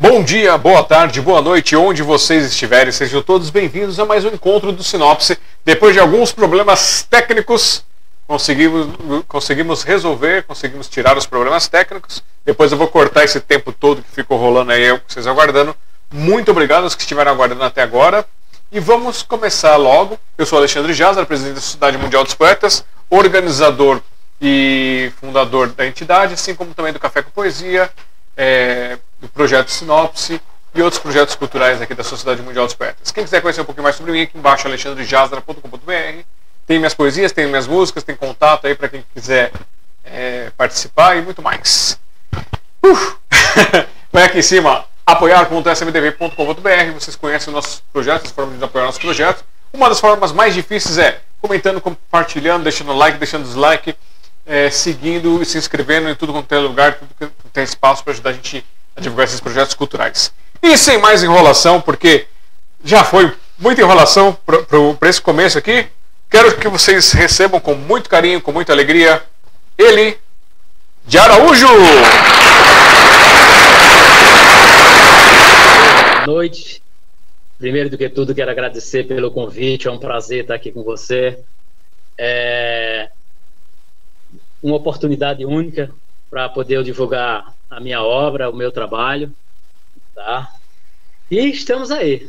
Bom dia, boa tarde, boa noite, onde vocês estiverem, sejam todos bem-vindos a mais um encontro do Sinopse. Depois de alguns problemas técnicos, conseguimos, conseguimos resolver, conseguimos tirar os problemas técnicos. Depois eu vou cortar esse tempo todo que ficou rolando aí, vocês aguardando. Muito obrigado aos que estiveram aguardando até agora. E vamos começar logo. Eu sou Alexandre Jazar, presidente da Sociedade Mundial dos Poetas, organizador e fundador da entidade, assim como também do Café com Poesia, é, do projeto Sinopse e outros projetos culturais aqui da Sociedade Mundial dos Poetas. Quem quiser conhecer um pouquinho mais sobre mim, aqui embaixo, alexandrejazara.com.br. Tem minhas poesias, tem minhas músicas, tem contato aí para quem quiser é, participar e muito mais. Uh! Vai aqui em cima, apoiar.smdv.com.br. Vocês conhecem os nossos projetos, as formas de apoiar nossos projetos. Uma das formas mais difíceis é comentando, compartilhando, deixando like, deixando dislike é, seguindo e se inscrevendo em tudo quanto tem lugar, tudo que tem espaço para ajudar a gente divulgar esses projetos culturais. E sem mais enrolação, porque já foi muita enrolação para esse começo aqui, quero que vocês recebam com muito carinho, com muita alegria, ele, de Araújo! Boa noite. Primeiro do que tudo, quero agradecer pelo convite, é um prazer estar aqui com você. É, uma oportunidade única para poder divulgar a minha obra, o meu trabalho, tá? E estamos aí.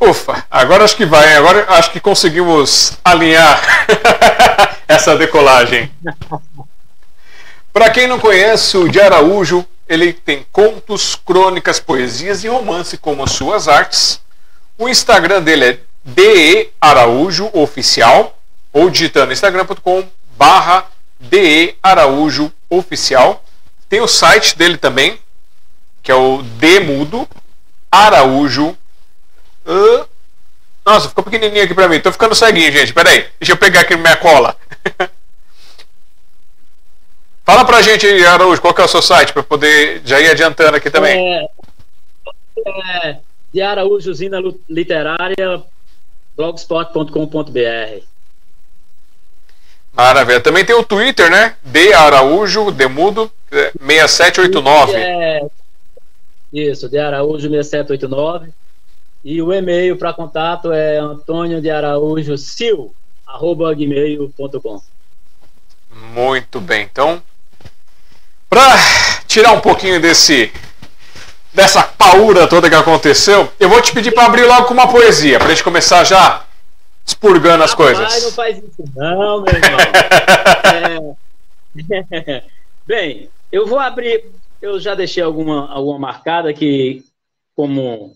Ufa, agora acho que vai, agora acho que conseguimos alinhar essa decolagem. Para quem não conhece o de Araújo, ele tem contos, crônicas, poesias e romance como as suas artes. O Instagram dele é DE Araújo Oficial, ou digitando instagram.com barra DE Araújo Oficial. Tem o site dele também, que é o Demudo Araújo. Uh, nossa, ficou pequenininho aqui pra mim. Tô ficando ceguinho, gente. Pera aí. Deixa eu pegar aqui minha cola. Fala pra gente Araújo, qual que é o seu site para poder já ir adiantando aqui também. É, é de Araújo Usina Literária, blogspot.com.br. Maravilha. Também tem o Twitter, né? D Araújo, Demudo, 6789. É, isso, D Araújo 6789. E o e-mail para contato é antônio de Araújo sil, arroba gmail.com. Muito bem. Então, para tirar um pouquinho desse dessa paura toda que aconteceu, eu vou te pedir para abrir logo com uma poesia, para a gente começar já expurgando as coisas. não faz isso não, meu irmão. é... Bem, eu vou abrir. Eu já deixei alguma, alguma marcada que, como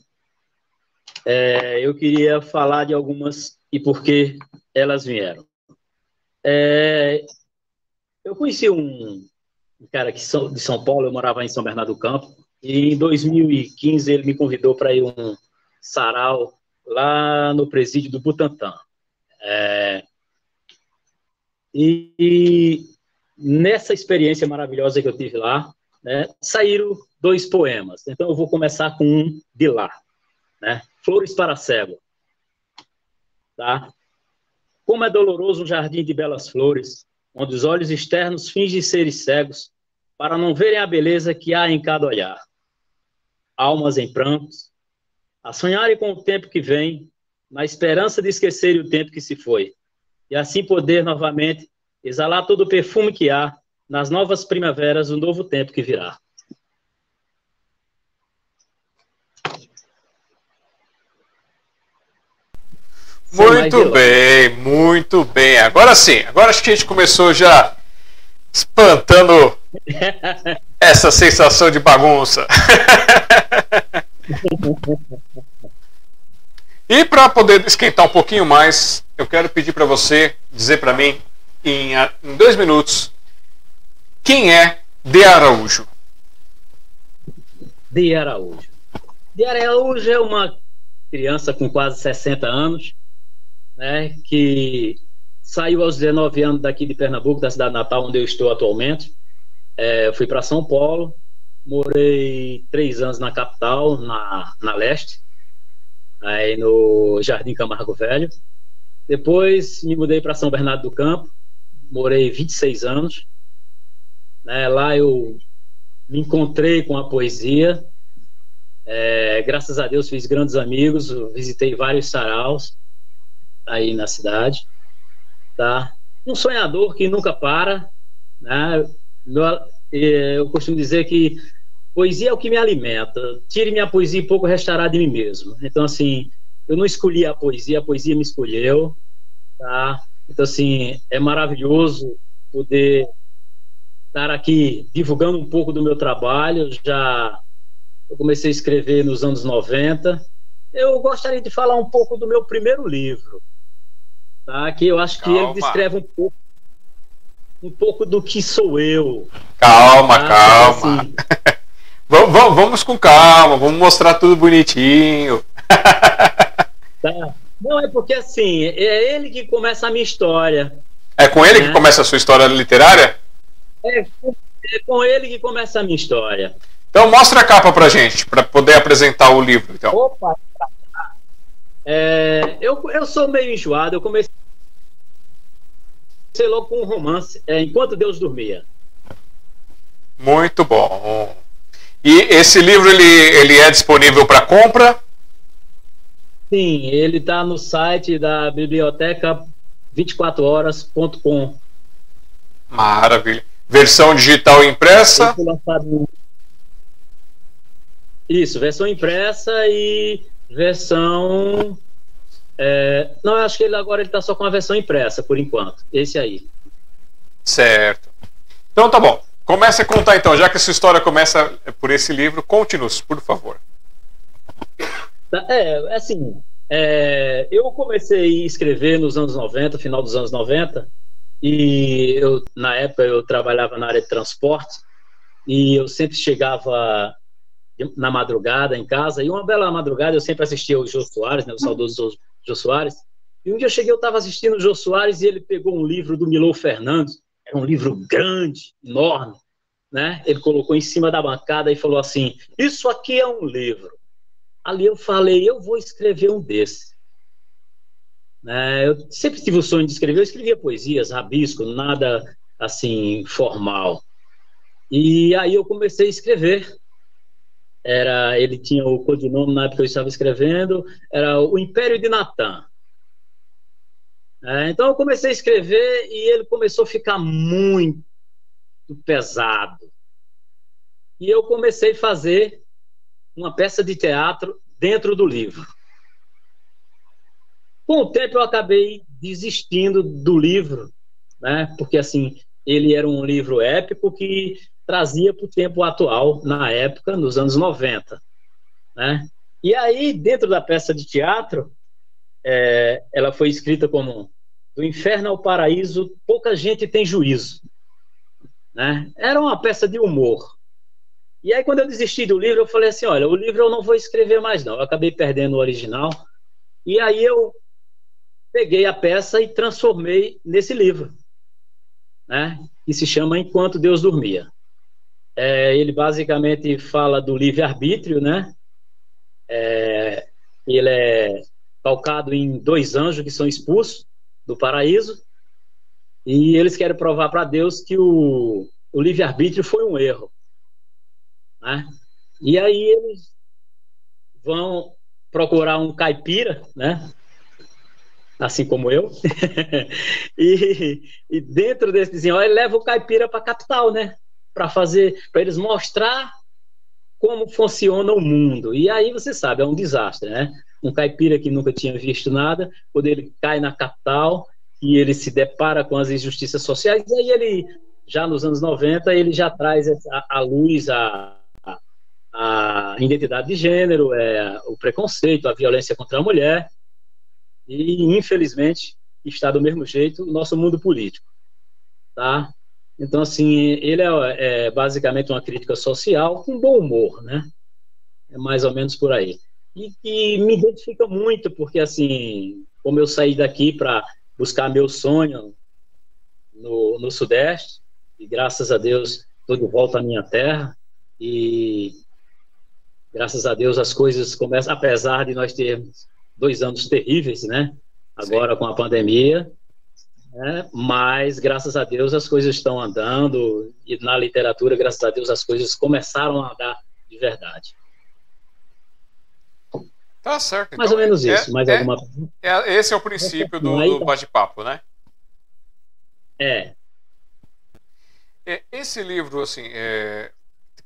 é, eu queria falar de algumas e por que elas vieram. É, eu conheci um, um cara que de São Paulo, eu morava em São Bernardo do Campo, e em 2015 ele me convidou para ir um sarau lá no presídio do Butantã. É, e, e, nessa experiência maravilhosa que eu tive lá, né, saíram dois poemas. Então eu vou começar com um de lá, né? Flores para cego. Tá? Como é doloroso um jardim de belas flores, onde os olhos externos fingem serem cegos, para não verem a beleza que há em cada olhar. Almas em prantos, a sonharem com o tempo que vem, na esperança de esquecer o tempo que se foi, e assim poder novamente exalar todo o perfume que há nas novas primaveras do novo tempo que virá. Muito bem, muito bem. Agora sim, agora acho que a gente começou já espantando essa sensação de bagunça. E para poder esquentar um pouquinho mais, eu quero pedir para você dizer para mim, em, em, dois minutos, quem é De Araújo? De Araújo. De Araújo é uma criança com quase 60 anos, né, que saiu aos 19 anos daqui de Pernambuco, da cidade natal, onde eu estou atualmente. É, fui para São Paulo, morei três anos na capital, na, na leste, aí no Jardim Camargo Velho. Depois me mudei para São Bernardo do Campo, morei 26 anos. Né, lá eu me encontrei com a poesia. É, graças a Deus fiz grandes amigos, visitei vários saraus aí na cidade, tá? Um sonhador que nunca para, né? Eu costumo dizer que poesia é o que me alimenta. Tire minha poesia e pouco restará de mim mesmo. Então, assim, eu não escolhi a poesia, a poesia me escolheu, tá? Então, assim, é maravilhoso poder estar aqui divulgando um pouco do meu trabalho. Já eu comecei a escrever nos anos 90. Eu gostaria de falar um pouco do meu primeiro livro, tá? que eu acho que Calma. ele descreve um pouco, um pouco do que sou eu. Calma, tá? calma. Assim, vamos, vamos, vamos com calma, vamos mostrar tudo bonitinho. tá. Não, é porque assim, é ele que começa a minha história. É com ele né? que começa a sua história literária? É, é com ele que começa a minha história. Então mostra a capa pra gente, para poder apresentar o livro. Então. Opa! É, eu, eu sou meio enjoado, eu comecei logo com um romance, é, Enquanto Deus Dormia. Muito bom. E esse livro ele, ele é disponível para compra? Sim, ele está no site da biblioteca 24horas.com. Maravilha. Versão digital impressa? Isso, versão impressa e versão. É... Não, eu acho que ele agora está só com a versão impressa, por enquanto. Esse aí. Certo. Então tá bom. Comece a contar então, já que essa história começa por esse livro, conte-nos, por favor. Tá, é, assim, é, eu comecei a escrever nos anos 90, final dos anos 90, e eu, na época eu trabalhava na área de transporte e eu sempre chegava na madrugada em casa e uma bela madrugada eu sempre assistia o Jô Soares, né, o saudoso Jô Soares. E um dia eu cheguei, eu estava assistindo o Jô Soares e ele pegou um livro do Milou Fernandes, era um livro grande, enorme, né? Ele colocou em cima da bancada e falou assim: "Isso aqui é um livro". Ali eu falei: "Eu vou escrever um desse". É, eu sempre tive o sonho de escrever, eu escrevia poesias, rabisco, nada assim formal. E aí eu comecei a escrever. Era, ele tinha o codinome na época que eu estava escrevendo, era o Império de Natan. É, então eu comecei a escrever e ele começou a ficar muito pesado. E eu comecei a fazer uma peça de teatro dentro do livro. Com o tempo eu acabei desistindo do livro, né? Porque assim, ele era um livro épico que trazia para o tempo atual, na época, nos anos 90, né? E aí, dentro da peça de teatro, é, ela foi escrita como Do inferno ao paraíso, pouca gente tem juízo. Né? Era uma peça de humor. E aí, quando eu desisti do livro, eu falei assim: olha, o livro eu não vou escrever mais, não. Eu acabei perdendo o original. E aí eu peguei a peça e transformei nesse livro, né? Que se chama Enquanto Deus Dormia. É, ele basicamente fala do livre-arbítrio, né? É, ele é calcado em dois anjos que são expulsos do paraíso e eles querem provar para Deus que o, o livre-arbítrio foi um erro. Né? E aí eles vão procurar um caipira, né? assim como eu. e, e, dentro desse desenho, ele leva o caipira para a capital, né? Para fazer, para eles mostrar como funciona o mundo. E aí você sabe, é um desastre, né? Um caipira que nunca tinha visto nada, quando ele cai na capital e ele se depara com as injustiças sociais, e aí ele, já nos anos 90, ele já traz à luz a, a, a identidade de gênero, é, o preconceito, a violência contra a mulher, e, infelizmente, está do mesmo jeito o nosso mundo político. Tá? Então, assim, ele é, é, basicamente uma crítica social com bom humor, né? É mais ou menos por aí. E, e me identifica muito, porque, assim, como eu saí daqui para buscar meu sonho no, no Sudeste, e graças a Deus estou de volta à minha terra, e graças a Deus as coisas começam, apesar de nós termos dois anos terríveis, né? Agora Sim. com a pandemia, né? mas graças a Deus as coisas estão andando e na literatura, graças a Deus, as coisas começaram a andar de verdade. Tá certo. Mais então, ou menos isso. É, mais é, alguma... É, esse é o princípio do, do bate-papo, né? É. é. Esse livro, assim, é,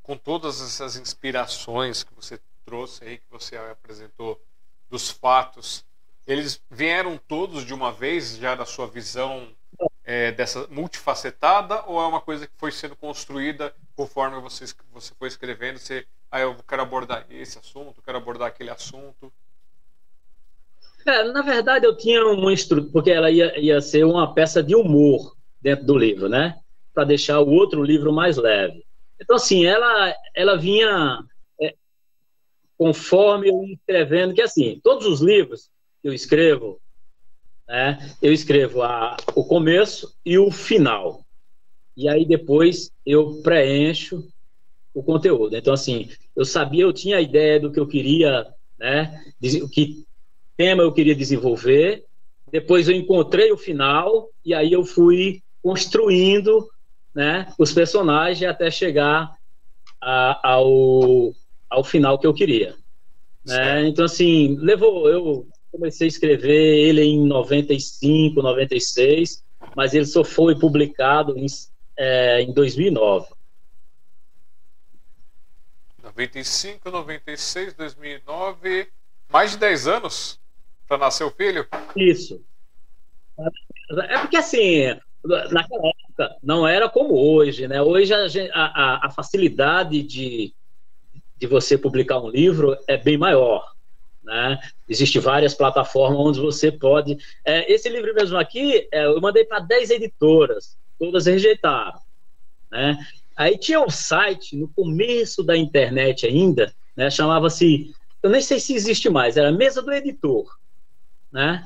com todas essas inspirações que você trouxe aí, que você apresentou dos fatos, eles vieram todos de uma vez, já da sua visão é, dessa multifacetada, ou é uma coisa que foi sendo construída conforme você, você foi escrevendo? Você, ah, eu quero abordar esse assunto, quero abordar aquele assunto. É, na verdade, eu tinha uma estrutura, porque ela ia, ia ser uma peça de humor dentro do livro, né? Para deixar o outro livro mais leve. Então, assim, ela, ela vinha é, conforme eu escrevendo, que assim, todos os livros que eu escrevo, né, eu escrevo a, o começo e o final. E aí depois eu preencho o conteúdo. Então, assim, eu sabia, eu tinha a ideia do que eu queria, né, o que tema eu queria desenvolver, depois eu encontrei o final, e aí eu fui construindo né, os personagens até chegar a, ao, ao final que eu queria. Né? Então, assim, levou. Eu comecei a escrever ele em 95, 96, mas ele só foi publicado em, é, em 2009. 95, 96, 2009, mais de 10 anos para nascer o filho? Isso. É porque assim, naquela época não era como hoje, né? Hoje a, a, a facilidade de, de você publicar um livro é bem maior. Né? Existem várias plataformas onde você pode. É, esse livro mesmo aqui, é, eu mandei para 10 editoras, todas rejeitaram. Né? Aí tinha um site no começo da internet ainda, né, chamava-se, eu nem sei se existe mais, era Mesa do Editor. Né?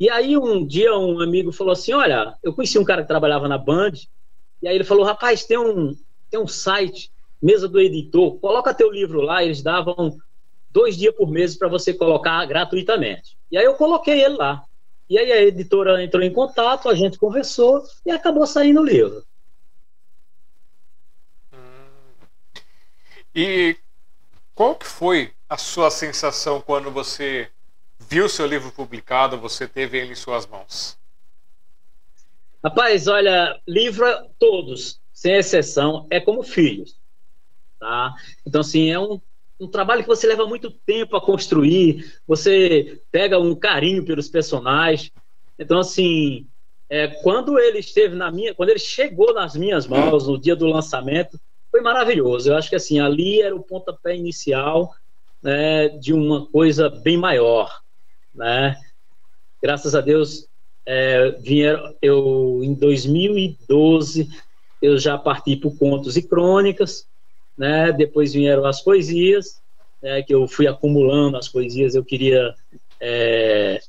E aí um dia um amigo falou assim: Olha, eu conheci um cara que trabalhava na Band, e aí ele falou: Rapaz, tem um, tem um site, Mesa do Editor, coloca teu livro lá, eles davam dois dias por mês para você colocar gratuitamente. E aí eu coloquei ele lá. E aí a editora entrou em contato, a gente conversou e acabou saindo o livro. E qual que foi a sua sensação quando você viu seu livro publicado, você teve ele em suas mãos? Rapaz, olha, livro todos, sem exceção, é como filhos, tá? Então, assim, é um um trabalho que você leva muito tempo a construir, você pega um carinho pelos personagens. Então, assim, é, quando ele esteve na minha, quando ele chegou nas minhas mãos no dia do lançamento, foi maravilhoso. Eu acho que assim ali era o pontapé inicial né, de uma coisa bem maior, né? Graças a Deus, é, vieram, eu em 2012 eu já parti para contos e crônicas, né? Depois vieram as poesias, né? que eu fui acumulando as poesias. Eu queria é,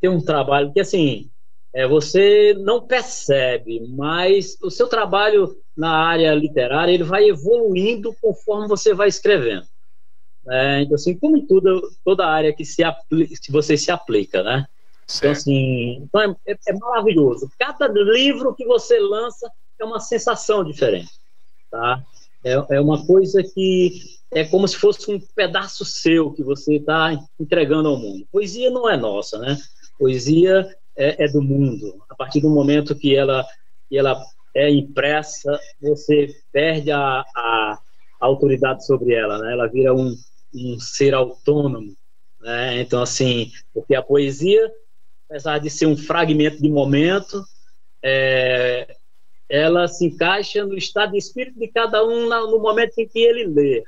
ter um trabalho que assim é, você não percebe, mas o seu trabalho na área literária ele vai evoluindo conforme você vai escrevendo. É, então, assim, como em tudo, toda área que se aplica, que você se aplica, né? Então, assim, então é, é, é, maravilhoso. Cada livro que você lança é uma sensação diferente, tá? É, é uma coisa que é como se fosse um pedaço seu que você está entregando ao mundo. Poesia não é nossa, né? Poesia é, é, do mundo. A partir do momento que ela, que ela é impressa, você perde a, a, autoridade sobre ela, né? Ela vira um, um ser autônomo, né? Então, assim, porque a poesia, apesar de ser um fragmento de momento, é, ela se encaixa no estado de espírito de cada um no momento em que ele lê.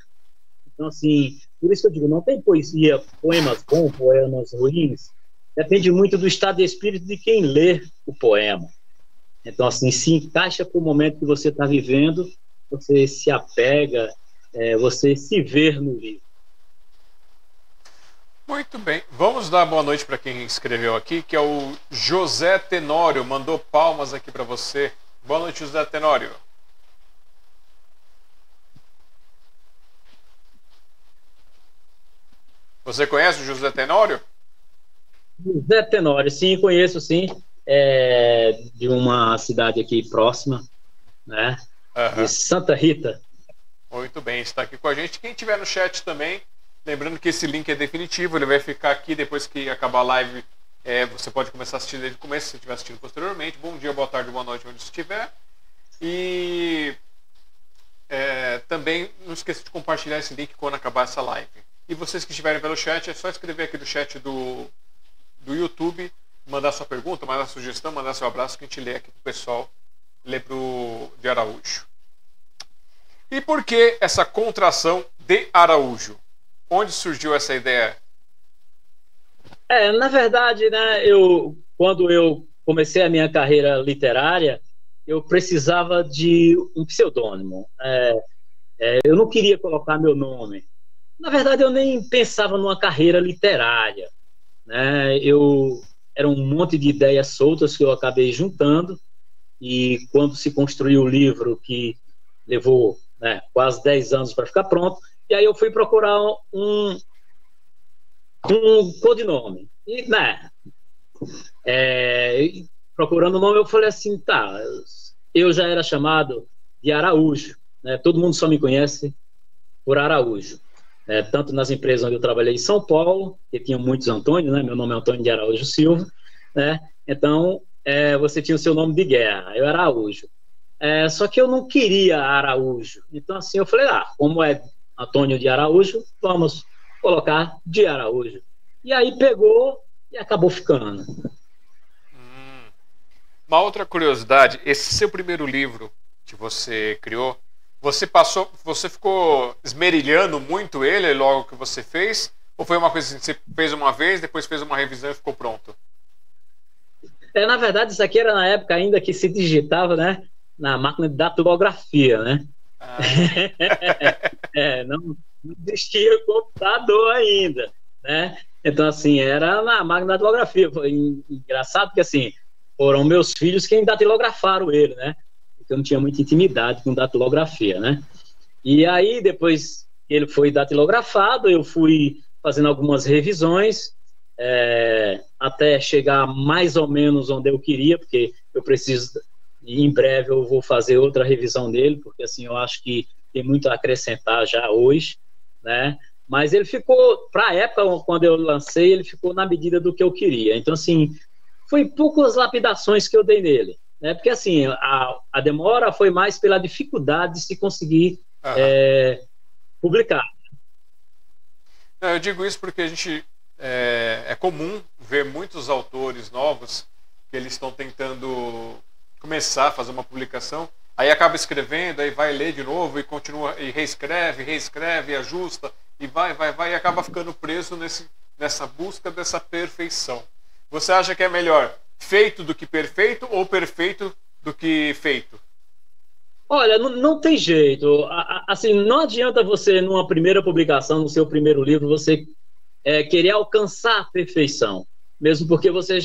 Então, assim, por isso que eu digo, não tem poesia, poemas bons, poemas ruins. Depende muito do estado de espírito de quem lê o poema. Então, assim, se encaixa para o momento que você está vivendo, você se apega, é, você se vê no livro. Muito bem. Vamos dar boa noite para quem escreveu aqui, que é o José Tenório. Mandou palmas aqui para você. Boa noite, José Tenório. Você conhece o José Tenório? José Tenório, sim, conheço, sim. é de uma cidade aqui próxima, né? Uhum. De Santa Rita. Muito bem, está aqui com a gente. Quem tiver no chat também, lembrando que esse link é definitivo, ele vai ficar aqui depois que acabar a live. É, você pode começar a assistir desde o começo, se estiver assistindo posteriormente. Bom dia, boa tarde, boa noite, onde estiver. E é, também não esqueça de compartilhar esse link quando acabar essa live. E vocês que estiverem pelo chat, é só escrever aqui do chat do, do YouTube, mandar sua pergunta, mandar sugestão, mandar seu abraço que a gente lê aqui pro pessoal, lê pro de Araújo. E por que essa contração de Araújo? Onde surgiu essa ideia? É, na verdade, né, eu quando eu comecei a minha carreira literária, eu precisava de um pseudônimo. É, é, eu não queria colocar meu nome. Na verdade, eu nem pensava numa carreira literária. Né? Eu era um monte de ideias soltas que eu acabei juntando e quando se construiu o livro que levou né, quase 10 anos para ficar pronto, e aí eu fui procurar um, um codinome. E, né, é, procurando o nome, eu falei assim, tá, eu já era chamado de Araújo, né? Todo mundo só me conhece por Araújo. É, tanto nas empresas onde eu trabalhei em São Paulo, que tinha muitos Antônio, né? Meu nome é Antônio de Araújo Silva, né? Então, é, você tinha o seu nome de guerra, eu era Araújo. É, só que eu não queria Araújo. Então, assim, eu falei, ah, como é Antônio de Araújo, vamos colocar de Araújo. E aí pegou e acabou ficando. Uma outra curiosidade, esse seu primeiro livro que você criou, você passou, você ficou esmerilhando muito ele logo que você fez? Ou foi uma coisa assim, você fez uma vez, depois fez uma revisão e ficou pronto? É, na verdade, isso aqui era na época ainda que se digitava, né? Na máquina de datilografia, né? Ah. é, não, não existia computador ainda, né? Então, assim, era na máquina de datilografia. Foi engraçado porque, assim, foram meus filhos quem datilografaram ele, né? Porque eu não tinha muita intimidade com datilografia, né? E aí, depois ele foi datilografado, eu fui fazendo algumas revisões é, até chegar mais ou menos onde eu queria, porque eu preciso, em breve eu vou fazer outra revisão dele, porque assim, eu acho que tem muito a acrescentar já hoje, né? Mas ele ficou, para a época, quando eu lancei, ele ficou na medida do que eu queria. Então, assim, foi poucas lapidações que eu dei nele. Né? Porque, assim, a, a demora foi mais pela dificuldade de se conseguir é, publicar. eu digo isso porque a gente é, é, comum ver muitos autores novos que eles estão tentando começar a fazer uma publicação, aí acaba escrevendo, aí vai ler de novo e continua e reescreve, reescreve, ajusta e vai, vai, vai e acaba ficando preso nesse, nessa busca dessa perfeição. Você acha que é melhor feito do que perfeito ou perfeito do que feito? Olha, não, não tem jeito. Assim, não adianta você, numa primeira publicação, no seu primeiro livro, você é, querer alcançar a perfeição, mesmo porque você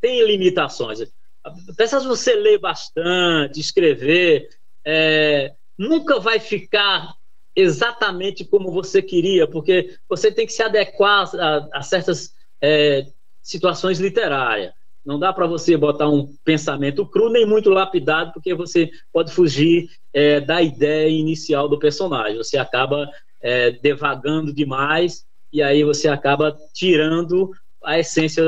tem limitações. Apesar de você ler bastante, escrever, é, nunca vai ficar exatamente como você queria, porque você tem que se adequar a, a certas é, situações literárias. Não dá para você botar um pensamento cru nem muito lapidado, porque você pode fugir é, da ideia inicial do personagem. Você acaba é, devagando demais e aí você acaba tirando a essência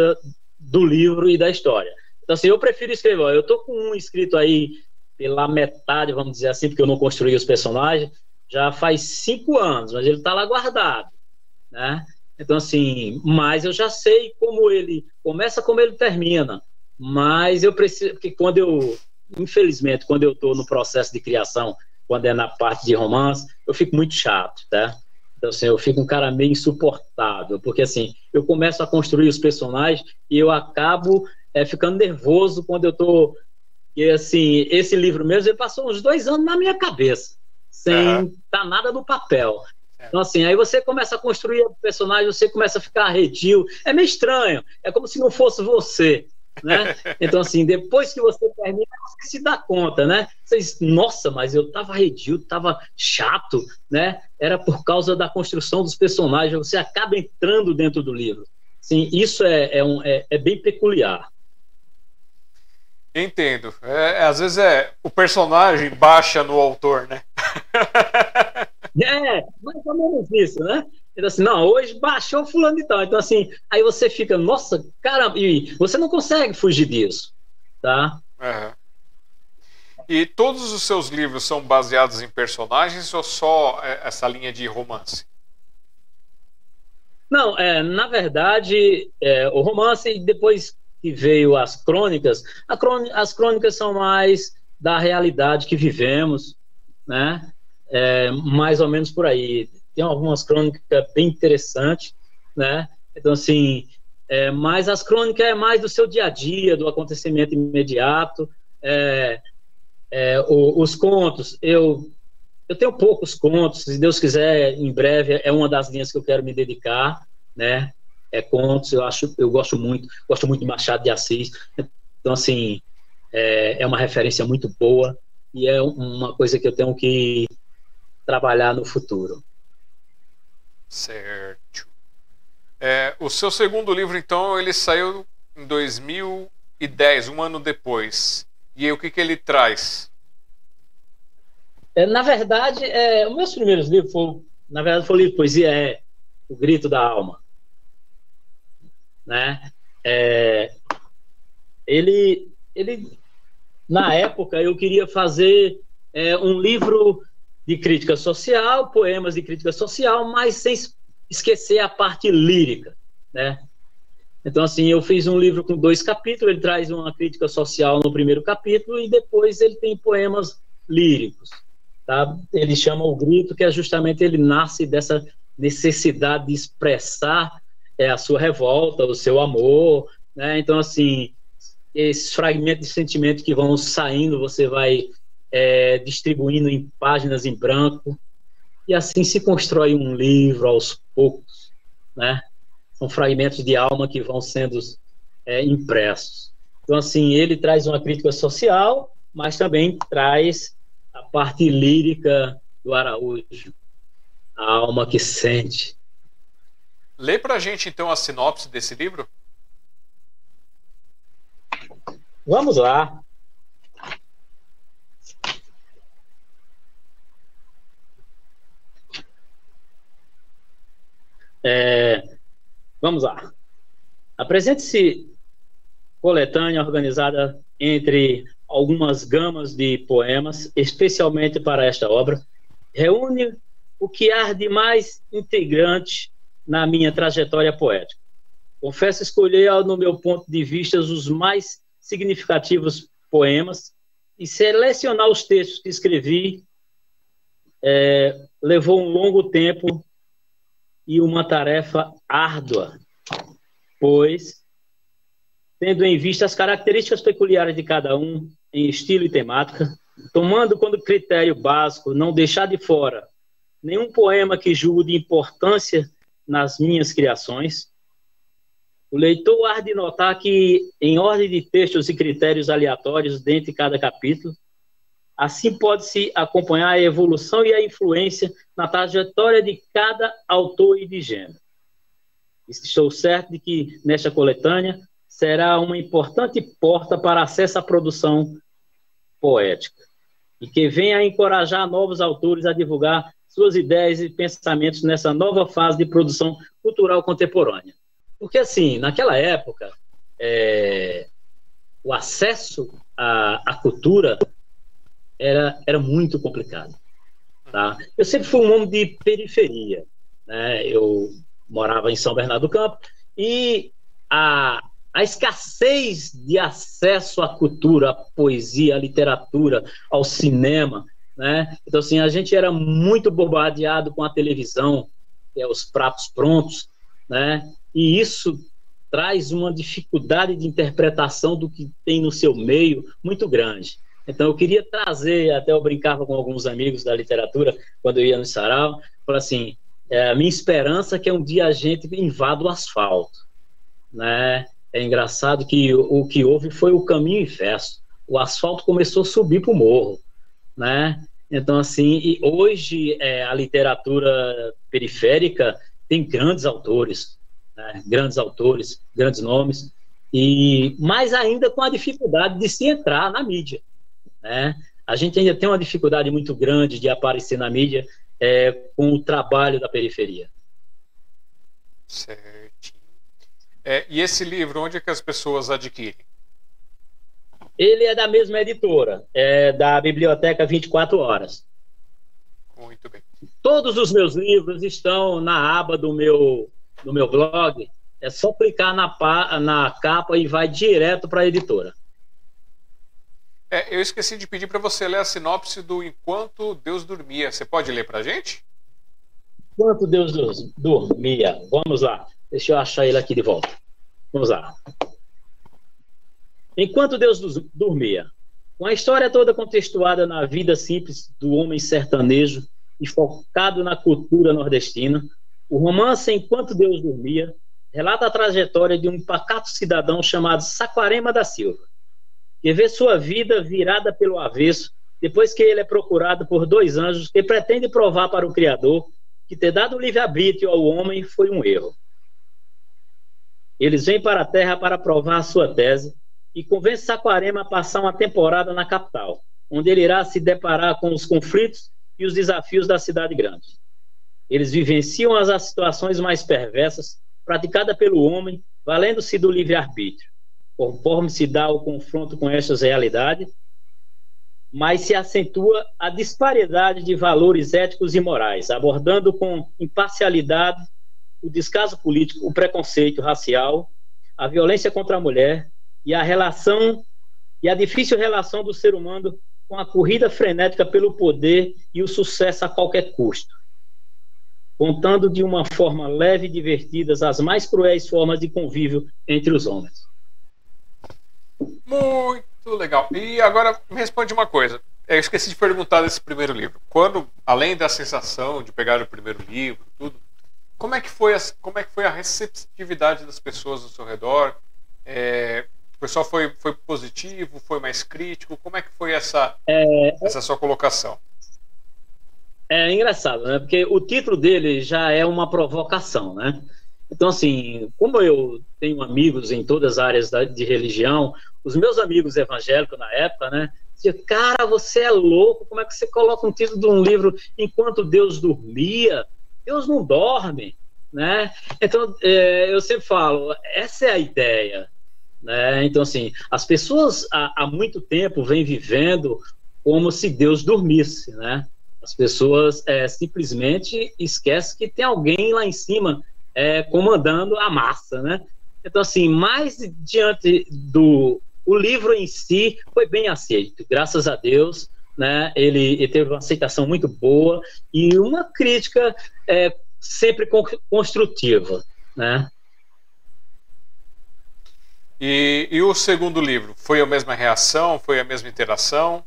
do livro e da história. Então, assim, eu prefiro escrever. Ó, eu estou com um escrito aí pela metade, vamos dizer assim, porque eu não construí os personagens, já faz cinco anos, mas ele está lá guardado. Né? Então, assim, mas eu já sei como ele começa, como ele termina. Mas eu preciso, porque quando eu, infelizmente, quando eu estou no processo de criação, quando é na parte de romance, eu fico muito chato, tá? Então, assim, eu fico um cara meio insuportável, porque, assim, eu começo a construir os personagens e eu acabo é, ficando nervoso quando eu estou. E, assim, esse livro mesmo, ele passou uns dois anos na minha cabeça, sem uhum. dar nada no papel. É. Então, assim, aí você começa a construir o personagem, você começa a ficar arredio. É meio estranho. É como se não fosse você. Né? Então, assim, depois que você termina, você se dá conta, né? Você diz, nossa, mas eu tava arredio, tava chato, né? Era por causa da construção dos personagens, você acaba entrando dentro do livro. Sim, isso é, é, um, é, é bem peculiar. Entendo. É, às vezes é o personagem baixa no autor, né? é, mais ou menos isso, né? Então, assim, não, hoje baixou fulano e tal. Então, assim, aí você fica, nossa, cara, e você não consegue fugir disso, tá? Uhum. E todos os seus livros são baseados em personagens ou só é, essa linha de romance? Não, é, na verdade, é, o romance, depois que veio as crônicas, as crônicas são mais da realidade que vivemos, né? É, mais ou menos por aí. Tem algumas crônicas bem interessantes, né? Então, assim, é, mas as crônicas é mais do seu dia a dia, do acontecimento imediato. É, é, o, os contos, eu, eu tenho poucos contos, se Deus quiser, em breve, é uma das linhas que eu quero me dedicar, né? é, contos, eu acho, eu gosto muito, gosto muito de Machado de Assis. Então, assim, é, é uma referência muito boa e é uma coisa que eu tenho que trabalhar no futuro. Certo. É, o seu segundo livro, então, ele saiu em 2010, um ano depois. E aí, o que, que ele traz? É, na verdade, é, os meus primeiros livros, foi, na verdade, foi o livro de poesia, é O Grito da Alma né? É, ele, ele, na época, eu queria fazer é, um livro de crítica social, poemas de crítica social, mas sem esquecer a parte lírica, né? Então, assim, eu fiz um livro com dois capítulos, ele traz uma crítica social no primeiro capítulo e depois ele tem poemas líricos, tá? Ele chama O Grito, que é justamente, ele nasce dessa necessidade de expressar é a sua revolta, o seu amor, né? Então, assim, esses fragmentos de sentimento que vão saindo, você vai é, distribuindo em páginas em branco, e assim se constrói um livro aos poucos, né? São fragmentos de alma que vão sendo é, impressos. Então, assim, ele traz uma crítica social, mas também traz a parte lírica do Araújo, a alma que sente, Lê pra gente então a sinopse desse livro. Vamos lá. É, vamos lá. Apresente-se coletânea organizada entre algumas gamas de poemas, especialmente para esta obra, reúne o que há de mais integrante na minha trajetória poética. Confesso escolher, no meu ponto de vista, os mais significativos poemas e selecionar os textos que escrevi é, levou um longo tempo e uma tarefa árdua, pois, tendo em vista as características peculiares de cada um em estilo e temática, tomando como critério básico não deixar de fora nenhum poema que julgo de importância nas minhas criações. O leitor há de notar que, em ordem de textos e critérios aleatórios dentro de cada capítulo, assim pode-se acompanhar a evolução e a influência na trajetória de cada autor e de gênero. Estou certo de que, nesta coletânea, será uma importante porta para acesso à produção poética e que venha a encorajar novos autores a divulgar suas ideias e pensamentos nessa nova fase de produção cultural contemporânea. Porque, assim, naquela época, é, o acesso à, à, cultura era, era muito complicado. Tá? Eu sempre fui um homem de periferia. Né? Eu morava em São Bernardo do Campo e a, a escassez de acesso à cultura, à poesia, à literatura, ao cinema, né? Então, assim, a gente era muito bombardeado com a televisão, que é os pratos prontos, né? E isso traz uma dificuldade de interpretação do que tem no seu meio muito grande. Então, eu queria trazer, até eu brincava com alguns amigos da literatura, quando eu ia no sarau, falei assim, é, a minha esperança é que um dia a gente invada o asfalto, né? É engraçado que o, o que houve foi o caminho inverso. O asfalto começou a subir para o morro, né? Então, assim, hoje é, a literatura periférica tem grandes autores, né? grandes autores, grandes nomes, E mais ainda com a dificuldade de se entrar na mídia, né? A gente ainda tem uma dificuldade muito grande de aparecer na mídia é, com o trabalho da periferia. Certo. É, e esse livro, onde é que as pessoas adquirem? Ele é da mesma editora, é da Biblioteca 24 Horas. Muito bem. Todos os meus livros estão na aba do meu, do meu blog. É só clicar na, na capa e vai direto para a editora. É, eu esqueci de pedir para você ler a sinopse do Enquanto Deus Dormia. Você pode ler para a gente? Enquanto Deus dormia. Vamos lá. Deixa eu achar ele aqui de volta. Vamos lá. Enquanto Deus dormia. Com a história toda contextuada na vida simples do homem sertanejo e focado na cultura nordestina, o romance Enquanto Deus Dormia relata a trajetória de um pacato cidadão chamado Saquarema da Silva, que vê sua vida virada pelo avesso depois que ele é procurado por dois anjos que pretendem provar para o Criador que ter dado livre-arbítrio ao homem foi um erro. Eles vêm para a Terra para provar a sua tese e convence Saquarema a passar uma temporada na capital, onde ele irá se deparar com os conflitos e os desafios da cidade grande. Eles vivenciam as situações mais perversas praticadas pelo homem, valendo-se do livre-arbítrio. Conforme se dá o confronto com estas realidades, mas se acentua a disparidade de valores éticos e morais, abordando com imparcialidade o descaso político, o preconceito racial, a violência contra a mulher e a relação e a difícil relação do ser humano com a corrida frenética pelo poder e o sucesso a qualquer custo, contando de uma forma leve e divertida as mais cruéis formas de convívio entre os homens. Muito legal. E agora me responde uma coisa. Eu esqueci de perguntar desse primeiro livro. Quando, além da sensação de pegar o primeiro livro, tudo, como é que foi a, como é que foi a receptividade das pessoas ao seu redor? É, o pessoal foi, foi positivo, foi mais crítico? Como é que foi essa, é, essa sua colocação? É engraçado, né? Porque o título dele já é uma provocação, né? Então, assim, como eu tenho amigos em todas as áreas da, de religião, os meus amigos evangélicos na época, né? Diziam, cara, você é louco, como é que você coloca um título de um livro enquanto Deus dormia? Deus não dorme, né? Então, é, eu sempre falo, essa é a ideia, né? Então, assim, as pessoas há, há muito tempo vêm vivendo como se Deus dormisse, né? As pessoas é, simplesmente esquecem que tem alguém lá em cima é, comandando a massa, né? Então, assim, mais diante do o livro em si foi bem aceito, graças a Deus, né? Ele, ele teve uma aceitação muito boa e uma crítica é, sempre construtiva, né? E, e, o segundo livro, foi a mesma reação, foi a mesma interação?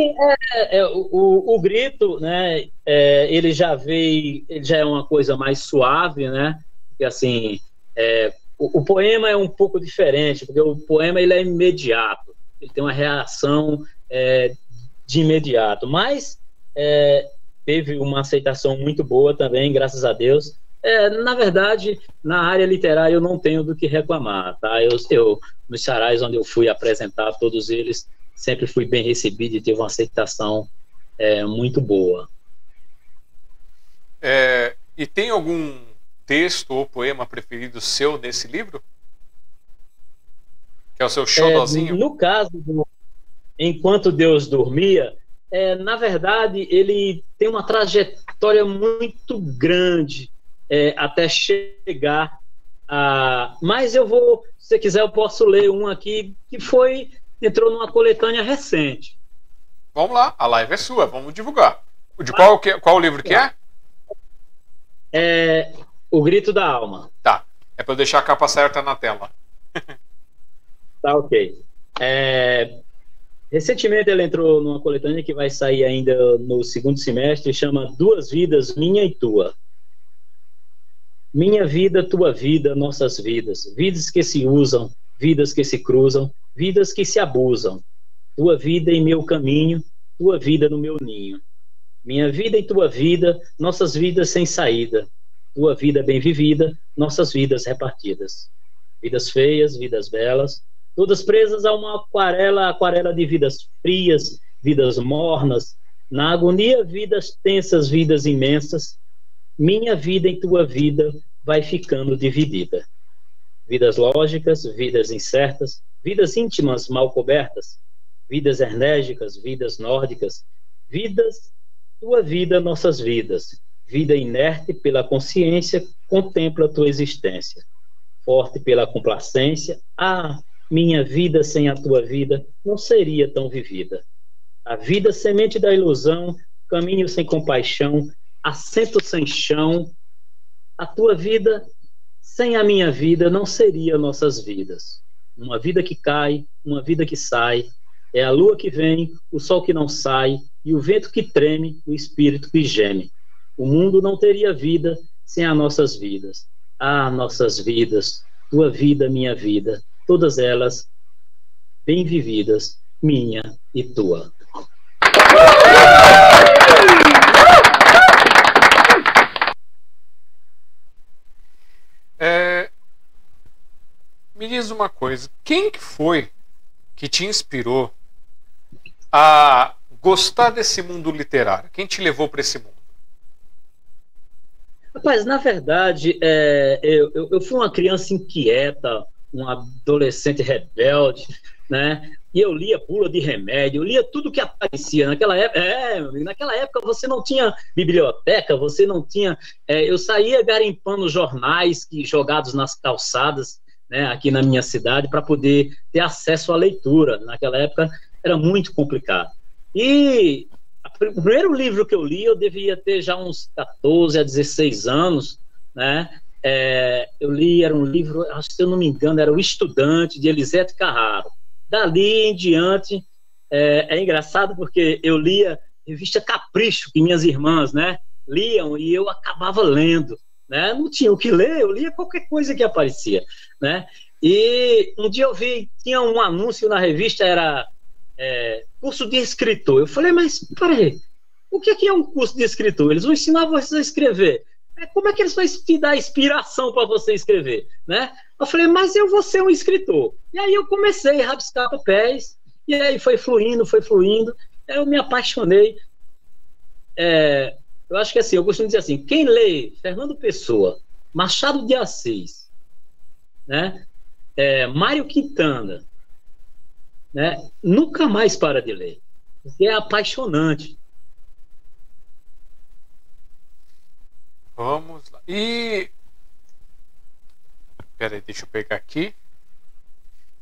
É, é, o, o, grito, né? É, ele já veio, ele já é uma coisa mais suave, né? Porque assim, é, o, o, poema é um pouco diferente, porque o poema ele é imediato, ele tem uma reação é, de imediato, mas é, teve uma aceitação muito boa também, graças a Deus. Na verdade, na área literária eu não tenho do que reclamar, tá? Eu, eu nos charais onde eu fui apresentar todos eles, sempre fui bem recebido e teve uma aceitação é, muito boa. É, e tem algum texto ou poema preferido seu nesse livro? Que é o seu xodózinho? É, no caso do Enquanto Deus Dormia, é, na verdade, ele tem uma trajetória muito grande é, até chegar a. Mas eu vou, se quiser, eu posso ler um aqui que foi entrou numa coletânea recente. Vamos lá, a live é sua, vamos divulgar. De qual, qual o livro que é? É O Grito da Alma. Tá, é para eu deixar a capa certa na tela. tá ok. É, recentemente ele entrou numa coletânea que vai sair ainda no segundo semestre, chama Duas Vidas, Minha e Tua. Minha vida, tua vida, nossas vidas. Vidas que se usam, vidas que se cruzam, vidas que se abusam. Tua vida em meu caminho, tua vida no meu ninho. Minha vida e tua vida, nossas vidas sem saída. Tua vida bem vivida, nossas vidas repartidas. Vidas feias, vidas belas, todas presas a uma aquarela, aquarela de vidas frias, vidas mornas, na agonia, vidas tensas, vidas imensas. Minha vida em tua vida vai ficando dividida. Vidas lógicas, vidas incertas, vidas íntimas mal cobertas, vidas enérgicas, vidas nórdicas, vidas, tua vida, nossas vidas. Vida inerte pela consciência, contempla tua existência. Forte pela complacência, ah, minha vida sem a tua vida não seria tão vivida. A vida semente da ilusão, caminho sem compaixão, assento sem chão. A tua vida sem a minha vida não seria nossas vidas. Uma vida que cai, uma vida que sai, é a lua que vem, o sol que não sai, e o vento que treme, o espírito que geme. O mundo não teria vida sem as nossas vidas. Ah, nossas vidas, tua vida, minha vida, todas elas bem vividas, minha e tua. É, me diz uma coisa, quem que foi que te inspirou a gostar desse mundo literário? Quem te levou para esse mundo? Rapaz, na verdade, é, eu, eu, eu, fui uma criança inquieta, um adolescente rebelde, né? E eu lia bula de remédio, eu lia tudo que aparecia. Naquela época, é, naquela época você não tinha biblioteca, você não tinha. É, eu saía garimpando jornais que jogados nas calçadas, né, aqui na minha cidade, para poder ter acesso à leitura. Naquela época era muito complicado. E o primeiro livro que eu li, eu devia ter já uns 14 a 16 anos, né? É, eu li, era um livro, se eu não me engano, era O Estudante, de Elisete Carraro. Dali em diante, é, é engraçado porque eu lia revista Capricho, que minhas irmãs, né, liam e eu acabava lendo, né? Não tinha o que ler, eu lia qualquer coisa que aparecia, né? E um dia eu vi, tinha um anúncio na revista, era é, curso de escritor. Eu falei, mas peraí, o que é, um curso de escritor? Eles vão ensinar você a escrever. É, como é que eles vão te dar inspiração para você escrever? Né? Eu falei, mas eu vou ser um escritor. E aí eu comecei a rabiscar papéis, e aí foi fluindo, foi fluindo. Eu me apaixonei. É, eu acho que assim, eu costumo dizer assim: quem lê Fernando Pessoa, Machado de Assis, né? É, Mário Quintana, né, nunca mais para de ler. Porque é apaixonante. Vamos lá. E. Peraí, deixa eu pegar aqui.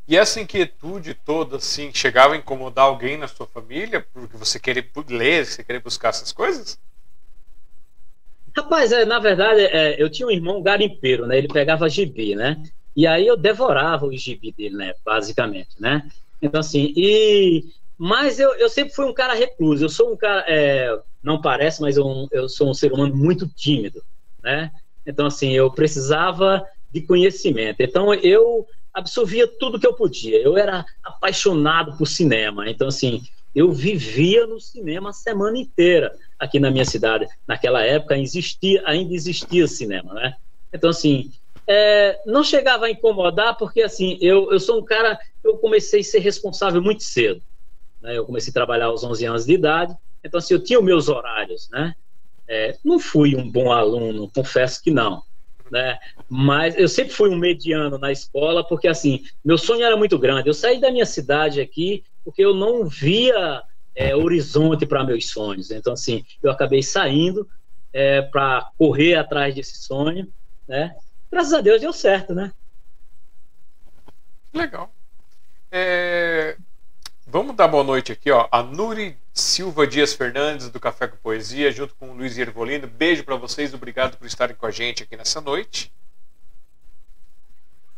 E essa inquietude toda, assim, chegava a incomodar alguém na sua família? Porque você querer ler, você querer buscar essas coisas? Rapaz, é, na verdade, é, eu tinha um irmão garimpeiro, né? Ele pegava gibi, né? E aí eu devorava o gibi dele, né? Basicamente, né? Então, assim, e. Mas eu, eu sempre fui um cara recluso. Eu sou um cara. É, não parece, mas eu, eu sou um ser humano muito tímido, né? Então, assim, eu precisava de conhecimento. Então, eu absorvia tudo que eu podia. Eu era apaixonado por cinema. Então, assim, eu vivia no cinema a semana inteira aqui na minha cidade. Naquela época existia, ainda existia cinema, né? Então, assim, é, não chegava a incomodar, porque assim, eu, eu sou um cara, eu comecei a ser responsável muito cedo. Né? Eu comecei a trabalhar aos 11 anos de idade, então assim, eu tinha os meus horários, né? É, não fui um bom aluno, confesso que não. Né? Mas eu sempre fui um mediano na escola, porque assim, meu sonho era muito grande. Eu saí da minha cidade aqui porque eu não via é, horizonte para meus sonhos. Então, assim, eu acabei saindo é, para correr atrás desse sonho, né? graças a Deus deu certo, né? Legal. É... Vamos dar boa noite aqui, ó. A Nuri Silva Dias Fernandes, do Café com Poesia, junto com o Luiz Ervolino. Beijo para vocês, obrigado por estarem com a gente aqui nessa noite.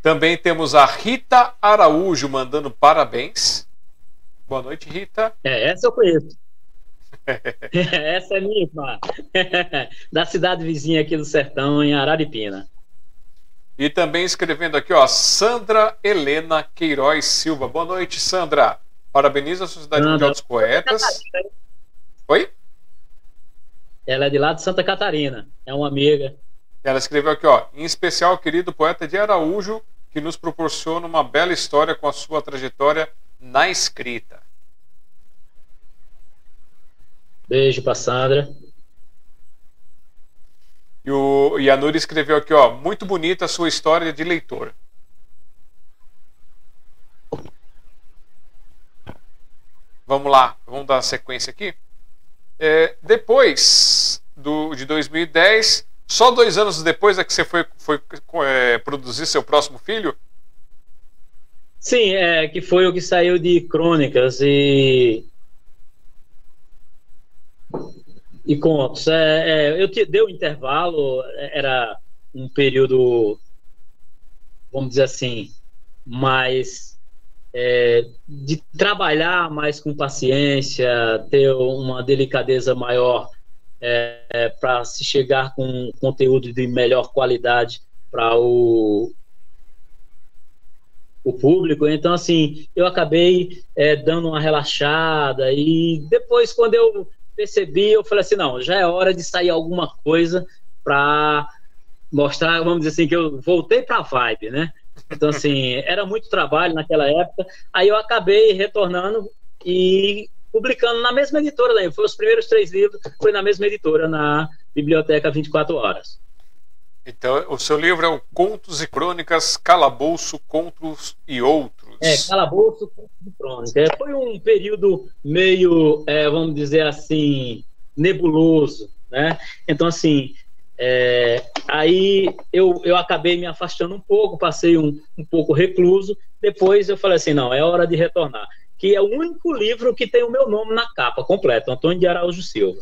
Também temos a Rita Araújo mandando parabéns. Boa noite, Rita. É, essa eu conheço. essa é minha irmã. da cidade vizinha aqui do sertão, em Araripina. E também escrevendo aqui, ó, Sandra Helena Queiroz Silva. Boa noite, Sandra. Parabeniza a Sociedade Sandra. Mundial dos Poetas. Oi? Ela é de lá de Santa Catarina. É uma amiga. Ela escreveu aqui, ó, em especial, querido poeta de Araújo, que que nos proporciona uma bela história com a sua trajetória na escrita. Beijo para Sandra. E, o, e a Nuri escreveu aqui, ó, muito bonita a sua história de leitor. Vamos lá, vamos dar sequência aqui. É, depois do, de 2010, só dois anos depois é que você foi, foi é, produzir seu próximo filho? Sim, é que foi o que saiu de Crônicas e e contos. É, é, eu te, dei um intervalo, era um período, vamos dizer assim, mais é, de trabalhar mais com paciência, ter uma delicadeza maior é, é, para se chegar com conteúdo de melhor qualidade para o, o público. Então, assim, eu acabei é, dando uma relaxada e depois, quando eu percebi, eu falei assim, não, já é hora de sair alguma coisa para mostrar, vamos dizer assim, que eu voltei para a vibe, né? Então, assim, era muito trabalho naquela época. Aí eu acabei retornando e publicando na mesma editora, né? Foi os primeiros três livros, foi na mesma editora, na Biblioteca 24 Horas. Então, o seu livro é o Contos e Crônicas, Calabouço, Contos e Outros. É, Calabouço, Contos e Crônicas. Foi um período meio, é, vamos dizer assim, nebuloso, né? Então, assim, é, aí eu, eu acabei me afastando um pouco, passei um, um pouco recluso. Depois eu falei assim: não, é hora de retornar que é o único livro que tem o meu nome na capa completo, Antônio de Araújo Silva.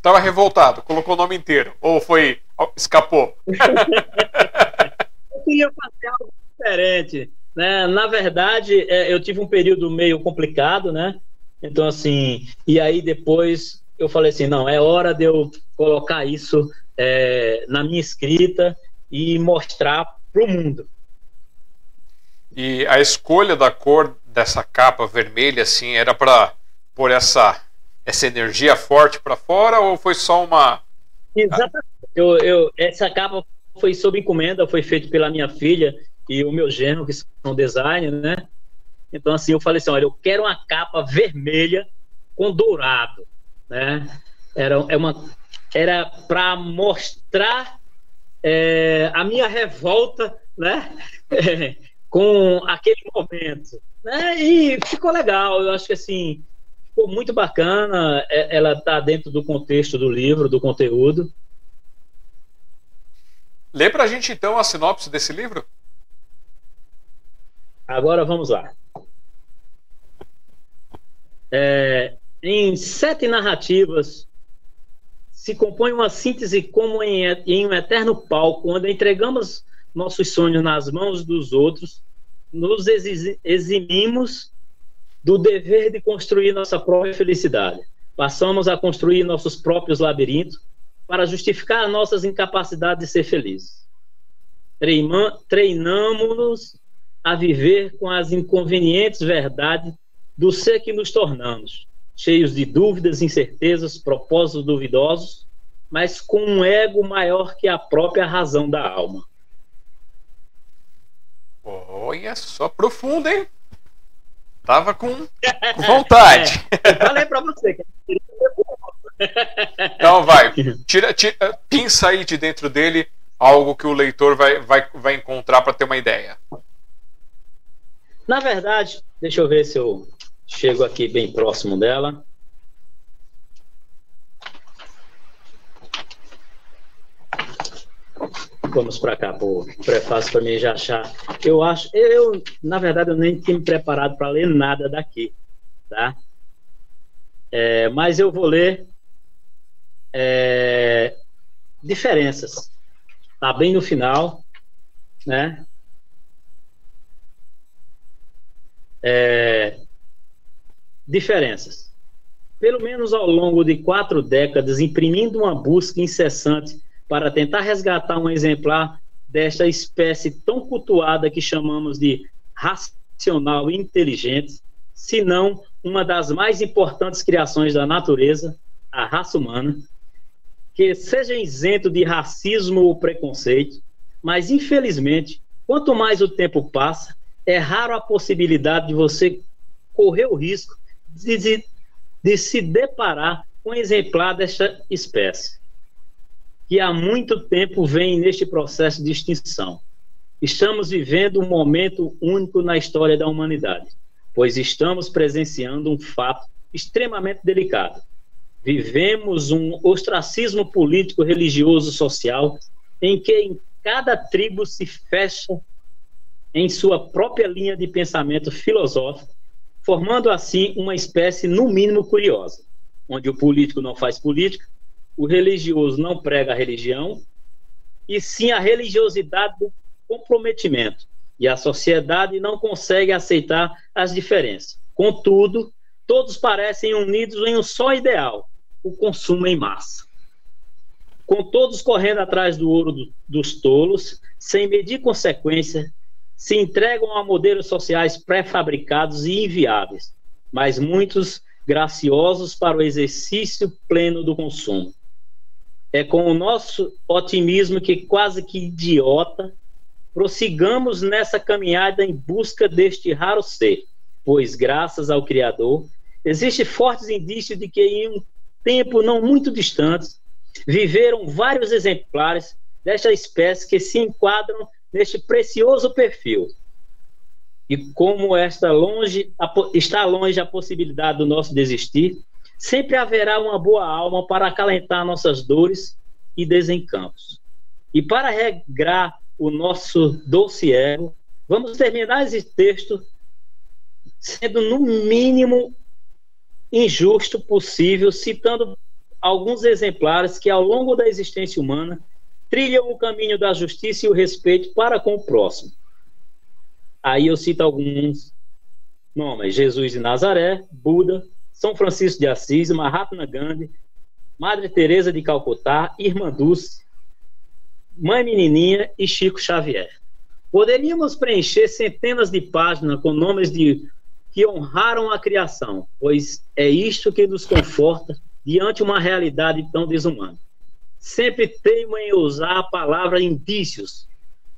Estava revoltado, colocou o nome inteiro, ou foi escapou? eu queria fazer algo diferente, né? Na verdade, é, eu tive um período meio complicado, né? Então assim, e aí depois eu falei assim, não, é hora de eu colocar isso é, na minha escrita e mostrar para o mundo. E a escolha da cor dessa capa vermelha, assim, era para pôr essa, essa energia forte para fora ou foi só uma. Exatamente. Eu, eu, essa capa foi sob encomenda, foi feita pela minha filha e o meu genro, que são designer, né? Então, assim, eu falei assim: olha, eu quero uma capa vermelha com dourado, né? Era, é uma, era para mostrar é, a minha revolta, né? com aquele momento. Né? E ficou legal, eu acho que assim, ficou muito bacana, é, ela está dentro do contexto do livro, do conteúdo. Lê para a gente então a sinopse desse livro? Agora vamos lá. É, em sete narrativas se compõe uma síntese como em, em um eterno palco, onde entregamos nossos sonhos nas mãos dos outros, nos eximimos do dever de construir nossa própria felicidade. Passamos a construir nossos próprios labirintos para justificar nossas incapacidades de ser felizes. Treinamos-nos a viver com as inconvenientes verdades do ser que nos tornamos, cheios de dúvidas, incertezas, propósitos duvidosos, mas com um ego maior que a própria razão da alma. Olha só, profundo, hein? Tava com, com vontade. É, eu falei pra você que Então vai, tira, tira, pinça aí de dentro dele algo que o leitor vai, vai, vai encontrar para ter uma ideia. Na verdade, deixa eu ver se eu chego aqui bem próximo dela. Vamos para cá, o prefácio para mim já achar. Eu acho, eu, na verdade, eu nem tinha me preparado para ler nada daqui, tá? É, mas eu vou ler é, diferenças. Tá bem no final, né? É, diferenças. Pelo menos ao longo de quatro décadas, imprimindo uma busca incessante para tentar resgatar um exemplar desta espécie tão cultuada que chamamos de racional inteligente, se não uma das mais importantes criações da natureza, a raça humana, que seja isento de racismo ou preconceito, mas infelizmente quanto mais o tempo passa, é raro a possibilidade de você correr o risco de, de, de se deparar com um exemplar desta espécie, que há muito tempo vem neste processo de extinção. Estamos vivendo um momento único na história da humanidade, pois estamos presenciando um fato extremamente delicado. Vivemos um ostracismo político, religioso, social, em que cada tribo se fecha em sua própria linha de pensamento filosófico, formando assim uma espécie, no mínimo, curiosa, onde o político não faz política, o religioso não prega a religião, e sim a religiosidade do comprometimento, e a sociedade não consegue aceitar as diferenças. Contudo, todos parecem unidos em um só ideal: o consumo em massa. Com todos correndo atrás do ouro do, dos tolos, sem medir consequência, se entregam a modelos sociais pré-fabricados e inviáveis, mas muitos graciosos para o exercício pleno do consumo. É com o nosso otimismo que quase que idiota prossigamos nessa caminhada em busca deste raro ser, pois graças ao Criador Existem fortes indícios de que em um tempo não muito distante viveram vários exemplares desta espécie que se enquadram neste precioso perfil. E como esta longe, está longe a possibilidade do nosso desistir, sempre haverá uma boa alma para acalentar nossas dores e desencantos. E para regrar o nosso doce ego, vamos terminar esse texto sendo, no mínimo, injusto possível, citando alguns exemplares que, ao longo da existência humana, trilham o caminho da justiça e o respeito para com o próximo. Aí eu cito alguns nomes: Jesus de Nazaré, Buda, São Francisco de Assis, Mahatma Gandhi, Madre Teresa de Calcutá, Irmã Dulce, Mãe Menininha e Chico Xavier. Poderíamos preencher centenas de páginas com nomes de que honraram a criação, pois é isto que nos conforta diante uma realidade tão desumana. Sempre teimo em usar a palavra indícios,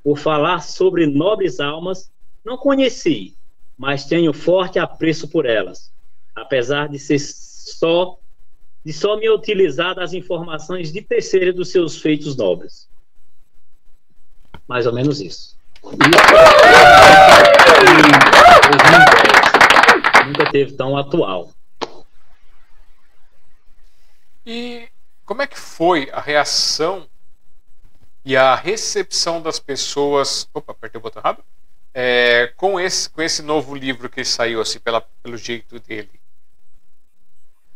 por falar sobre nobres almas, não conheci, mas tenho forte apreço por elas, apesar de ser só de só me utilizar das informações de terceiro dos seus feitos nobres. Mais ou menos isso. nunca teve tão atual. E como é que foi a reação e a recepção das pessoas. Opa, apertei o botão errado. É, com, esse, com esse novo livro que saiu, assim, pela, pelo jeito dele?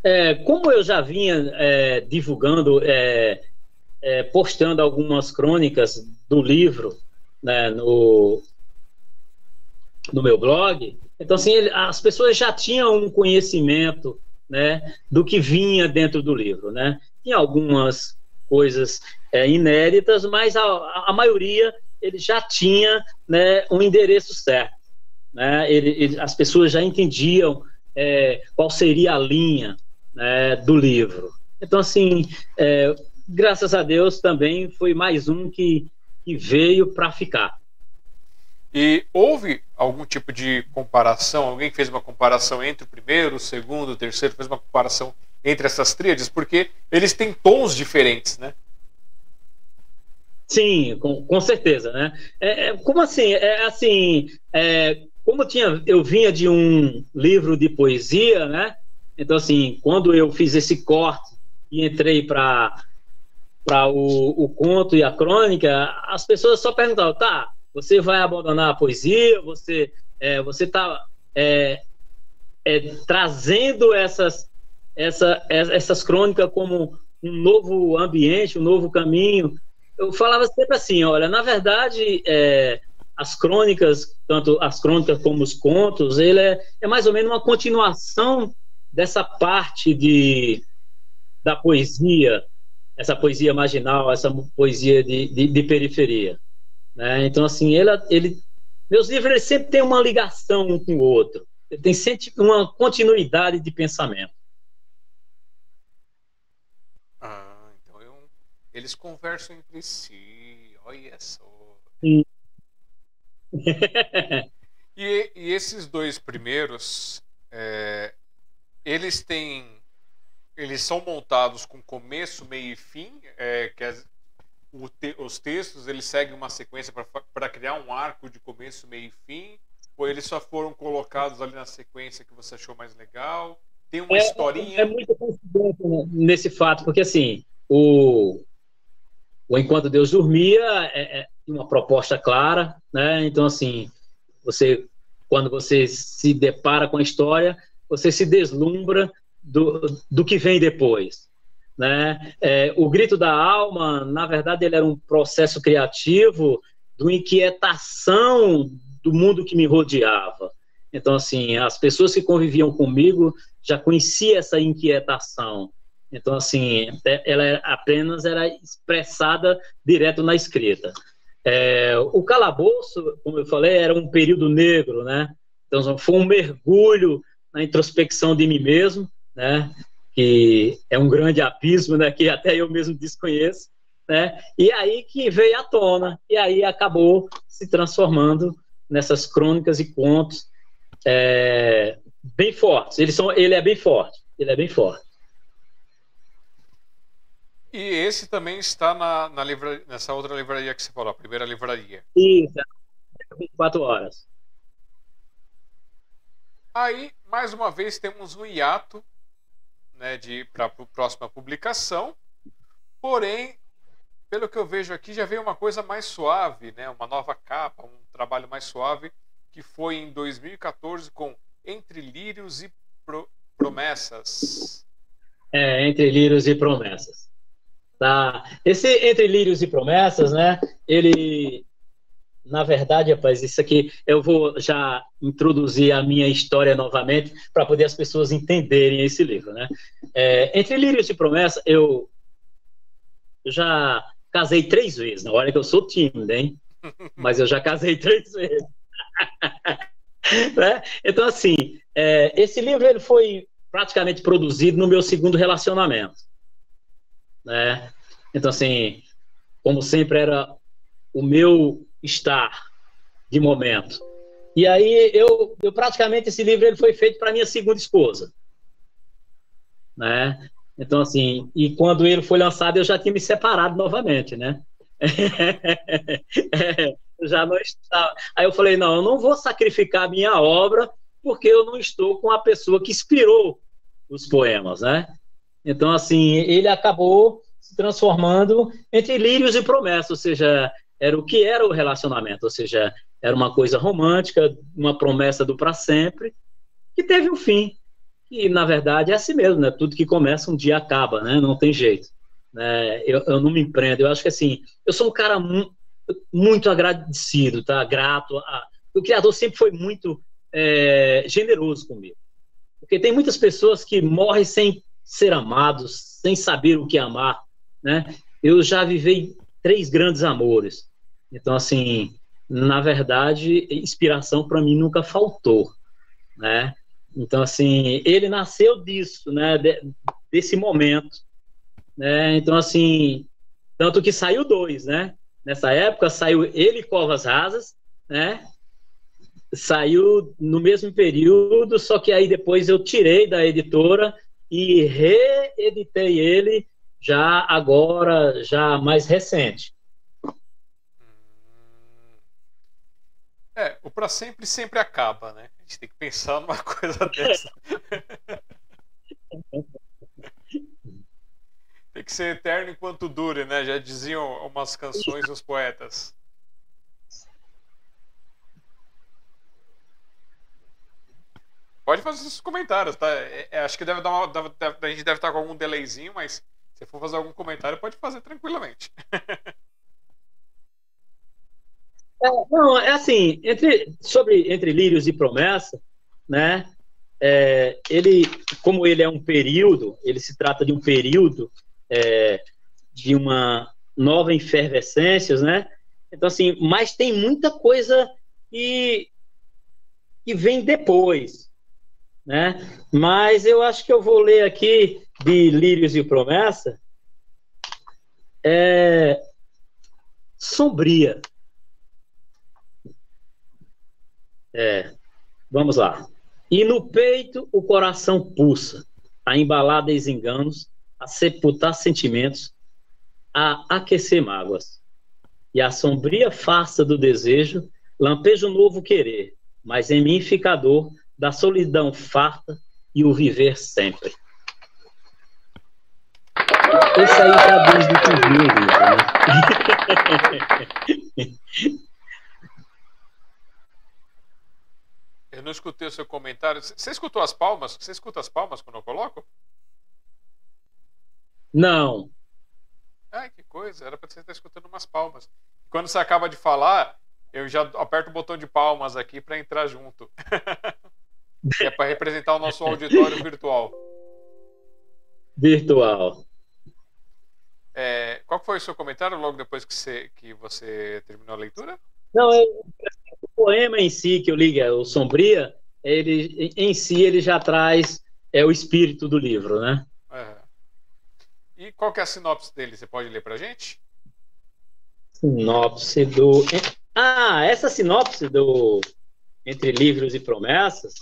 É, como eu já vinha é, divulgando, é, é, postando algumas crônicas do livro né, no, no meu blog, então, assim, ele, as pessoas já tinham um conhecimento né, do que vinha dentro do livro. Né? Tinha algumas coisas é, inéditas, mas a, a, maioria ele já tinha né, um endereço certo. Né? Ele, ele, as pessoas já entendiam é, qual seria a linha né, do livro. Então, assim, é, graças a Deus também foi mais um que, que veio para ficar. E houve algum tipo de comparação? Alguém fez uma comparação entre o primeiro, o segundo, o terceiro, fez uma comparação entre essas tríades? Porque eles têm tons diferentes, né? Sim, com, com certeza, né? É, é, como assim? É assim, é, como tinha, eu vinha de um livro de poesia, né? Então assim, quando eu fiz esse corte e entrei para o, o conto e a crônica, as pessoas só perguntavam, tá? Você vai abandonar a poesia? Você é, você está é, é, trazendo essas essa, essas crônicas como um novo ambiente, um novo caminho. Eu falava sempre assim, olha, na verdade, é, as crônicas, tanto as crônicas como os contos, ele é, é mais ou menos uma continuação dessa parte de, da poesia, essa poesia marginal, essa poesia de, de, de periferia. Né? Então, assim, ele, ele, meus livros eles sempre têm uma ligação um com o outro. Ele tem sempre uma continuidade de pensamento. Ah, então eu, eles conversam entre si. Olha só. e, e, esses dois primeiros, é, eles têm. Eles são montados com começo, meio e fim, é, que as, te, os textos eles seguem uma sequência para criar um arco de começo, meio e fim, ou eles só foram colocados ali na sequência que você achou mais legal? Tem uma é, historinha. É, é muita coincidência nesse fato, porque assim, o, o Enquanto Deus Dormia é, é uma proposta clara, né? Então, assim, você, quando você se depara com a história, você se deslumbra do, do que vem depois. Né? É, o Grito da Alma, na verdade, ele era um processo criativo do inquietação do mundo que me rodeava. Então, assim, as pessoas que conviviam comigo já conheciam essa inquietação. Então, assim, ela apenas era expressada direto na escrita. É, o calabouço, como eu falei, era um período negro, né? Então, foi um mergulho na introspecção de mim mesmo, né? Que é um grande abismo, né? Que até eu mesmo desconheço, né? E aí que veio à tona, e aí acabou se transformando nessas crônicas e contos é, bem fortes. Eles são, ele é bem forte, ele é bem forte. E esse também está na, na livra, nessa outra livraria que você falou, a primeira livraria. Isso, é quatro horas. Aí, mais uma vez, temos um hiato né, para a próxima publicação. Porém, pelo que eu vejo aqui, já veio uma coisa mais suave, né, uma nova capa, um trabalho mais suave, que foi em 2014 com Entre Lírios e Pro Promessas. É, Entre Lírios e Promessas. Tá. Esse Entre Lírios e Promessas, né? Ele, na verdade, rapaz, isso aqui eu vou já introduzir a minha história novamente para poder as pessoas entenderem esse livro, né? É, Entre Lírios e Promessas, eu, eu já casei três vezes. Na hora que eu sou tímido, hein? Mas eu já casei três vezes. né? Então, assim, é, esse livro ele foi praticamente produzido no meu segundo relacionamento né? Então, assim, como sempre era o meu estar de momento. E aí eu, eu praticamente esse livro ele foi feito para minha segunda esposa, né? Então assim, e quando ele foi lançado eu já tinha me separado novamente, né? já não estava. Aí eu falei não, eu não vou sacrificar minha obra porque eu não estou com a pessoa que inspirou os poemas, né? Então, assim, ele acabou se transformando entre lírios e promessas, ou seja, era o que era o relacionamento, ou seja, era uma coisa romântica, uma promessa do para sempre, que teve um fim. E, na verdade, é assim mesmo, né? Tudo que começa um dia acaba, né? Não tem jeito. Né? Eu, eu não me empreendo. Eu acho que, assim, eu sou um cara mu muito agradecido, tá? Grato. A... O Criador sempre foi muito é, generoso comigo. Porque tem muitas pessoas que morrem sem ser amados, sem saber o que amar, né? Eu já vivei três grandes amores. Então, assim, na verdade, inspiração para mim nunca faltou, né? Então, assim, ele nasceu disso, né? De, desse momento, né? Então, assim, tanto que saiu dois, né? Nessa época saiu ele Covas Rasas, né? Saiu no mesmo período, só que aí depois eu tirei da editora e reeditei ele já agora, já mais recente. É, o para sempre sempre acaba, né? A gente tem que pensar numa coisa dessa. tem que ser eterno enquanto dure, né? Já diziam umas canções dos poetas. Pode fazer seus comentários, tá? É, é, acho que deve dar uma, deve, a gente deve estar com algum delayzinho, mas se for fazer algum comentário, pode fazer tranquilamente. é, não, é assim, entre, sobre entre lírios e promessa, né? É, ele, como ele é um período, ele se trata de um período é, de uma nova efervescência, né? Então assim, mas tem muita coisa que, que vem depois, né? Mas eu acho que eu vou ler aqui de Lírios e Promessa é sombria. É, vamos lá. E no peito o coração pulsa, a embalar desenganos, a sepultar sentimentos, a aquecer mágoas. E a sombria farsa do desejo, lampeja o novo querer, mas em mim fica a dor da solidão farta e o viver sempre. Esse aí do que viu, né? Eu não escutei o seu comentário. Você escutou as palmas? Você escuta as palmas quando eu coloco? Não. Ai, que coisa. Era para você estar escutando umas palmas. Quando você acaba de falar, eu já aperto o botão de palmas aqui para entrar junto. é para representar o nosso auditório virtual. Virtual. É, qual foi o seu comentário logo depois que você, que você terminou a leitura? Não, eu, o poema em si que eu li, é o Sombria, ele em si ele já traz é o espírito do livro, né? É. E qual que é a sinopse dele? Você pode ler para gente? Sinopse do ah, essa sinopse do Entre Livros e Promessas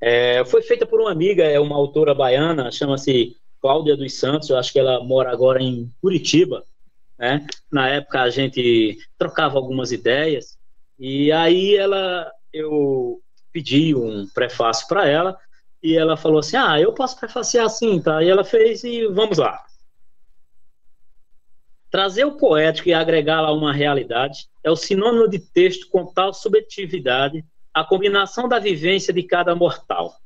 é, foi feita por uma amiga, é uma autora baiana, chama-se Cláudia dos Santos, eu acho que ela mora agora em Curitiba. Né? Na época a gente trocava algumas ideias e aí ela, eu pedi um prefácio para ela e ela falou assim, ah, eu posso prefaciar assim, tá? E ela fez e vamos lá. Trazer o poético e agregá-lo a uma realidade é o sinônimo de texto com tal subjetividade, a combinação da vivência de cada mortal.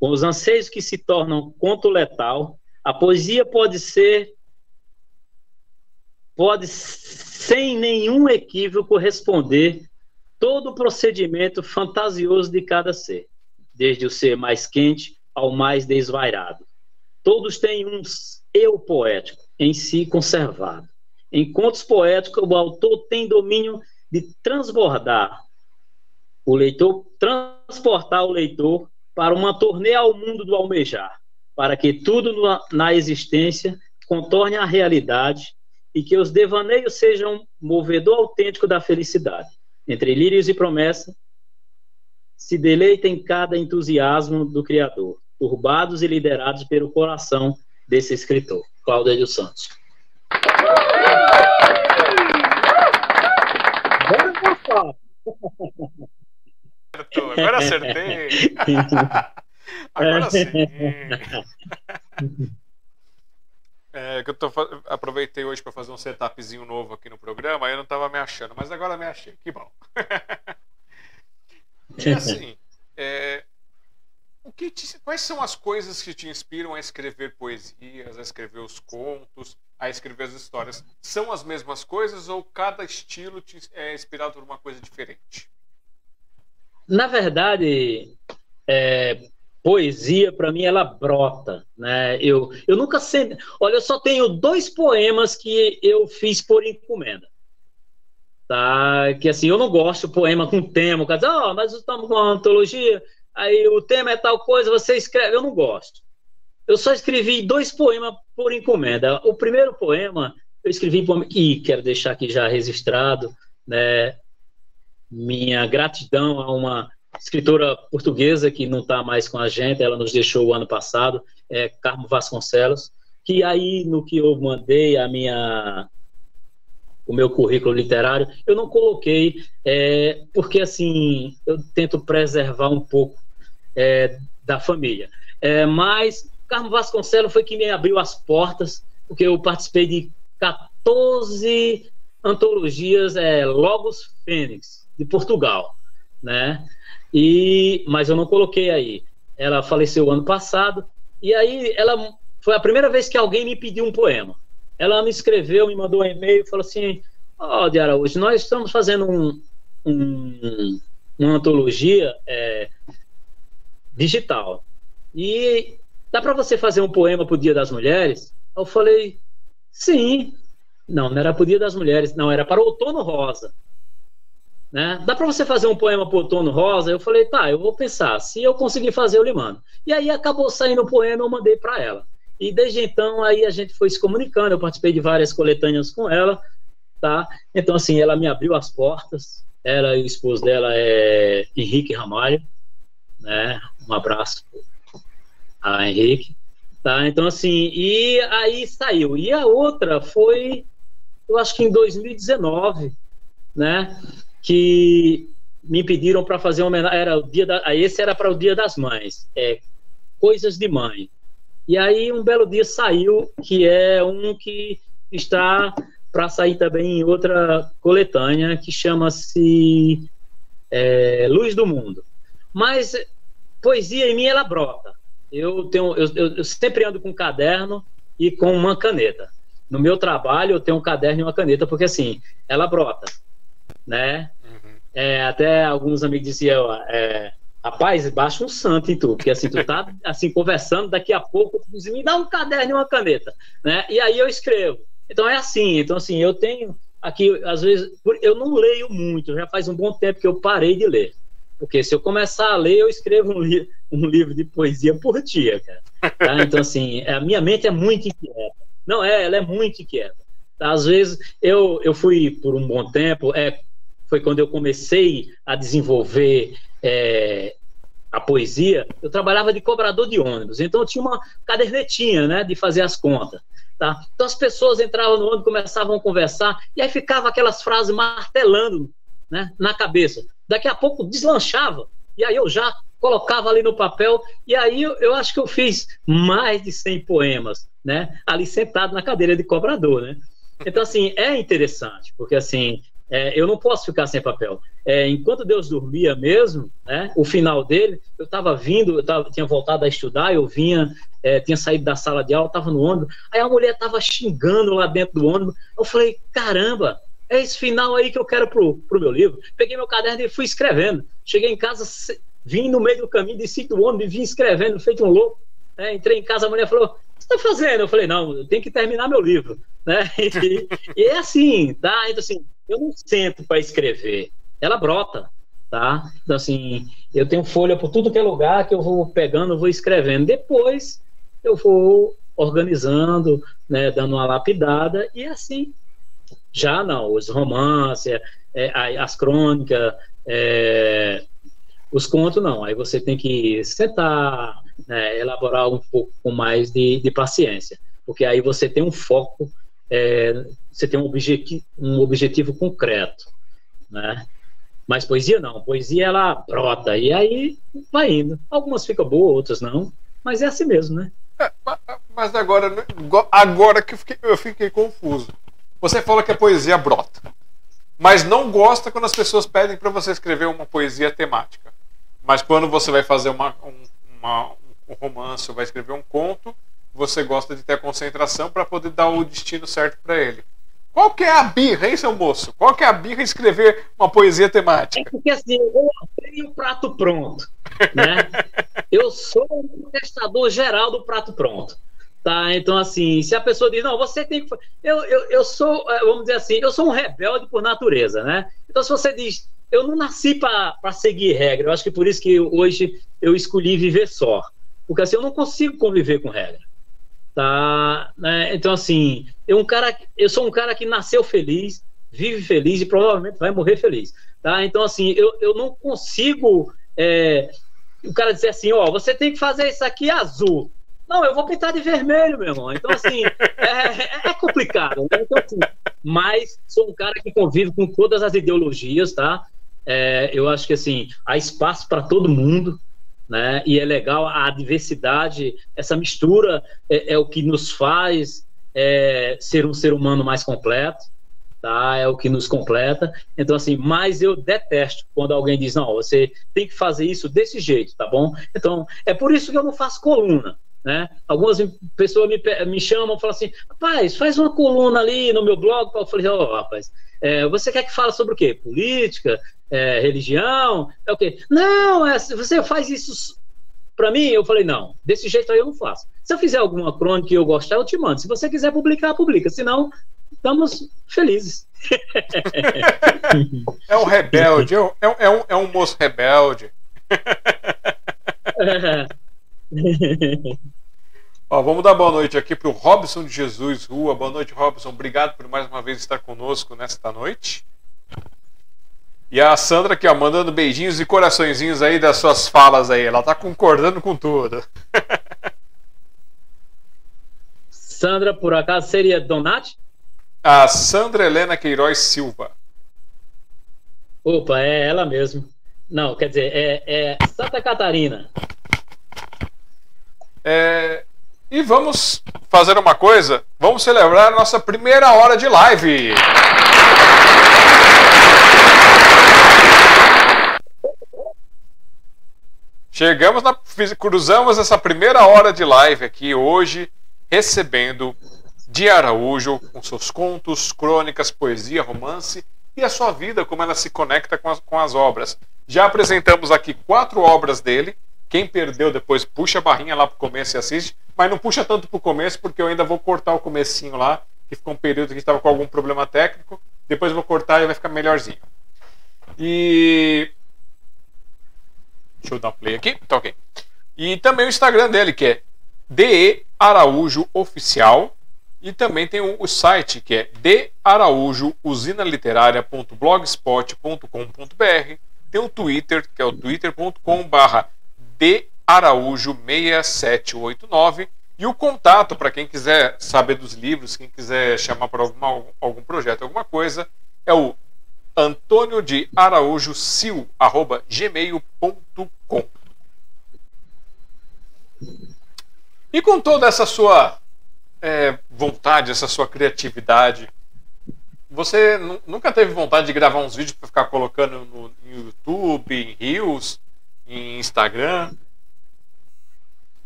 Com os anseios que se tornam conto letal, a poesia pode ser pode sem nenhum equívoco responder todo o procedimento fantasioso de cada ser, desde o ser mais quente ao mais desvairado. Todos têm um eu poético em si conservado. Em contos poéticos, o autor tem domínio de transbordar o leitor, transportar o leitor para uma turnê ao mundo do almejar, para que tudo na existência contorne a realidade e que os devaneios sejam movedor autêntico da felicidade. Entre lírios e promessa, se deleita em cada entusiasmo do Criador, turbados e liderados pelo coração desse escritor, Cláudio dos Santos. Agora acertei. Agora sim. É, que eu tô, aproveitei hoje para fazer um setupzinho novo aqui no programa, aí eu não estava me achando, mas agora me achei. Que bom. e assim, é, o que te, quais são as coisas que te inspiram a escrever poesias, a escrever os contos, a escrever as histórias? São as mesmas coisas ou cada estilo te, é inspirado por uma coisa diferente? Na verdade, é, poesia para mim ela brota, né? Eu, eu nunca sei. Olha, eu só tenho dois poemas que eu fiz por encomenda. Tá? Que assim, eu não gosto de poema com tema, dizer, oh, mas estamos com uma antologia, aí o tema é tal coisa, você escreve, eu não gosto. Eu só escrevi dois poemas por encomenda. O primeiro poema eu escrevi e quero deixar aqui já registrado, né? Minha gratidão a uma escritora portuguesa que não está mais com a gente, ela nos deixou o ano passado, é Carmo Vasconcelos, que aí no que eu mandei a minha o meu currículo literário, eu não coloquei, é, porque assim, eu tento preservar um pouco é, da família. É, mas Carmo Vasconcelos foi que me abriu as portas, porque eu participei de 14 antologias é, Logos Fênix, de Portugal, né? E, mas eu não coloquei aí. Ela faleceu ano passado, e aí ela foi a primeira vez que alguém me pediu um poema. Ela me escreveu, me mandou um e-mail, falou assim: Ó, oh, de Araújo, nós estamos fazendo um, um, uma antologia é, digital. E dá para você fazer um poema para o Dia das Mulheres? Eu falei: sim. Não, não era para o Dia das Mulheres, não, era para o Outono Rosa. Né? Dá para você fazer um poema para Outono Rosa? Eu falei, tá, eu vou pensar. Se eu conseguir fazer, eu lhe mando. E aí acabou saindo o poema, eu mandei para ela. E desde então aí a gente foi se comunicando. Eu participei de várias coletâneas com ela, tá? Então assim, ela me abriu as portas Ela e o esposo dela é Henrique Ramalho, né? Um abraço a Henrique. Tá? Então, assim, e aí saiu. E a outra foi, eu acho que em 2019, né? Que me pediram para fazer uma homenagem. Era o dia da, esse era para o Dia das Mães. É, Coisas de Mãe. E aí, um belo dia saiu, que é um que está para sair também em outra coletânea, que chama-se é, Luz do Mundo. Mas poesia em mim, ela brota. Eu, tenho, eu, eu sempre ando com um caderno e com uma caneta. No meu trabalho, eu tenho um caderno e uma caneta, porque assim, ela brota, né? Uhum. É, até alguns amigos diziam, é, rapaz, baixa um santo em tu, porque assim, tu tá assim, conversando, daqui a pouco tu diz, me dá um caderno e uma caneta, né? E aí eu escrevo. Então é assim, então assim, eu tenho aqui, às vezes, eu não leio muito, já faz um bom tempo que eu parei de ler. Porque se eu começar a ler, eu escrevo um, li um livro de poesia por dia, cara. Tá? Então, assim, a minha mente é muito inquieta. Não é, ela é muito inquieta. Tá? Às vezes, eu, eu fui por um bom tempo, é, foi quando eu comecei a desenvolver é, a poesia, eu trabalhava de cobrador de ônibus. Então, eu tinha uma cadernetinha, né, de fazer as contas. Tá? Então, as pessoas entravam no ônibus, começavam a conversar, e aí ficava aquelas frases martelando né, na cabeça. Daqui a pouco deslanchava, e aí eu já colocava ali no papel, e aí eu, eu acho que eu fiz mais de 100 poemas, né, ali sentado na cadeira de cobrador, né. Então, assim, é interessante, porque, assim, é, eu não posso ficar sem papel. É, enquanto Deus dormia mesmo, né, o final dele, eu estava vindo, eu tava, tinha voltado a estudar, eu vinha, é, tinha saído da sala de aula, estava no ônibus, aí a mulher estava xingando lá dentro do ônibus, eu falei, caramba, é esse final aí que eu quero pro, pro meu livro. Peguei meu caderno e fui escrevendo. Cheguei em casa, vim no meio do caminho, desci do ônibus vim escrevendo, feito um louco. É, entrei em casa, a mulher falou: O você está fazendo? Eu falei: Não, eu tenho que terminar meu livro. Né? E, e é assim, tá? Então, assim, eu não sento para escrever, ela brota. Tá? Então, assim, eu tenho folha por tudo que é lugar que eu vou pegando, vou escrevendo. Depois eu vou organizando, né, dando uma lapidada, e assim já não, os romances, é, é, as crônicas, é, os contos não. Aí você tem que sentar, né, elaborar um pouco com mais de, de, paciência, porque aí você tem um foco, é, você tem um, objetivo, um objetivo concreto, né? Mas poesia não, poesia ela brota e aí vai indo. Algumas ficam boas, outras não, mas é assim mesmo, né? É, mas agora, agora que eu fiquei, eu fiquei confuso. Você fala que a poesia brota, mas não gosta quando as pessoas pedem para você escrever uma poesia temática. Mas quando você vai fazer uma, um, uma, um romance ou vai escrever um conto, você gosta de ter a concentração para poder dar o destino certo para ele. Qual que é a birra, hein, seu moço? Qual que é a birra escrever uma poesia temática? É porque assim, eu tenho o prato pronto, né? eu sou o testador geral do prato pronto. Tá, então assim, se a pessoa diz, não, você tem que. Eu, eu, eu sou, é, vamos dizer assim, eu sou um rebelde por natureza, né? Então, se você diz, eu não nasci para seguir regra, eu acho que por isso que hoje eu escolhi viver só. Porque assim, eu não consigo conviver com regra. Tá? Né? Então, assim, eu, um cara, eu sou um cara que nasceu feliz, vive feliz e provavelmente vai morrer feliz. Tá? Então, assim, eu, eu não consigo. É, o cara dizer assim, ó, você tem que fazer isso aqui azul. Não, eu vou pintar de vermelho, meu irmão. Então, assim, é, é, é complicado. Né? Então, assim, mas sou um cara que convive com todas as ideologias, tá? É, eu acho que, assim, há espaço para todo mundo, né? E é legal a diversidade, essa mistura é, é o que nos faz é, ser um ser humano mais completo, tá? É o que nos completa. Então, assim, mas eu detesto quando alguém diz, não, você tem que fazer isso desse jeito, tá bom? Então, é por isso que eu não faço coluna. Né? Algumas pessoas me, me chamam e falam assim: rapaz, faz uma coluna ali no meu blog. Eu falei: ó, oh, rapaz, é, você quer que fale sobre o quê? Política? É, religião? É o quê? Não, é, você faz isso para mim? Eu falei: não, desse jeito aí eu não faço. Se eu fizer alguma crônica e eu gostar, eu te mando. Se você quiser publicar, publica. Senão, estamos felizes. é um rebelde, é um, é um, é um moço rebelde. Ó, vamos dar boa noite aqui para o Robson de Jesus Rua. Boa noite, Robson. Obrigado por mais uma vez estar conosco nesta noite. E a Sandra aqui, ó, mandando beijinhos e coraçõezinhos aí das suas falas aí. Ela tá concordando com tudo. Sandra, por acaso, seria Donati? A Sandra Helena Queiroz Silva. Opa, é ela mesmo. Não, quer dizer, é, é Santa Catarina. É, e vamos fazer uma coisa. Vamos celebrar a nossa primeira hora de live. Chegamos na. Cruzamos essa primeira hora de live aqui hoje, recebendo de Araújo com seus contos, crônicas, poesia, romance e a sua vida, como ela se conecta com as, com as obras. Já apresentamos aqui quatro obras dele. Quem perdeu depois puxa a barrinha lá pro começo e assiste, mas não puxa tanto pro começo porque eu ainda vou cortar o comecinho lá, que ficou um período que estava com algum problema técnico. Depois vou cortar e vai ficar melhorzinho. E Deixa eu dar play aqui. Tá ok. E também o Instagram dele, que é DE Araújo Oficial. E também tem o, site, que é dearaújousinaliteraria.blogspot.com.br. Tem o Twitter, que é o twitter.com.br dearaújo6789. E o contato, para quem quiser saber dos livros, quem quiser chamar para algum projeto, alguma coisa, é o Antônio de Araújo Sil, arroba gmail.com. E com toda essa sua é, vontade, essa sua criatividade, você nunca teve vontade de gravar uns vídeos para ficar colocando no, no YouTube, em Reels, em Instagram?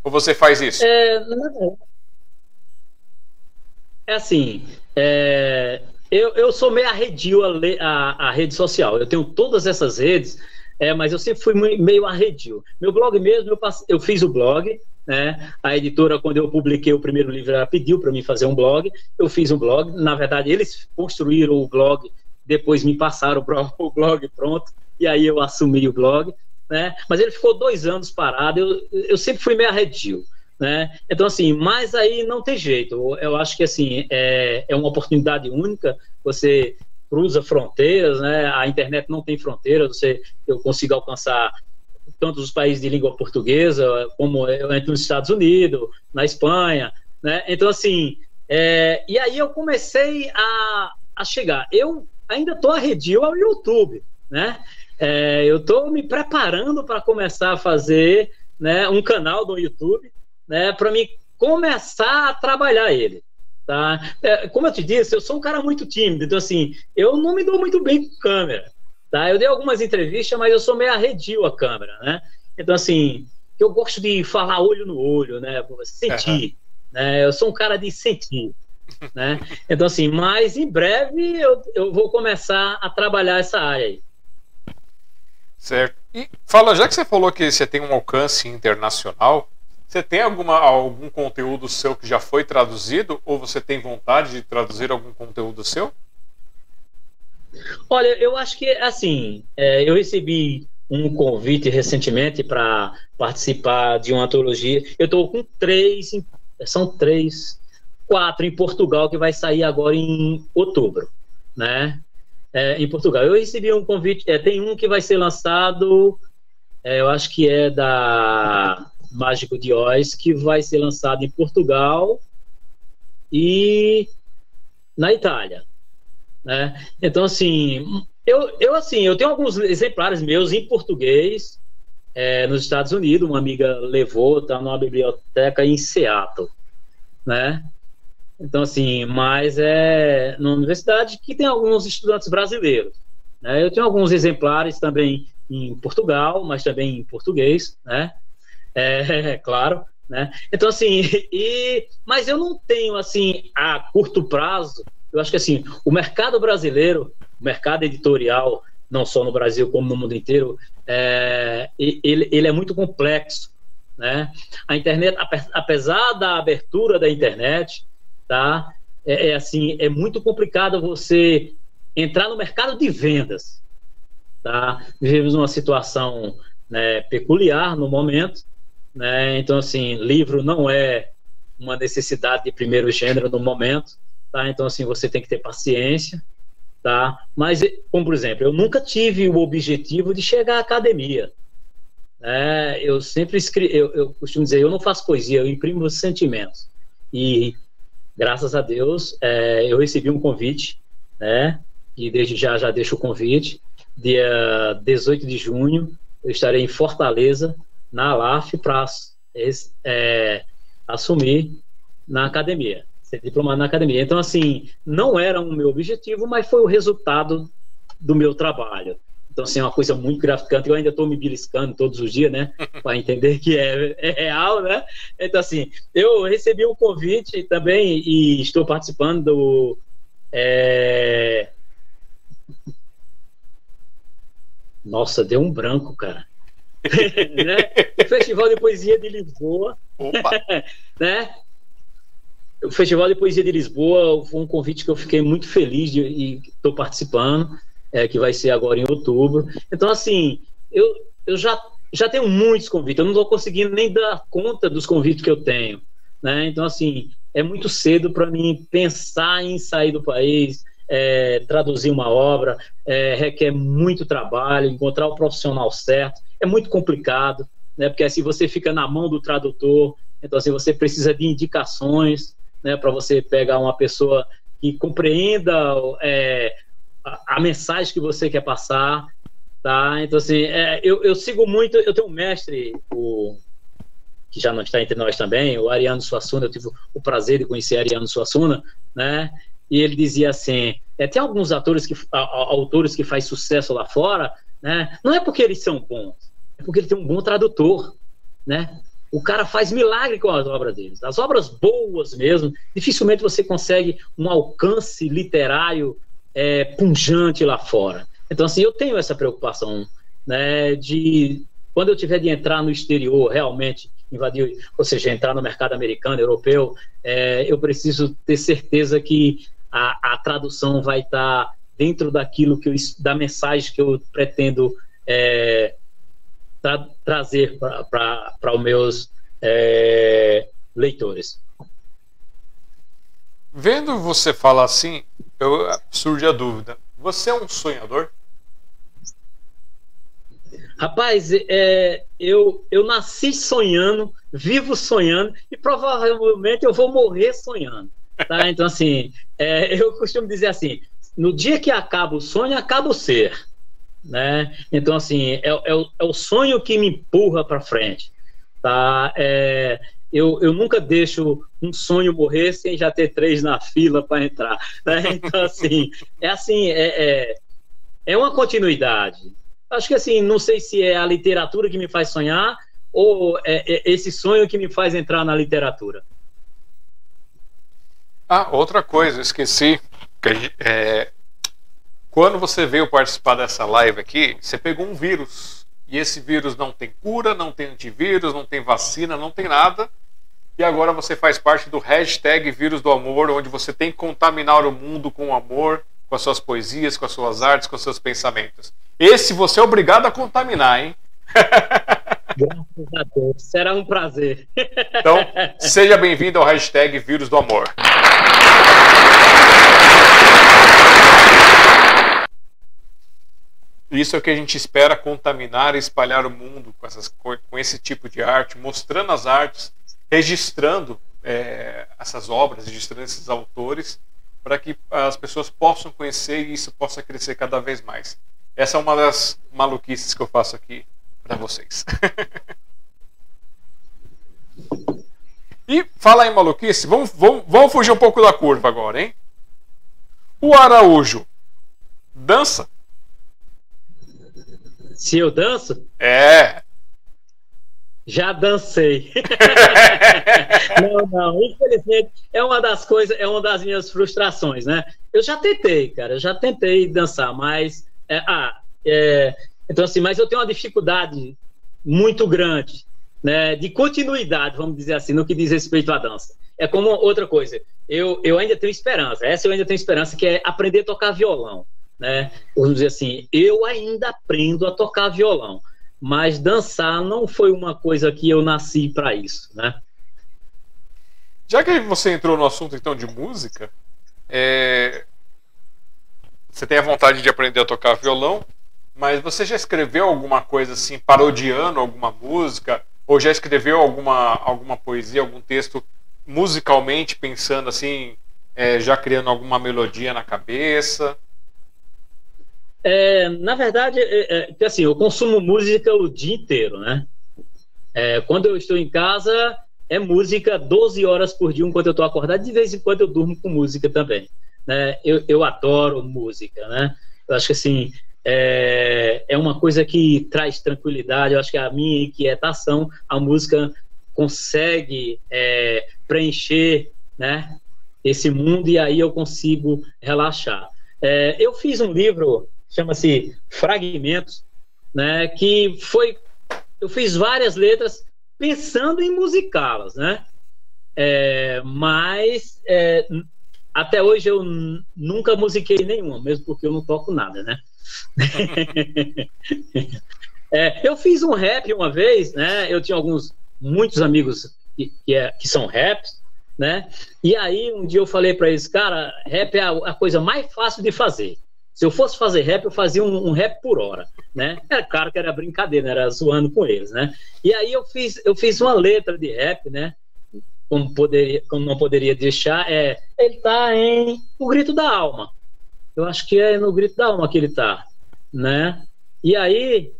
Ou você faz isso? É, é assim, é, eu, eu sou meio arredio a, a, a, rede social. Eu tenho todas essas redes, é, mas eu sempre fui meio arredio. Meu blog mesmo, eu, passe, eu fiz o blog, né? A editora, quando eu publiquei o primeiro livro, ela pediu para mim fazer um blog. Eu fiz um blog. Na verdade, eles construíram o blog, depois me passaram o blog pronto, e aí eu assumi o blog. Né? Mas ele ficou dois anos parado. Eu, eu sempre fui meio arredio. Né? Então, assim, mas aí não tem jeito. Eu acho que, assim, é, é uma oportunidade única. Você cruza fronteiras, né? A internet não tem fronteiras. Você, eu consigo alcançar tanto os países de língua portuguesa, como eu entro nos Estados Unidos, na Espanha, né? Então, assim, é, e aí eu comecei a, a chegar. Eu ainda estou arredio ao YouTube, né? É, eu estou me preparando para começar a fazer né, um canal no YouTube né, para mim começar a trabalhar ele. Tá? É, como eu te disse, eu sou um cara muito tímido, então assim, eu não me dou muito bem com câmera. Tá? Eu dei algumas entrevistas, mas eu sou meio arredio a câmera, né? Então assim, eu gosto de falar olho no olho, né? Sentir. Uhum. Né? Eu sou um cara de sentir. Né? Então, assim, mas em breve eu, eu vou começar a trabalhar essa área aí. Certo. E fala, já que você falou que você tem um alcance internacional, você tem alguma, algum conteúdo seu que já foi traduzido ou você tem vontade de traduzir algum conteúdo seu? Olha, eu acho que assim, é, eu recebi um convite recentemente para participar de uma antologia. Eu estou com três, são três, quatro em Portugal que vai sair agora em outubro, né? É, em Portugal. Eu recebi um convite. É, tem um que vai ser lançado, é, eu acho que é da Mágico de Oz, que vai ser lançado em Portugal e na Itália. Né? Então, assim, eu, eu, assim, eu tenho alguns exemplares meus em português é, nos Estados Unidos, uma amiga levou, está numa biblioteca em Seattle, né? Então, assim, mas é numa universidade que tem alguns estudantes brasileiros. Né? Eu tenho alguns exemplares também em Portugal, mas também em português, né? É, claro, né? Então, assim, e, mas eu não tenho, assim, a curto prazo, eu acho que, assim, o mercado brasileiro, o mercado editorial, não só no Brasil como no mundo inteiro, é, ele, ele é muito complexo, né? A internet, apesar da abertura da internet, tá? É, é assim, é muito complicado você entrar no mercado de vendas, tá? Vivemos uma situação né, peculiar no momento, né? Então, assim, livro não é uma necessidade de primeiro gênero no momento, tá? Então, assim, você tem que ter paciência, tá? Mas, como por exemplo, eu nunca tive o objetivo de chegar à academia. É, eu sempre escrevo, eu, eu, costumo dizer, eu não faço poesia, eu imprimo sentimentos. E graças a Deus, é, eu recebi um convite, né? E desde já já deixo o convite. Dia 18 de junho, eu estarei em Fortaleza, na ALAF, para é, assumir na academia, ser diplomado na academia. Então, assim, não era o meu objetivo, mas foi o resultado do meu trabalho. Então, assim, é uma coisa muito gratificante. Eu ainda estou me beliscando todos os dias, né? Para entender que é, é, real, né? Então, assim, eu recebi um convite também e estou participando do. É... Nossa, deu um branco, cara. né? O Festival de Poesia de Lisboa. né? O Festival de Poesia de Lisboa foi um convite que eu fiquei muito feliz de, e estou participando é, que vai ser agora em outubro. Então, assim, eu, eu já, já tenho muitos convites, eu não estou conseguindo nem dar conta dos convites que eu tenho. Né? Então, assim, é muito cedo para mim pensar em sair do país, é, traduzir uma obra, é, requer muito trabalho, encontrar o profissional certo, é muito complicado, né? porque assim você fica na mão do tradutor, então assim, você precisa de indicações né, para você pegar uma pessoa que compreenda é, a, mensagem que você quer passar, tá? Então, assim, é, eu, eu sigo muito, eu tenho um mestre, o, que já não está entre nós também, o Ariano Suassuna, eu tive o prazer de conhecer Ariano Suassuna, né? E ele dizia assim, é, tem alguns atores que, a, a, autores que faz sucesso lá fora, né? Não é porque eles são bons, é porque ele tem um bom tradutor, né? O cara faz milagre com as obras deles. As obras boas mesmo, dificilmente você consegue um alcance literário é, punjante lá fora. Então, assim, eu tenho essa preocupação né, de quando eu tiver de entrar no exterior, realmente invadir, ou seja, entrar no mercado americano, europeu, é, eu preciso ter certeza que a, a tradução vai estar tá dentro daquilo que eu, da mensagem que eu pretendo é, tra trazer para os meus é, leitores. Vendo você falar assim, eu, surge a dúvida. Você é um sonhador? Rapaz, é, eu, eu nasci sonhando, vivo sonhando e provavelmente eu vou morrer sonhando. Tá? Então, assim, é, eu costumo dizer assim: no dia que acaba o sonho, acaba o ser. Né? Então, assim, é, é, o, é o sonho que me empurra para frente. Tá? É, eu, eu nunca deixo um sonho morrer sem já ter três na fila para entrar. Né? Então, assim, é assim, é, é, é, uma continuidade. Acho que assim, não sei se é a literatura que me faz sonhar ou é, é esse sonho que me faz entrar na literatura. Ah, outra coisa, esqueci. É, quando você veio participar dessa live aqui, você pegou um vírus e esse vírus não tem cura, não tem antivírus, não tem vacina, não tem nada. E agora você faz parte do hashtag Vírus do Amor, onde você tem que contaminar o mundo com amor, com as suas poesias, com as suas artes, com os seus pensamentos. Esse você é obrigado a contaminar, hein? Graças a Deus. Será um prazer. Então, seja bem-vindo ao hashtag Vírus do Amor. Isso é o que a gente espera contaminar e espalhar o mundo com, essas, com esse tipo de arte, mostrando as artes, registrando é, essas obras, registrando esses autores, para que as pessoas possam conhecer e isso possa crescer cada vez mais. Essa é uma das maluquices que eu faço aqui para vocês. e fala em maluquice, vamos, vamos, vamos fugir um pouco da curva agora, hein? O Araújo dança? Se eu danço? É. Já dancei. não, não. Infelizmente, é uma das coisas, é uma das minhas frustrações, né? Eu já tentei, cara, eu já tentei dançar, mas. É, ah, é, então, assim, mas eu tenho uma dificuldade muito grande, né? De continuidade, vamos dizer assim, no que diz respeito à dança. É como outra coisa. Eu, eu ainda tenho esperança, essa eu ainda tenho esperança, que é aprender a tocar violão né? Vamos dizer assim, eu ainda aprendo a tocar violão, mas dançar não foi uma coisa que eu nasci para isso, né? Já que você entrou no assunto então de música, é... você tem a vontade de aprender a tocar violão, mas você já escreveu alguma coisa assim, parodiando alguma música? Ou já escreveu alguma, alguma poesia, algum texto musicalmente, pensando assim, é, já criando alguma melodia na cabeça? É, na verdade, é, é, assim, eu consumo música o dia inteiro, né? É, quando eu estou em casa, é música 12 horas por dia enquanto eu estou acordado. De vez em quando eu durmo com música também. Né? Eu, eu adoro música, né? Eu acho que assim, é, é uma coisa que traz tranquilidade. Eu acho que a minha inquietação, a música consegue é, preencher, né? Esse mundo e aí eu consigo relaxar. É, eu fiz um livro, chama-se Fragmentos, né? Que foi, eu fiz várias letras pensando em musicá-las, né? É, mas é, até hoje eu nunca musiquei nenhuma, mesmo porque eu não toco nada, né? é, eu fiz um rap uma vez, né? Eu tinha alguns, muitos amigos que, que, é, que são raps, né? E aí um dia eu falei para eles, cara, rap é a, a, coisa mais fácil de fazer. Se eu fosse fazer rap, eu fazia um, um rap por hora, né? Era claro que era brincadeira, era zoando com eles, né? E aí eu fiz, eu fiz uma letra de rap, né? Como, poderia, como não poderia deixar, é ele tá em O Grito da Alma. Eu acho que é no Grito da Alma que ele tá, né? E aí,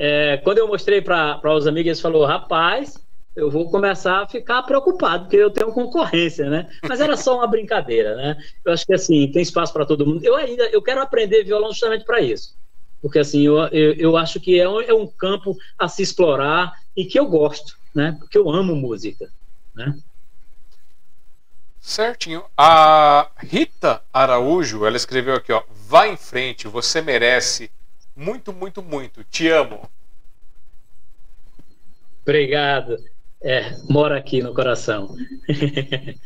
é, quando eu mostrei para os amigos, eles falaram, rapaz, eu vou começar a ficar preocupado, porque eu tenho concorrência, né? Mas era só uma brincadeira, né? Eu acho que, assim, tem espaço para todo mundo. Eu ainda, eu quero aprender violão justamente para isso. Porque, assim, eu, eu, eu acho que é um, é um campo a se explorar e que eu gosto, né? Porque eu amo música, né? Certinho. A Rita Araújo, ela escreveu aqui, ó. Vá em frente, você merece. Muito, muito, muito. Te amo. Obrigado. É, mora aqui no coração.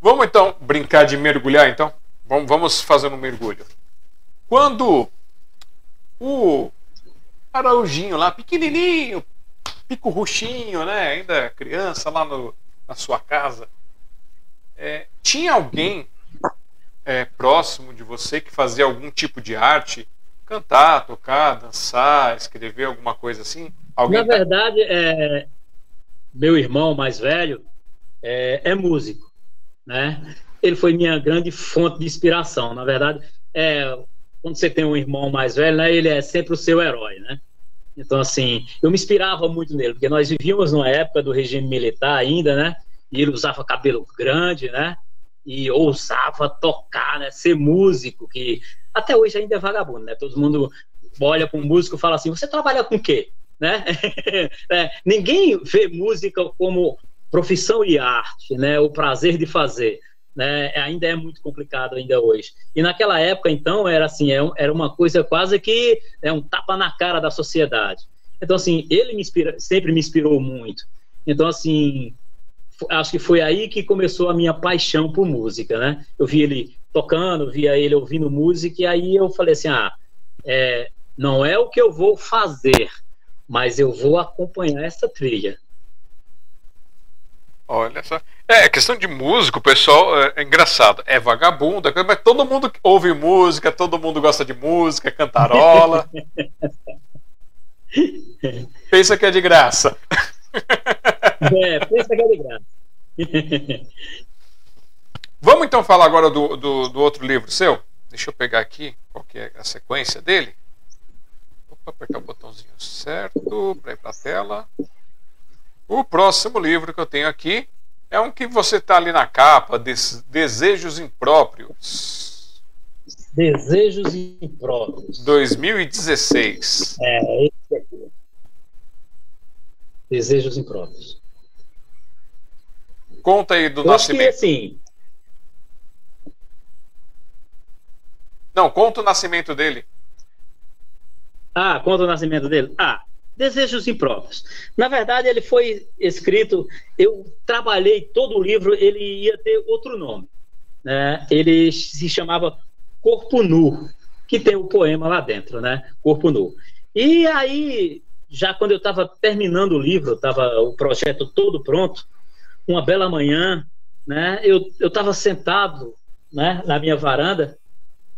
vamos então brincar de mergulhar, então? Vamos fazer um mergulho. Quando o Araujinho lá, pequenininho, pico roxinho, né? Ainda criança lá no, na sua casa, é, tinha alguém é, próximo de você que fazia algum tipo de arte? Cantar, tocar, dançar, escrever alguma coisa assim? Alguém Na tá- verdade, é, meu irmão mais velho é, é, músico, né? Ele foi minha grande fonte de inspiração. Na verdade, é, quando você tem um irmão mais velho, né, ele é sempre o seu herói, né? Então, assim, eu me inspirava muito nele, porque nós vivíamos numa época do regime militar ainda, né? e ele usava cabelo grande, né? E ousava tocar, né? Ser músico, que até hoje ainda é vagabundo, né? Todo mundo olha para um músico e fala assim: você trabalha com o quê? Né? é, ninguém vê música como profissão e arte, né? O prazer de fazer. Né, ainda é muito complicado ainda hoje. E naquela época, então, era assim, é era uma coisa quase que é um tapa na cara da sociedade. Então, assim, ele me inspira, sempre me inspirou muito. Então, assim, acho que foi aí que começou a minha paixão por música, né? Eu vi ele tocando, via ele ouvindo música, e aí eu falei assim: ah, é, não é o que eu vou fazer, mas eu vou acompanhar essa trilha. Olha só. É, questão de músico, pessoal é, é engraçado. É vagabundo, é mas todo mundo ouve música, todo mundo gosta de música, cantarola. Pensa que é de graça. É, pensa que é de graça. Vamos então falar agora do, do, do, outro livro seu? Deixa eu pegar aqui qual que é a sequência dele. Apertar o botãozinho certo para ir para a tela. O próximo livro que eu tenho aqui é um que você está ali na capa, Des Desejos Impróprios. Desejos Impróprios. 2016. É, esse aqui. Desejos Impróprios. Conta aí do Eu nascimento. Acho que, assim, Não, conta o nascimento dele. Ah, conta o nascimento dele? Ah, Desejos Impróprios. Na verdade, ele foi escrito. Eu trabalhei todo o livro, ele ia ter outro nome. Né? Ele se chamava Corpo Nu, que tem o poema lá dentro, né? Corpo Nu. E aí já quando eu estava terminando o livro, estava o projeto todo pronto, uma bela manhã, né, eu estava sentado né, na minha varanda,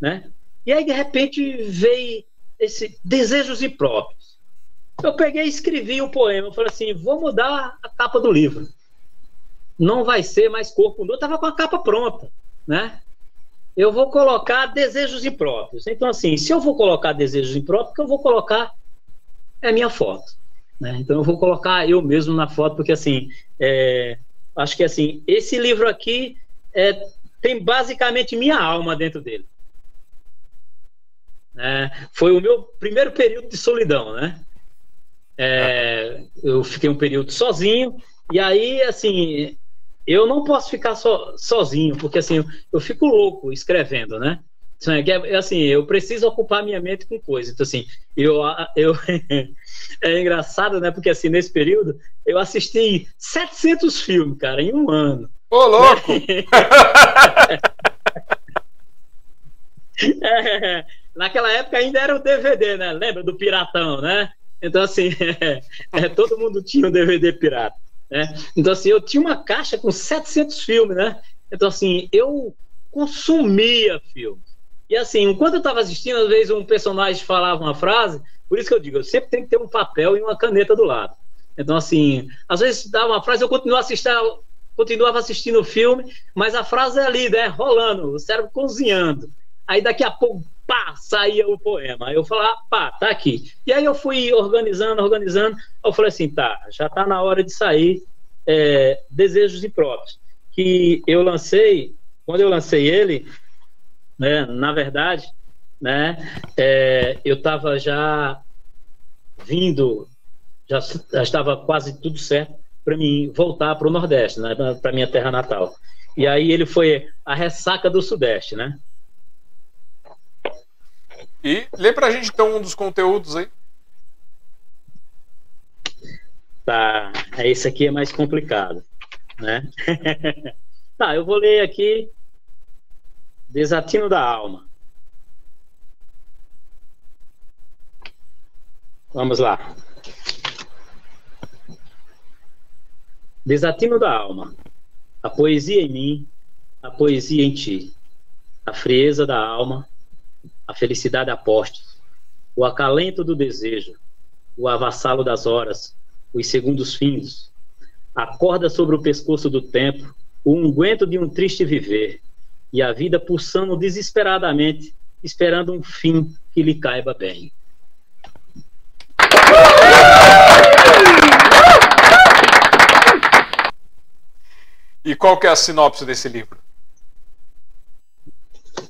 né? E aí de repente veio esse desejos impróprios. Eu peguei e escrevi um poema, eu falei assim, vou mudar a capa do livro. Não vai ser mais corpo nu, eu estava com a capa pronta, né? Eu vou colocar desejos impróprios. Então assim, se eu vou colocar desejos impróprios, eu vou colocar é minha foto. Né? Então eu vou colocar eu mesmo na foto, porque assim, é, acho que assim, esse livro aqui é, tem basicamente minha alma dentro dele. É, foi o meu primeiro período de solidão, né? É, eu fiquei um período sozinho, e aí, assim, eu não posso ficar so, sozinho, porque assim, eu, eu fico louco escrevendo, né? É, é assim, eu preciso ocupar minha mente com coisas. Então, assim, eu, eu é engraçado, né? Porque assim, nesse período, eu assisti 700 filmes, cara, em um ano. Ô, louco! é, naquela época ainda era o DVD, né? Lembra do Piratão, né? Então, assim, é, todo mundo tinha um DVD pirata. Né? Então, assim, eu tinha uma caixa com 700 filmes, né? Então, assim, eu consumia filmes. E assim, enquanto eu estava assistindo, às vezes um personagem falava uma frase, por isso que eu digo, eu sempre tenho que ter um papel e uma caneta do lado. Então, assim, às vezes dava uma frase, eu continuava assistindo, continuava assistindo o filme, mas a frase é ali, né, rolando, o cérebro cozinhando. Aí daqui a pouco, pá, saía o poema. Aí eu falava, pá, tá aqui. E aí eu fui organizando, organizando. Eu falei assim, tá, já tá na hora de sair é, Desejos Impróprios. Que eu lancei, quando eu lancei ele, né? Na verdade, né? É, eu estava já vindo, já, já, estava quase tudo certo para mim voltar para o Nordeste, né? Para minha terra natal. E aí ele foi a ressaca do Sudeste, né? E lê para a gente então um dos conteúdos aí. Tá, esse aqui é mais complicado, né? tá, eu vou ler aqui Desatino da alma. Vamos lá. Desatino da alma. A poesia em mim, a poesia em ti. A frieza da alma, a felicidade a postos, o acalento do desejo, o avassalo das horas, os segundos fins, a corda sobre o pescoço do tempo, o unguento de um triste viver, e a vida pulsando desesperadamente, esperando um fim que lhe caiba bem. E qual que é a sinopse desse livro?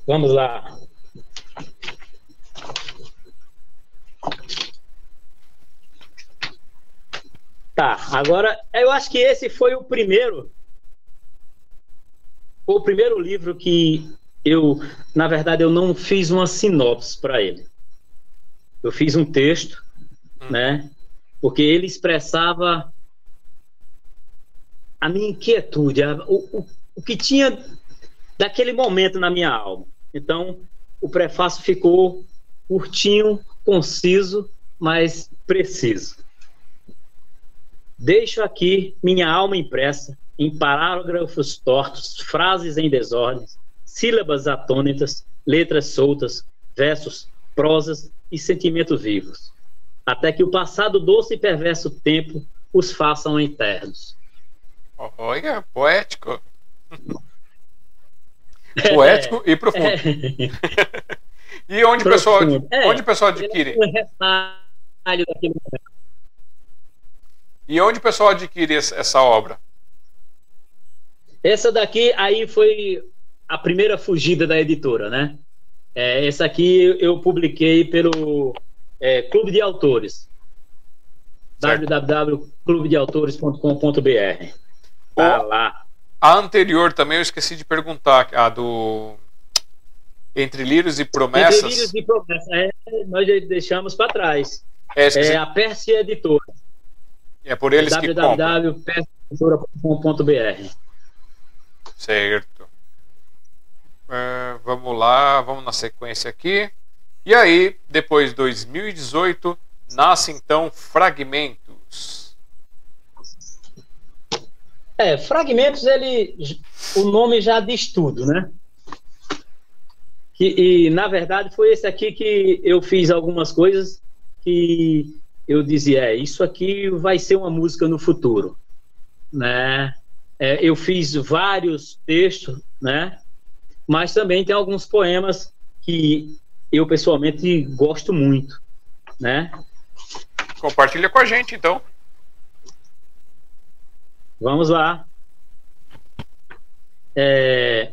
Vamos lá. Tá, agora eu acho que esse foi o primeiro foi o primeiro livro que eu, na verdade, eu não fiz uma sinopse para ele. Eu fiz um texto, hum. né? Porque ele expressava a minha inquietude, a, o, o, o que tinha daquele momento na minha alma. Então, o prefácio ficou curtinho, conciso, mas preciso. Deixo aqui minha alma impressa em parágrafos tortos, frases em desordem, sílabas atônitas, letras soltas, versos, prosas e sentimentos vivos, até que o passado doce e perverso tempo os façam eternos. Olha, poético. Poético e profundo. É. e onde o pessoal, é. onde o pessoal adquire? E onde o pessoal adquire essa obra? Essa daqui aí foi a primeira fugida da editora, né? É, essa aqui eu publiquei pelo é, Clube de Autores. www.clubedeautores.com.br Tá lá. A anterior também eu esqueci de perguntar, a do Entre Lírios e Promessas. Entre Lírios e Promessas, é, nós deixamos para trás. É, é a Pérsia Editora. É por eles que compram. www.persiaeditora.com.br Certo. Uh, vamos lá, vamos na sequência aqui. E aí, depois de 2018, nasce então Fragmentos. É, Fragmentos, ele, o nome já diz tudo, né? E, e, na verdade, foi esse aqui que eu fiz algumas coisas que eu dizia, é, isso aqui vai ser uma música no futuro, né? É, eu fiz vários textos, né? Mas também tem alguns poemas que eu pessoalmente gosto muito, né? Compartilha com a gente, então. Vamos lá. É...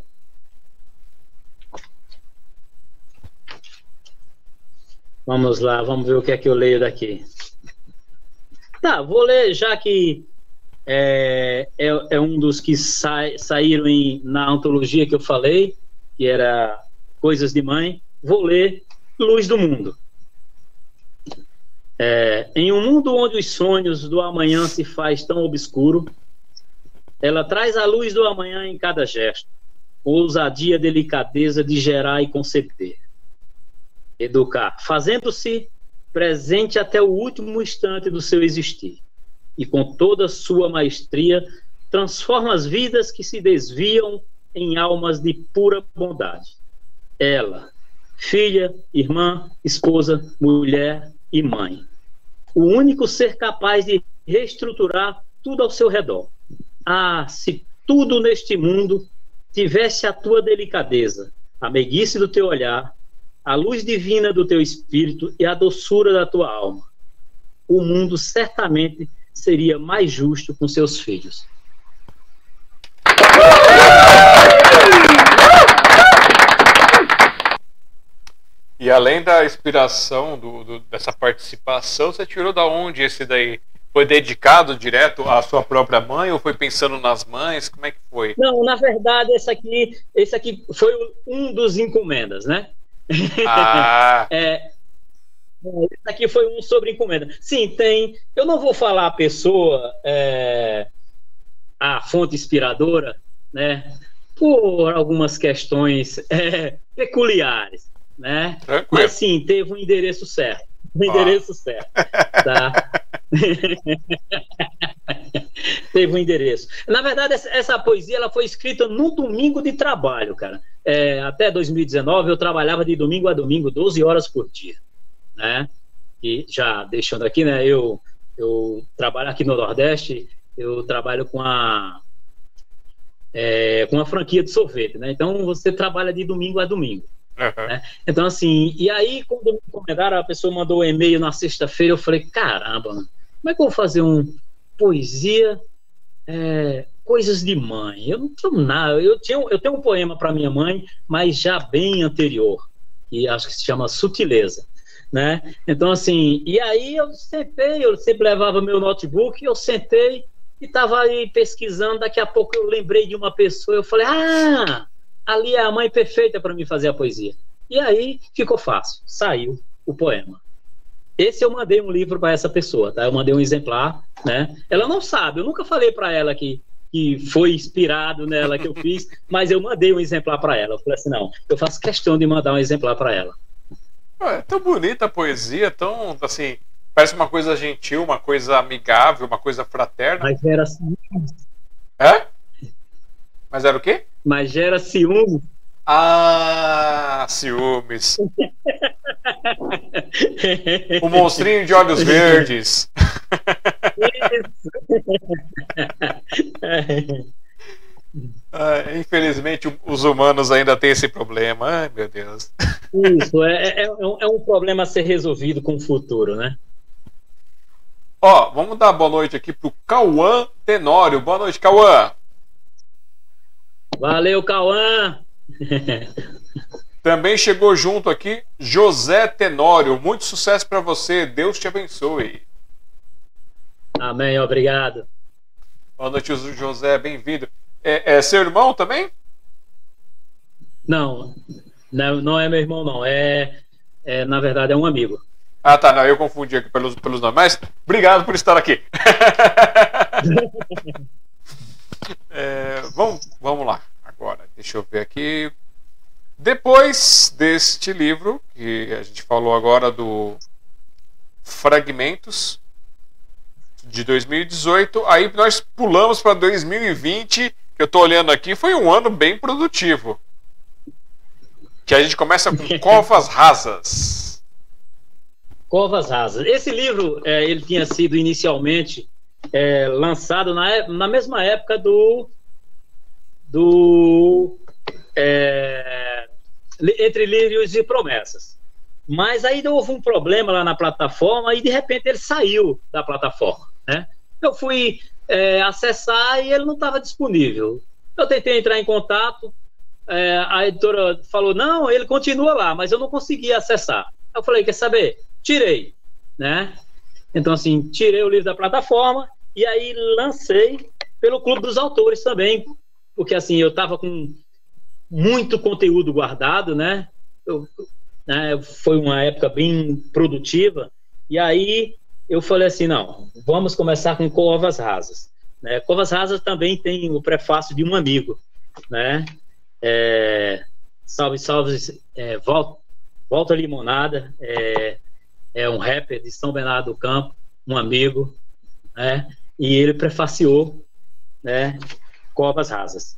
Vamos lá, vamos ver o que é que eu leio daqui. Tá, vou ler, já que é, é, é um dos que sa, saíram em, na antologia que eu falei, que era Coisas de Mãe, vou ler Luz do Mundo. É, em um mundo onde os sonhos do amanhã se faz tão obscuro, ela traz a luz do amanhã em cada gesto, ousadia, delicadeza de gerar e conceber. Educar, fazendo-se presente até o último instante do seu existir, e com toda sua maestria transforma as vidas que se desviam em almas de pura bondade. Ela, filha, irmã, esposa, mulher e mãe. O único ser capaz de reestruturar tudo ao seu redor. Ah, se tudo neste mundo tivesse a tua delicadeza, a meiguice do teu olhar, a luz divina do teu espírito e a doçura da tua alma, o mundo certamente seria mais justo com seus filhos. E além da inspiração do, do, dessa participação, você tirou da onde esse daí? Foi dedicado direto à sua própria mãe ou foi pensando nas mães? Como é que foi? Não, na verdade, esse aqui, esse aqui foi um dos encomendas, né? Ah. é, esse aqui foi um sobre encomenda. Sim, tem. Eu não vou falar a pessoa, é, a fonte inspiradora, né? Por algumas questões é, peculiares né? Tranquilo. Mas sim, teve um endereço certo. Um endereço certo. Tá? teve um endereço. Na verdade, essa, poesia ela foi escrita num domingo de trabalho, cara. É, até 2019 eu trabalhava de domingo a domingo, 12 horas por dia. Né? E já deixando aqui, né? Eu, eu trabalho aqui no Nordeste, eu trabalho com a é, com a franquia de sorvete, né? Então você trabalha de domingo a domingo. Uhum. Né? Então, assim, e aí, quando me encomendaram, a pessoa mandou um e-mail na sexta-feira, eu falei, caramba, como é que eu vou fazer um poesia, é, coisas de mãe? Eu não tenho nada, eu, eu tenho um poema para minha mãe, mas já bem anterior, que acho que se chama Sutileza. Né? Então, assim, e aí eu sentei, eu sempre levava meu notebook, eu sentei e estava aí pesquisando, daqui a pouco eu lembrei de uma pessoa, eu falei, ah, ali é a mãe perfeita para mim fazer a poesia. E aí ficou fácil, saiu o poema. Esse eu mandei um livro para essa pessoa, tá? Eu mandei um exemplar, né? Ela não sabe, eu nunca falei para ela que que foi inspirado nela que eu fiz, mas eu mandei um exemplar para ela. Eu falei assim, não, eu faço questão de mandar um exemplar para ela. É tão bonita a poesia, tão assim, parece uma coisa gentil, uma coisa amigável, uma coisa fraterna. Mas era assim. É? Mas era o quê? Mas gera ciúmes. Ah, ciúmes. o monstrinho de olhos verdes. ah, infelizmente, os humanos ainda têm esse problema. Ai, meu Deus. Isso, é, é, é, um problema a ser resolvido com o futuro, né? Ó, vamos dar boa noite aqui pro Cauã Tenório. Boa noite, Cauã. Valeu, Cauã! Também chegou junto aqui José Tenório. Muito sucesso para você. Deus te abençoe. Amém, obrigado. Boa noite, José. Bem-vindo. É, é, seu irmão também? Não, não, não é meu irmão, não. É, é, na verdade, é um amigo. Ah, tá. Não, eu confundi aqui pelos, pelos nomes. Mas obrigado por estar aqui. É, vamos, vamos lá, agora, deixa eu ver aqui. Depois deste livro, que a gente falou agora do Fragmentos, de 2018, aí nós pulamos para 2020, que eu estou olhando aqui, foi um ano bem produtivo. Que a gente começa com Covas Rasas. Covas Rasas. Esse livro, é, ele tinha sido inicialmente é, lançado na, na mesma época do do é, Entre Lírios e Promessas. Mas aí houve um problema lá na plataforma e de repente ele saiu da plataforma. Né? Eu fui é, acessar e ele não estava disponível. Eu tentei entrar em contato, é, a editora falou: não, ele continua lá, mas eu não consegui acessar. Eu falei: quer saber? Tirei. Né? Então, assim, tirei o livro da plataforma e aí lancei pelo Clube dos Autores também, porque assim, eu estava com muito conteúdo guardado, né? Eu, né? Foi uma época bem produtiva, e aí eu falei assim, não, vamos começar com Covas Rasas. Né? Covas Rasas também tem o prefácio de um amigo, né? É, salve, salve, é, Volta, Volta Limonada, é, é um rapper de São Bernardo do Campo, um amigo, né? E ele prefaciou, né? Covas Rasas.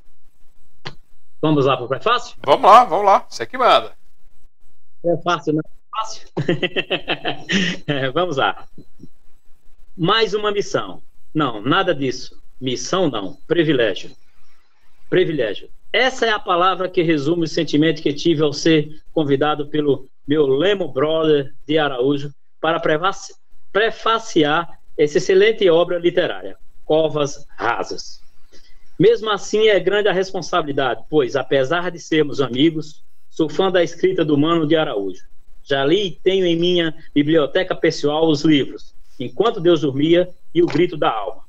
Vamos lá para o prefácio? Vamos lá, vamos lá. Você que manda. É fácil, não é fácil? é, vamos lá. Mais uma missão. Não, nada disso. Missão não, privilégio. Privilégio. Essa é a palavra que resume o sentimento que tive ao ser convidado pelo meu Lemo Brother de Araújo para prefaciar essa excelente obra literária, Covas Rasas. Mesmo assim, é grande a responsabilidade, pois, apesar de sermos amigos, sou fã da escrita do Mano de Araújo. Já li e tenho em minha biblioteca pessoal os livros Enquanto Deus Dormia e O Grito da Alma,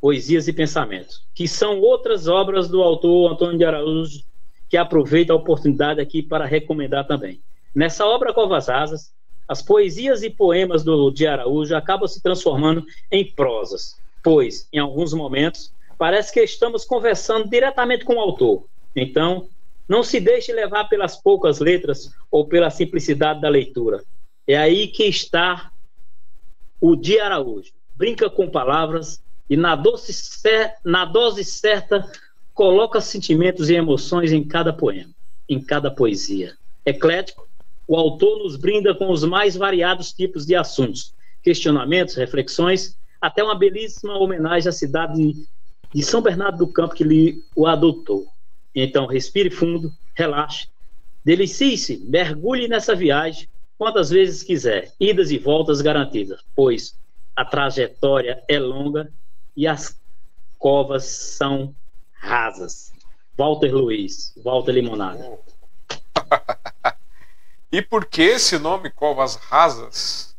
Poesias e Pensamentos, que são outras obras do autor Antônio de Araújo, que aproveito a oportunidade aqui para recomendar também. Nessa obra Covas Asas, as poesias e poemas do de Araújo acabam se transformando em prosas, pois, em alguns momentos, parece que estamos conversando diretamente com o autor. Então, não se deixe levar pelas poucas letras ou pela simplicidade da leitura. É aí que está o de Araújo. Brinca com palavras e na, doce, na dose certa coloca sentimentos e emoções em cada poema, em cada poesia. Eclético, o autor nos brinda com os mais variados tipos de assuntos, questionamentos, reflexões, até uma belíssima homenagem à cidade de São Bernardo do Campo que lhe o adotou. Então, respire fundo, relaxe, delicie-se, mergulhe nessa viagem quantas vezes quiser, idas e voltas garantidas, pois a trajetória é longa e as covas são rasas. Walter Luiz, Walter Limonada. e por que esse nome Covas Rasas?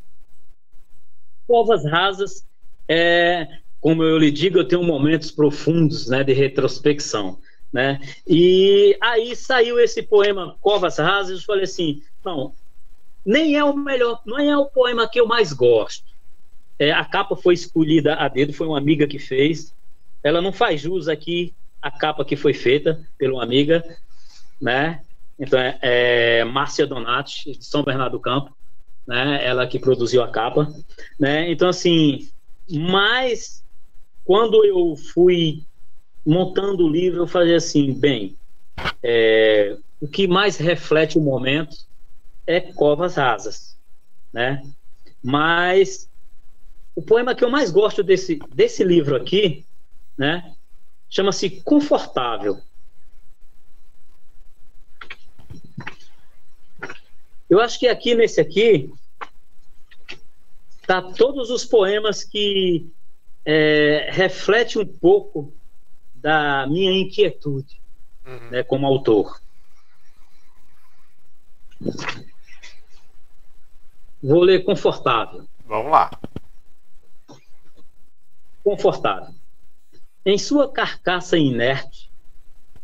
Covas Rasas é, como eu lhe digo, eu tenho momentos profundos, né, de retrospecção, né? E aí saiu esse poema Covas Rasas, eu falei assim, não, nem é o melhor, não é o poema que eu mais gosto. É, a capa foi escolhida a dedo, foi uma amiga que fez. Ela não faz jus aqui a capa que foi feita uma amiga, né? Então é, é Márcia Donati, de São Bernardo do Campo, né? Ela que produziu a capa, né? Então assim, mas quando eu fui montando o livro, eu falei assim, bem, é, o que mais reflete o momento é Covas Rasas, né? Mas o poema que eu mais gosto desse, desse livro aqui, né? Chama-se Confortável. Eu acho que aqui nesse aqui tá todos os poemas que é, reflete um pouco da minha inquietude uhum. né, como autor. Vou ler confortável. Vamos lá. Confortável. Em sua carcaça inerte,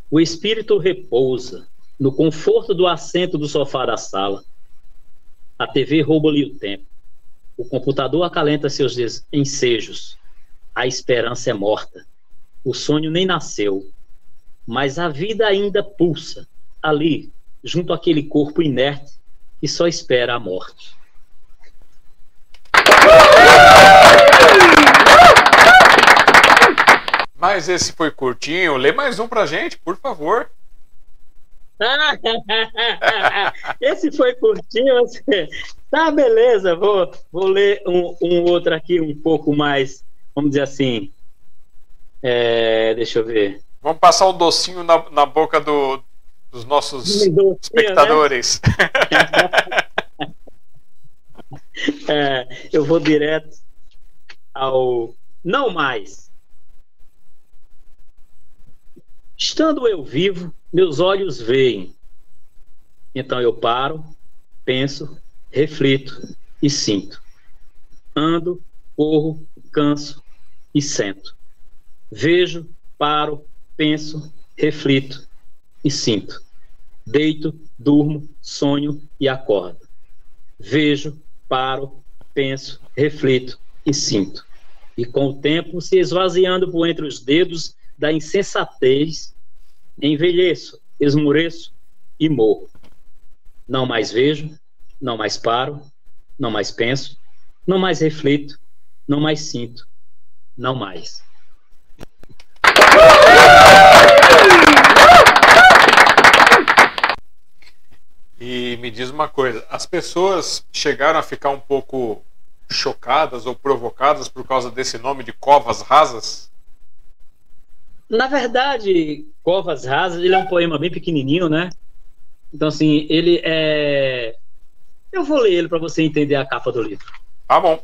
o espírito repousa no conforto do assento do sofá da sala. A TV rouba-lhe o tempo. O computador acalenta seus ensejos. A esperança é morta. O sonho nem nasceu. Mas a vida ainda pulsa, ali, junto àquele corpo inerte que só espera a morte. Mas esse foi curtinho. Lê mais um pra gente, por favor. Esse foi curtinho. Tá, beleza. Vou, vou ler um, um outro aqui um pouco mais, vamos dizer assim. É, deixa eu ver. Vamos passar um docinho na, na boca do, dos nossos docinho, né? espectadores. Né? é, eu vou direto ao não mais. Estando eu vivo, meus olhos veem. Então eu paro, penso, reflito e sinto. Ando, corro, canso e sento. Vejo, paro, penso, reflito e sinto. Deito, durmo, sonho e acordo. Vejo, paro, penso, reflito e sinto. E com o tempo se esvaziando por entre os dedos da insensatez, envelheço, esmoreço e morro. Não mais vejo, não mais paro, não mais penso, não mais reflito, não mais sinto, não mais. E me diz uma coisa, as pessoas chegaram a ficar um pouco chocadas ou provocadas por causa desse nome de Covas Rasas? Na verdade, Covas Rasas, ele é um poema bem pequenininho, né? Então, assim, ele é. Eu vou ler ele para você entender a capa do livro. Tá bom.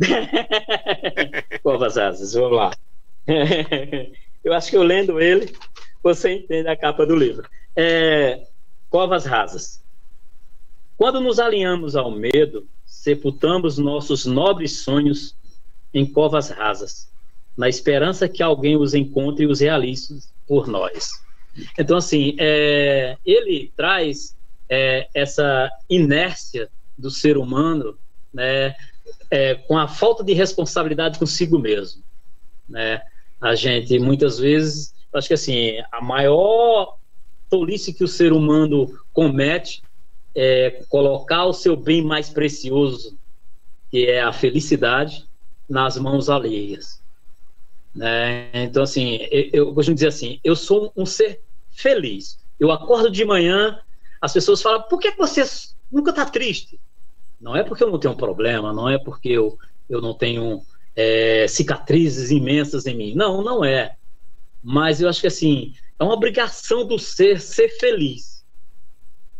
Covas Rasas, vamos lá. eu acho que eu lendo ele, você entende a capa do livro. É... Covas Rasas. Quando nos alinhamos ao medo, sepultamos nossos nobres sonhos em covas rasas, na esperança que alguém os encontre e os realize por nós. Então, assim, é, ele traz é, essa inércia do ser humano né, é, com a falta de responsabilidade consigo mesmo. Né? A gente, muitas vezes, acho que assim, a maior tolice que o ser humano comete é, colocar o seu bem mais precioso, que é a felicidade, nas mãos alheias. Né? Então, assim, eu, eu costumo dizer assim: eu sou um ser feliz. Eu acordo de manhã, as pessoas falam: por que você nunca está triste? Não é porque eu não tenho um problema, não é porque eu, eu não tenho é, cicatrizes imensas em mim. Não, não é. Mas eu acho que assim, é uma obrigação do ser ser feliz.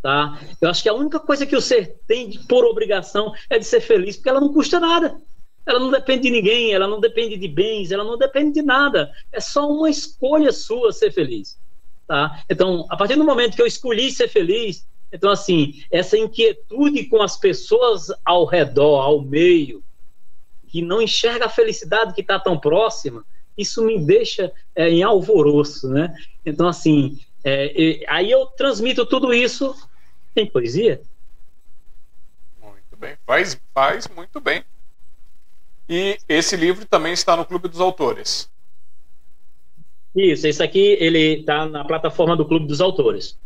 Tá? Eu acho que a única coisa que o ser tem por obrigação é de ser feliz, porque ela não custa nada. Ela não depende de ninguém, ela não depende de bens, ela não depende de nada. É só uma escolha sua ser feliz. Tá? Então, a partir do momento que eu escolhi ser feliz, então, assim, essa inquietude com as pessoas ao redor, ao meio, que não enxerga a felicidade que está tão próxima, isso me deixa é, em alvoroço, né? Então, assim, é, aí eu transmito tudo isso tem poesia? Muito bem. Faz, faz muito bem. E esse livro também está no Clube dos Autores. Isso, esse aqui ele está na plataforma do Clube dos Autores.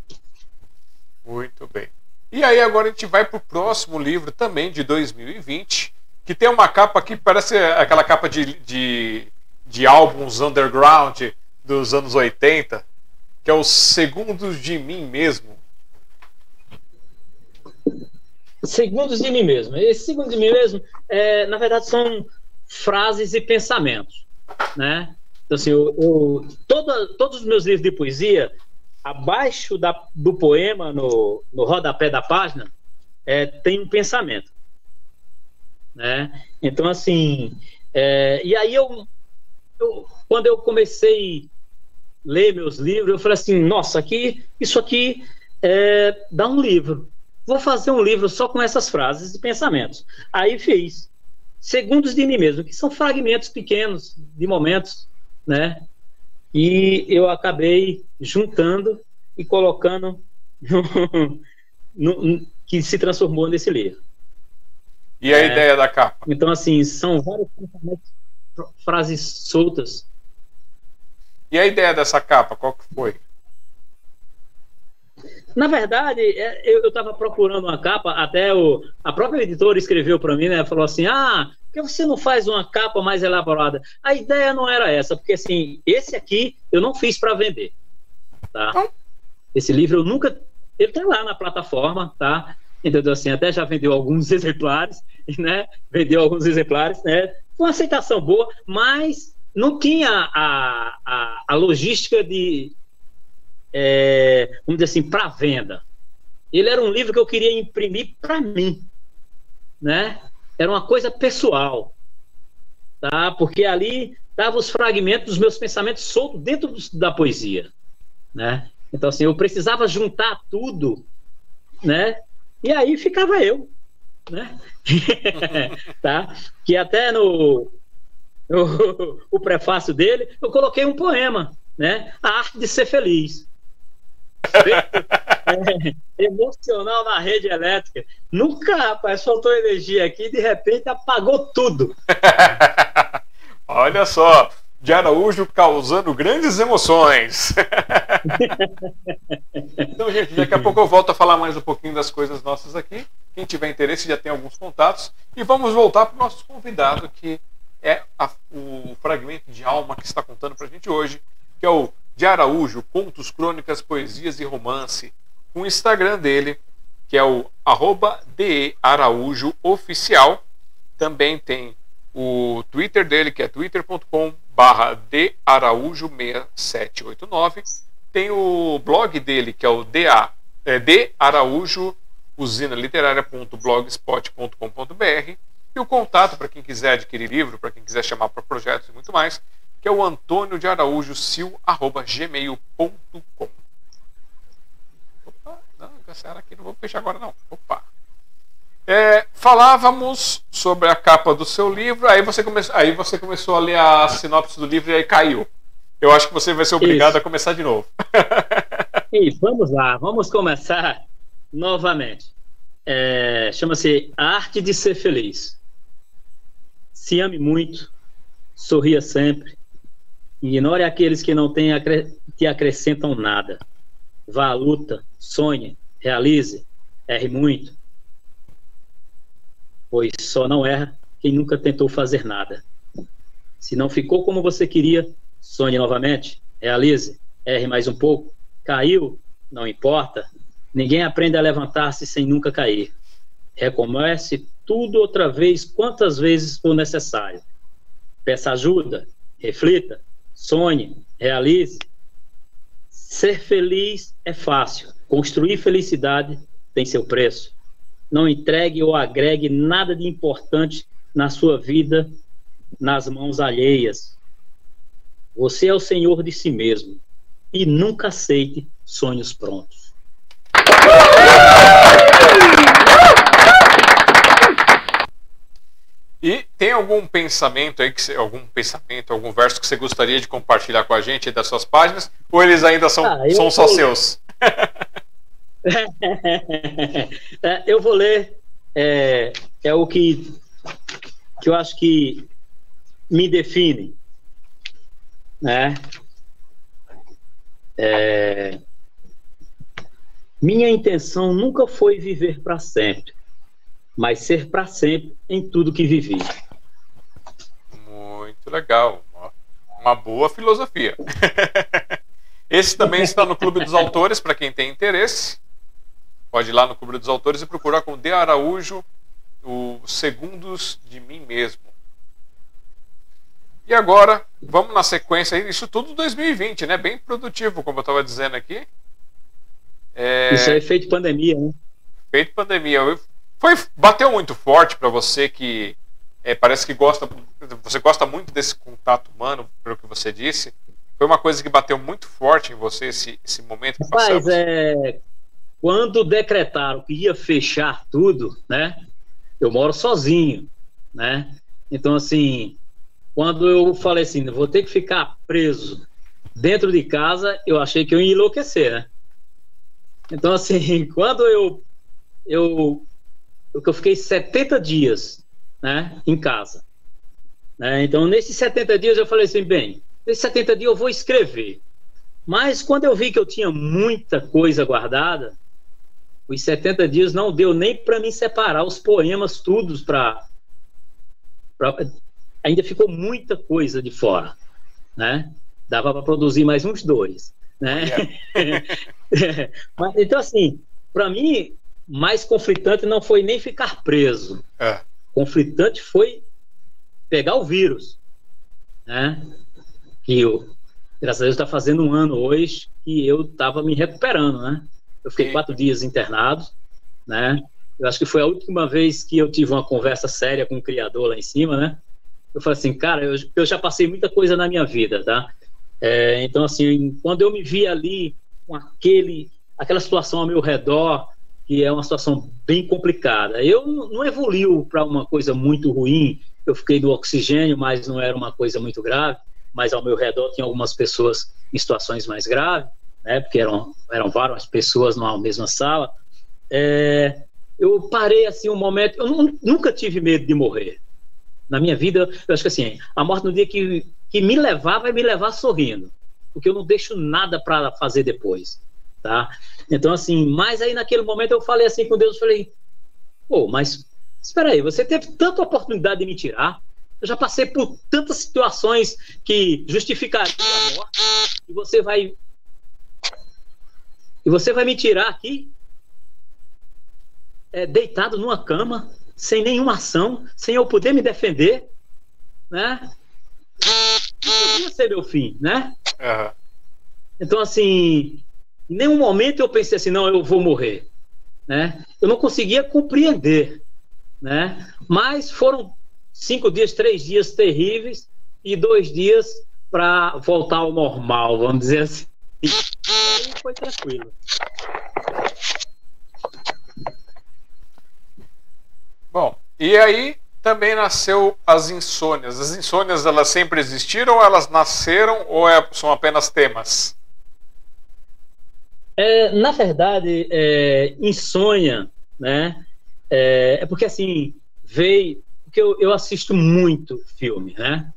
Muito bem. E aí agora a gente vai para o próximo livro também de 2020, que tem uma capa que parece aquela capa de, de, de álbuns underground dos anos 80, que é o Segundos de Mim Mesmo. Segundos de mim mesmo. Esse segundo de mim mesmo, é, na verdade, são frases e pensamentos, né? Então, assim, eu, eu, toda, todos os meus livros de poesia, abaixo da, do poema, no, no rodapé da página, é, tem um pensamento, né? Então, assim, é, e aí eu, eu, quando eu comecei a ler meus livros, eu falei assim, nossa, aqui, isso aqui é, dá um livro, Vou fazer um livro só com essas frases e pensamentos. Aí fiz. Segundos de mim mesmo, que são fragmentos pequenos de momentos, né? E eu acabei juntando e colocando no, no, que se transformou nesse livro. E a é, ideia da capa? Então, assim, são várias frases soltas. E a ideia dessa capa, qual que foi? Na verdade, é, eu estava procurando uma capa, até o, a própria editora escreveu para mim, né? Falou assim: ah, que você não faz uma capa mais elaborada? A ideia não era essa, porque assim, esse aqui eu não fiz para vender. Tá? Esse livro eu nunca. Ele está lá na plataforma, tá? Entendeu? Assim, até já vendeu alguns exemplares, né? Vendeu alguns exemplares, né? Com aceitação boa, mas não tinha a, a, a logística de, é, vamos dizer assim, para venda. Ele era um livro que eu queria imprimir para mim, né? Era uma coisa pessoal, tá? Porque ali estavam os fragmentos dos meus pensamentos soltos dentro da poesia, né? Então assim, eu precisava juntar tudo, né? E aí ficava eu, né? tá? Que até no, no o prefácio dele eu coloquei um poema, né? A arte de ser feliz. emocional na rede elétrica. Nunca, rapaz, faltou energia aqui de repente apagou tudo. Olha só, de Araújo causando grandes emoções. então, gente, daqui a pouco eu volto a falar mais um pouquinho das coisas nossas aqui. Quem tiver interesse já tem alguns contatos. E vamos voltar para o nosso convidado, que é a, o fragmento de alma que está contando para a gente hoje, que é o de Araújo, Contos, Crônicas, Poesias e Romance, com o Instagram dele, que é o arroba Oficial. Também tem o Twitter dele, que é twitter.com barra Araújo6789. Tem o blog dele, que é o DA, é, literária.blogspot.com.br e o contato para quem quiser adquirir livro, para quem quiser chamar para projetos e muito mais, que é o Antônio de Araújo sil@gmail.com. Opa, não, cancela aqui, não vou fechar agora não. Opa. É, falávamos sobre a capa do seu livro, aí você, come... aí você começou a ler a sinopse do livro e aí caiu. Eu acho que você vai ser obrigado Isso. a começar de novo. Isso, vamos lá, vamos começar novamente. É, Chama-se Arte de Ser Feliz. Se ame muito, sorria sempre, Ignore aqueles que não tem, te acrescentam nada. Vá à luta, sonhe, realize, erre muito. Pois só não erra quem nunca tentou fazer nada. Se não ficou como você queria, sonhe novamente, realize, erre mais um pouco. Caiu, não importa. Ninguém aprende a levantar-se sem nunca cair. Recomece tudo outra vez, quantas vezes for necessário. Peça ajuda, reflita, sonhe, realize. Ser feliz é fácil, construir felicidade tem seu preço. Não entregue ou agregue nada de importante na sua vida nas mãos alheias. Você é o senhor de si mesmo e nunca aceite sonhos prontos. E tem algum pensamento aí, que algum pensamento, algum verso que você gostaria de compartilhar com a gente das suas páginas? Ou eles ainda são, ah, são só vou... seus? Eu vou ler. É, é o que, que eu acho que me define. Né? É, minha intenção nunca foi viver para sempre mas ser para sempre em tudo que vivi. Muito legal. Uma boa filosofia. Esse também está no Clube dos Autores, para quem tem interesse. Pode ir lá no Clube dos Autores e procurar com D. Araújo, o Segundos de Mim Mesmo. E agora, vamos na sequência. Isso tudo 2020, né? Bem produtivo, como eu estava dizendo aqui. É... Isso é efeito pandemia, né? Efeito pandemia. Eu foi, bateu muito forte para você que é, parece que gosta, você gosta muito desse contato humano, pelo que você disse. Foi uma coisa que bateu muito forte em você esse, esse momento que passamos. É, quando decretaram que ia fechar tudo, né? Eu moro sozinho, né? Então assim, quando eu falei assim, vou ter que ficar preso dentro de casa, eu achei que eu ia enlouquecer, né? Então assim, quando eu eu porque eu fiquei 70 dias né, em casa. Né? Então, nesses 70 dias, eu falei assim: bem, nesses 70 dias eu vou escrever. Mas quando eu vi que eu tinha muita coisa guardada, os 70 dias não deu nem para me separar os poemas todos para. Ainda ficou muita coisa de fora. Né? Dava para produzir mais uns dois. Né? Mas, então, assim, para mim, mais conflitante não foi nem ficar preso. É. Conflitante foi pegar o vírus. Né? Que eu, graças a Deus, está fazendo um ano hoje que eu estava me recuperando. Né? Eu fiquei quatro dias internado. Né? Eu acho que foi a última vez que eu tive uma conversa séria com o criador lá em cima, né? Eu falei assim, cara, eu, eu já passei muita coisa na minha vida, tá? É, então, assim, quando eu me vi ali com aquele, aquela situação ao meu redor, que é uma situação bem complicada, eu não evoluiu para uma coisa muito ruim. Eu fiquei do oxigênio, mas não era uma coisa muito grave. Mas ao meu redor tinha algumas pessoas em situações mais graves, né? Porque eram, eram várias pessoas numa mesma sala. É, eu parei assim um momento. Eu nunca tive medo de morrer. Na minha vida, eu acho que assim, a morte no dia que, que me levar, vai me levar sorrindo. Porque eu não deixo nada para fazer depois. Tá? Então, assim, mas aí naquele momento eu falei assim com Deus, falei, pô, mas espera aí, você teve tanta oportunidade de me tirar, eu já passei por tantas situações que justificariam a morte, e você vai e você vai me tirar aqui é, deitado numa cama, sem nenhuma ação, sem eu poder me defender, né? Podia ser meu fim, né? Uhum. Então, assim, em nenhum momento eu pensei assim, não, eu vou morrer, né? Eu não conseguia compreender, né? Mas foram cinco dias, três dias terríveis e dois dias para voltar ao normal, vamos dizer assim. E foi tranquilo. Bom, e aí também nasceu as insônias. As insônias elas sempre existiram, elas nasceram ou é, são apenas temas? É, na verdade, é, insônia, né? É, é, porque assim veio, porque eu, eu assisto muito filme, né?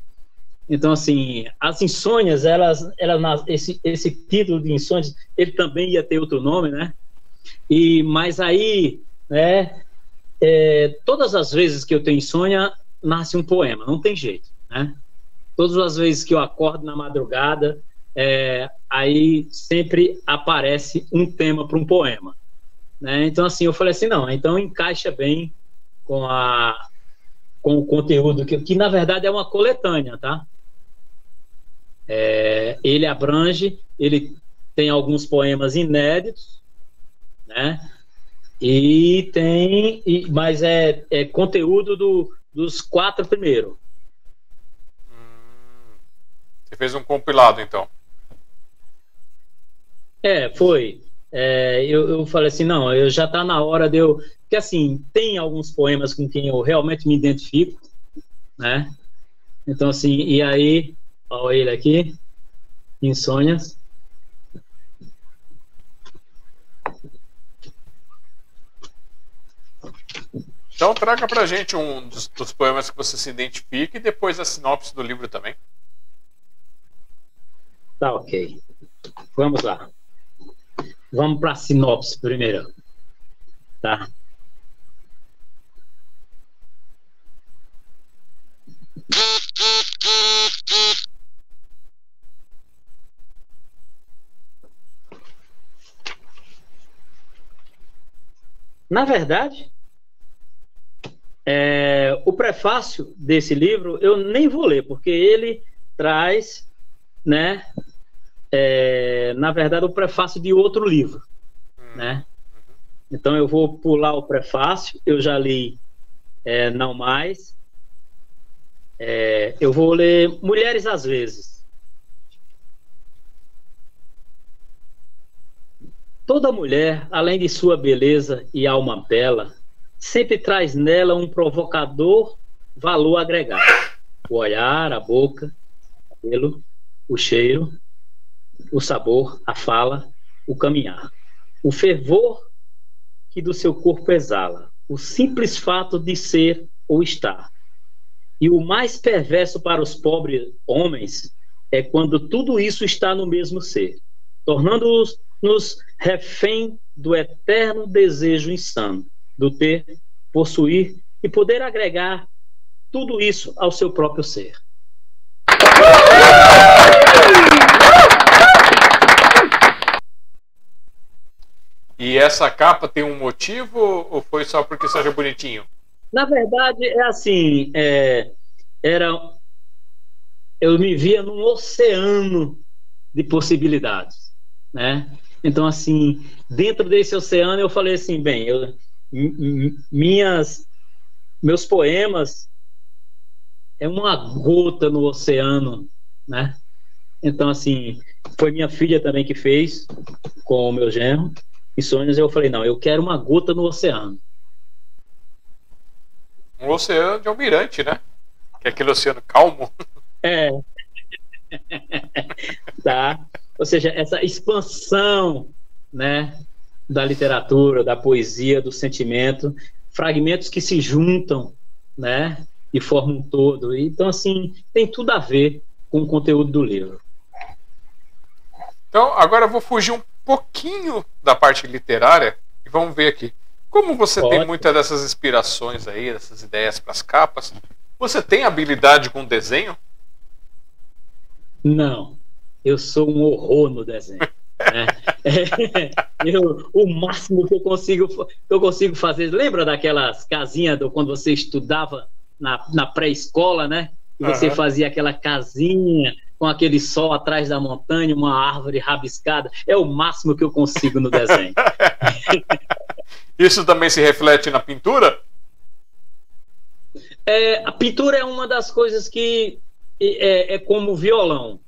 Então assim, as insônias, elas, elas esse, esse título de insônias, ele também ia ter outro nome, né? E mas aí, né? é, todas as vezes que eu tenho insônia, nasce um poema, não tem jeito, né? Todas as vezes que eu acordo na madrugada, é, aí sempre aparece um tema para um poema. Né? Então, assim, eu falei assim, não, então encaixa bem com, a, com o conteúdo, que, que na verdade é uma coletânea, tá? É, ele abrange, ele tem alguns poemas inéditos, né? E tem, e, mas é, é conteúdo do, dos quatro primeiros. Hum, você fez um compilado, então? É, foi. É, eu, eu falei assim, não, eu já está na hora de eu. Porque assim, tem alguns poemas com quem eu realmente me identifico, né? Então, assim, e aí, olha ele aqui, Insônias. Então traga pra gente um dos, dos, poemas que você se identifica e depois a sinopse do livro também. Tá ok. Vamos lá. Vamos para a sinopse primeiro. Tá? Na verdade, é, o prefácio desse livro eu nem vou ler, porque ele traz, né, é, na verdade, o prefácio de outro livro, hum. né? Então eu vou pular o prefácio, eu já li é, Não Mais. É, eu vou ler Mulheres às vezes. Toda mulher, além de sua beleza e alma bela, sempre traz nela um provocador valor agregado. O olhar, a boca, o cabelo, o cheiro, o sabor, a fala, o caminhar. O fervor que do seu corpo exala, o simples fato de ser ou estar. E o mais perverso para os pobres homens é quando tudo isso está no mesmo ser, tornando-os nos refém do eterno desejo insano do ter, possuir e poder agregar tudo isso ao seu próprio ser. E essa capa tem um motivo ou foi só porque seja bonitinho? Na verdade, é assim, é, era eu me via num oceano de possibilidades, né? Então, assim, dentro desse oceano eu falei assim, bem, eu, minhas, meus poemas é uma gota no oceano, né? Então, assim, foi minha filha também que fez com o meu genro. Em sonhos eu falei, não, eu quero uma gota no oceano. Um oceano de almirante, né? Que é aquele oceano calmo. É. tá. Ou seja, essa expansão, né, da literatura, da poesia, do sentimento, fragmentos que se juntam, né, e formam um todo. Então, assim, tem tudo a ver com o conteúdo do livro. Então, agora eu vou fugir um pouquinho da parte literária e vamos ver aqui. Como você Pode. tem muitas dessas inspirações aí, dessas ideias para as capas, você tem habilidade com desenho? Não, eu sou um horror no desenho. Né? É, eu, o máximo que eu consigo, eu consigo fazer. Lembra daquelas casinhas do, quando você estudava na, na pré-escola, né? E você uhum. fazia aquela casinha com aquele sol atrás da montanha, uma árvore rabiscada. É o máximo que eu consigo no desenho. Isso também se reflete na pintura? É, a pintura é uma das coisas que é, é, como violão.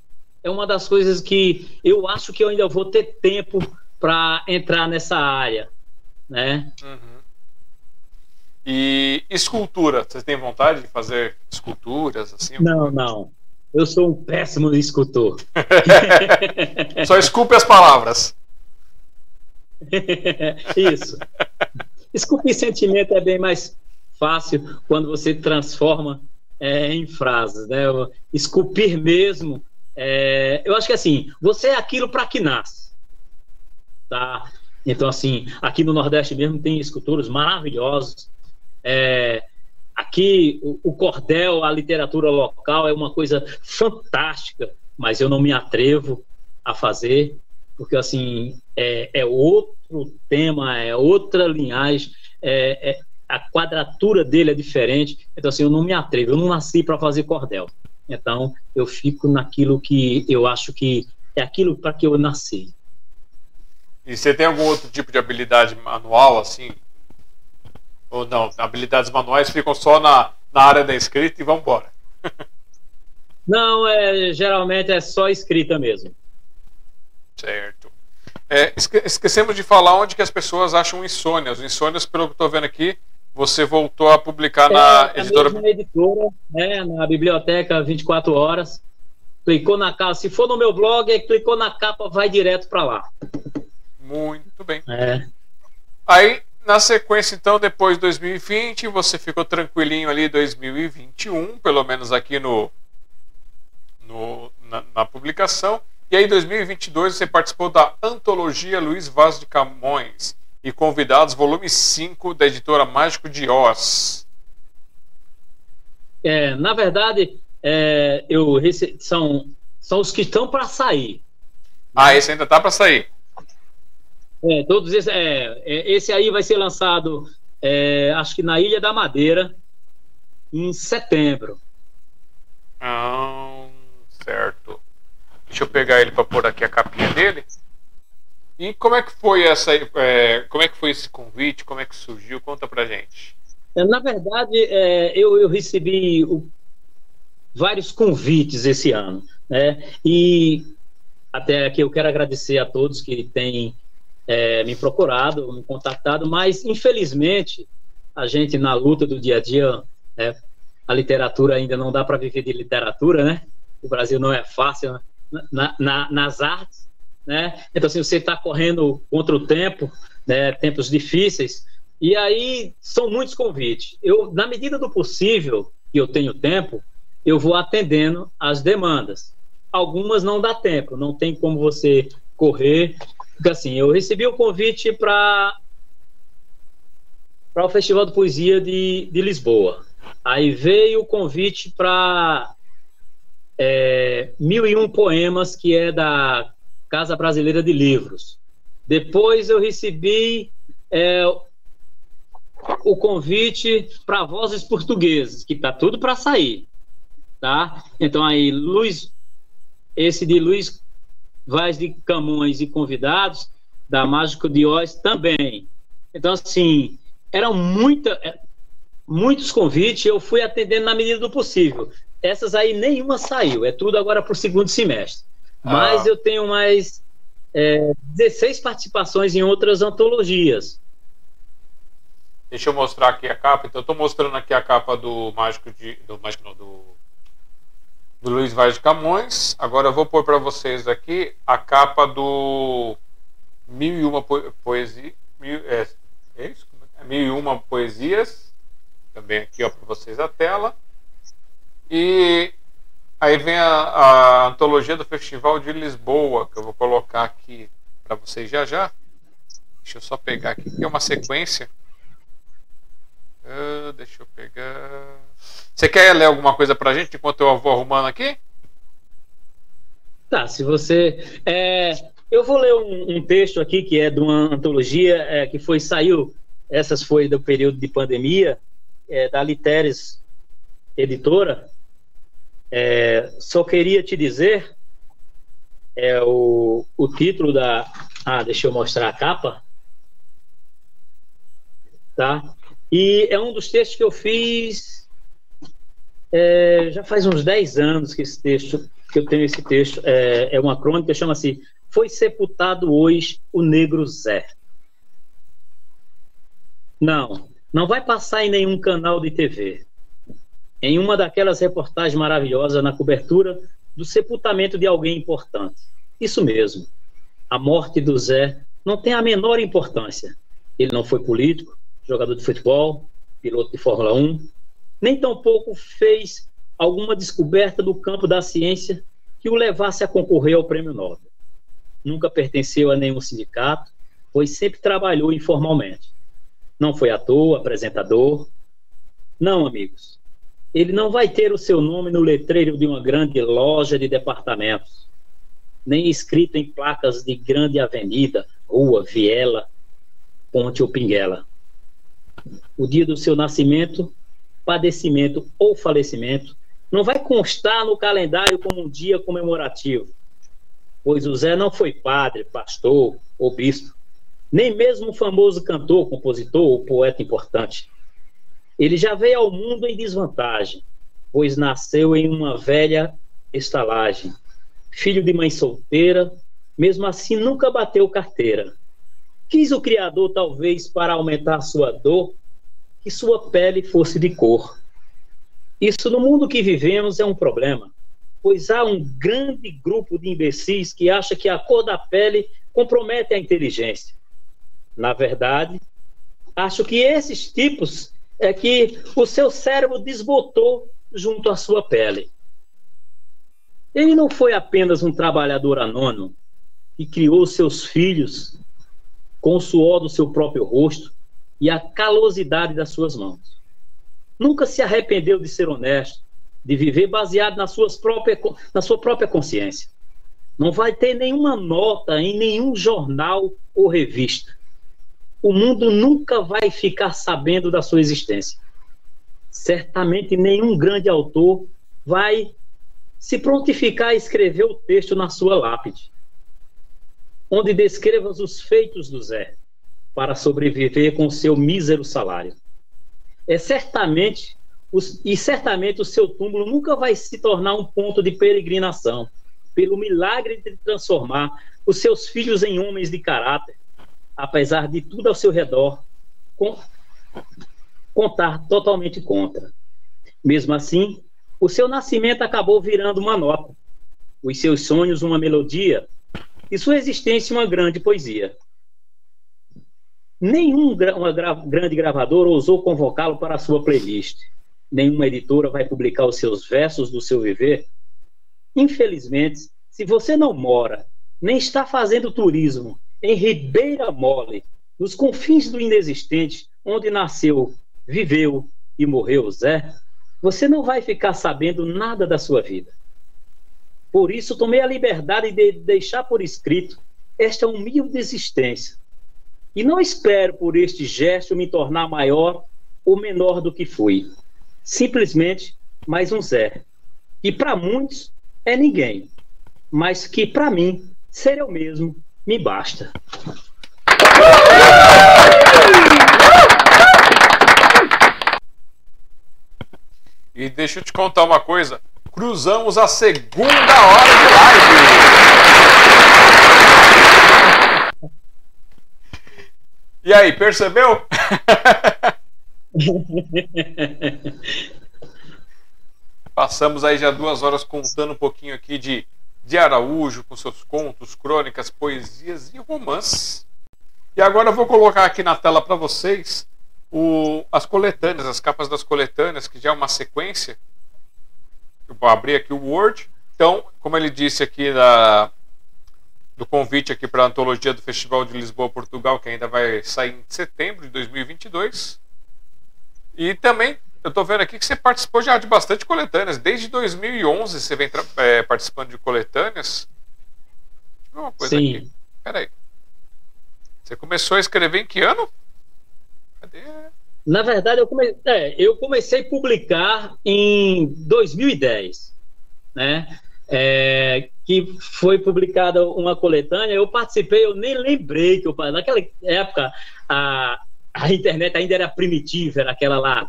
É uma das coisas que eu acho que eu ainda vou ter tempo para entrar nessa área, né? Uhum. E escultura, você tem vontade de fazer esculturas assim? Não, não. Eu sou um péssimo escultor. Só esculpe as palavras. Isso. Esculpir sentimento é bem mais fácil quando você transforma é, em frases, né? Esculpir mesmo. É, eu acho que assim, você é aquilo para que nasce, tá? Então assim, aqui no Nordeste mesmo tem escultores maravilhosos. É, aqui o, cordel, a literatura local é uma coisa fantástica, mas eu não me atrevo a fazer porque assim é, é outro tema, é outra linhagem, é, é, a quadratura dele é diferente. Então assim, eu não me atrevo, eu não nasci para fazer cordel. Então eu fico naquilo que eu acho que é aquilo para que eu nasci. E você tem algum outro tipo de habilidade manual assim? Ou não? Habilidades manuais ficam só na, na área da escrita e vamos embora. não, é, geralmente é só escrita mesmo. Certo. É, esquecemos de falar onde que as pessoas acham insônia. Os insônias, pelo que estou vendo aqui, você voltou a publicar é, na editora. Na editora, né, na biblioteca 24 horas. Clicou na capa. Se for no meu blog, clicou na capa, vai direto para lá. Muito bem. É. Aí, na sequência, então, depois de 2020, você ficou tranquilinho ali 2021, pelo menos aqui no, no na, na publicação. E aí, em 2022, você participou da Antologia Luiz Vaz de Camões e Convidados, volume 5, da editora Mágico de Oz. É, na verdade, é, eu rece... são, são os que estão para sair. Ah, esse ainda está para sair. É, todos esses, é, é, esse aí vai ser lançado, é, acho que na Ilha da Madeira, em setembro. Ah, certo. Deixa eu pegar ele para pôr aqui a capinha dele. E como é que foi essa, é, como é que foi esse convite? Como é que surgiu? Conta pra gente. É, na verdade, é, eu, eu, recebi o, vários convites esse ano, né? E até aqui eu quero agradecer a todos que têm é, me procurado, me contatado, mas infelizmente a gente na luta do dia a dia, né, a literatura ainda não dá para viver de literatura, né? O Brasil não é fácil, né? na, na, nas artes, né? Então, assim, você está correndo contra o tempo, né? Tempos difíceis, e aí são muitos convites. Eu, na medida do possível, que eu tenho tempo, eu vou atendendo as demandas. Algumas não dá tempo, não tem como você correr. Porque, assim, eu recebi o convite para para o Festival de Poesia de, de Lisboa. Aí veio o convite para é, Mil e Um Poemas, que é da Casa Brasileira de Livros, Depois eu recebi é, o convite para Vozes Portuguesas, que tá tudo para sair, tá? Então aí, Luiz, esse de Luiz Vaz de Camões e convidados, da Mágico de Oz também. Então, assim, eram muita, é, muitos convites, eu fui atendendo na medida do possível. Essas aí nenhuma saiu, é tudo agora para o segundo semestre. Ah. Mas eu tenho mais é, 16 participações em outras antologias. Deixa eu mostrar aqui a capa. Então, eu estou mostrando aqui a capa do Mágico de. Do Mágico não, do, do Luiz Vaz de Camões. Agora eu vou pôr para vocês aqui a capa do Mil e Uma Poesia. Mil, é, é isso? É Mil e Uma Poesias. Também aqui para vocês a tela. E aí vem a, a antologia do Festival de Lisboa, que eu vou colocar aqui para vocês já já. Deixa eu só pegar aqui, que é uma sequência. Uh, deixa eu pegar. Você quer ler alguma coisa pra gente enquanto eu vou arrumando aqui? Tá, se você. É, eu vou ler um, um, texto aqui que é de uma antologia é, que foi saiu. Essas foi do período de pandemia, é, da Literes Editora. É, só queria te dizer é o, o título da. Ah, deixa eu mostrar a capa. Tá? E é um dos textos que eu fiz é, já faz uns 10 anos que esse texto, que eu tenho esse texto. É, é uma crônica, chama-se Foi sepultado hoje o negro Zé. Não, não vai passar em nenhum canal de TV. Em uma daquelas reportagens maravilhosas na cobertura do sepultamento de alguém importante. Isso mesmo. A morte do Zé não tem a menor importância. Ele não foi político, jogador de futebol, piloto de Fórmula 1, nem tampouco fez alguma descoberta do campo da ciência que o levasse a concorrer ao prêmio Nobel. Nunca pertenceu a nenhum sindicato, pois sempre trabalhou informalmente. Não foi ator, apresentador. Não, amigos. Ele não vai ter o seu nome no letreiro de uma grande loja de departamentos, nem escrito em placas de grande avenida, rua, viela, ponte ou pinguela o dia do seu nascimento, padecimento ou falecimento, não vai constar no calendário como um dia comemorativo, pois o Zé não foi padre, pastor ou bispo, nem mesmo famoso cantor, compositor ou poeta importante. Ele já veio ao mundo em desvantagem, pois nasceu em uma velha estalagem, filho de mãe solteira, mesmo assim nunca bateu carteira. Quis o Criador, talvez, para aumentar sua dor, que sua pele fosse de cor. Isso no mundo que vivemos é um problema, pois há um grande grupo de imbecis que acha que a cor da pele compromete a inteligência. Na verdade, acho que esses tipos é que o seu cérebro desbotou junto à sua pele. Ele não foi apenas um trabalhador anônimo que criou seus filhos com o suor do seu próprio rosto e a calosidade das suas mãos. Nunca se arrependeu de ser honesto, de viver baseado nas suas na sua própria consciência. Não vai ter nenhuma nota em nenhum jornal ou revista. O mundo nunca vai ficar sabendo da sua existência. Certamente nenhum grande autor vai se prontificar a escrever o texto na sua lápide onde descrevas os feitos do Zé para sobreviver com seu mísero salário. É certamente e certamente o seu túmulo nunca vai se tornar um ponto de peregrinação, pelo milagre de transformar os seus filhos em homens de caráter, apesar de tudo ao seu redor com, contar totalmente contra. Mesmo assim, o seu nascimento acabou virando uma nota, os seus sonhos uma melodia, e sua existência uma grande poesia. Nenhum uma gra grande gravador ousou convocá-lo para a sua playlist. Nenhuma editora vai publicar os seus versos do seu viver. Infelizmente, se você não mora, nem está fazendo turismo em Ribeira Mole, nos confins do inexistente, onde nasceu, viveu e morreu Zé, você não vai ficar sabendo nada da sua vida. Por isso, tomei a liberdade de deixar por escrito esta humilde existência. E não espero por este gesto me tornar maior ou menor do que fui. Simplesmente mais um Zé. E para muitos é ninguém, mas que para mim ser eu mesmo me basta. E deixa eu te contar uma coisa. Cruzamos a segunda hora de live. E aí, percebeu? Passamos aí já duas horas contando um pouquinho aqui de, de Araújo, com seus contos, crônicas, poesias e romances. E agora eu vou colocar aqui na tela para vocês o, as coletâneas, as capas das coletâneas, que já é uma sequência. Eu vou abrir aqui o Word. Então, como ele disse aqui da, do convite aqui para a antologia do Festival de Lisboa, Portugal, que ainda vai sair em setembro de 2022. E também eu estou vendo aqui que você participou já de bastante coletâneas. Desde 2011 você vem é, participando de coletâneas. Deixa eu ver uma coisa Sim. aqui. Peraí. Você começou a escrever em que ano? Cadê? Na verdade, eu, come... é, eu comecei a publicar em 2010, né? É, que foi publicada uma coletânea, eu participei, eu nem lembrei que eu naquela época a, a internet ainda era primitiva, era aquela lá,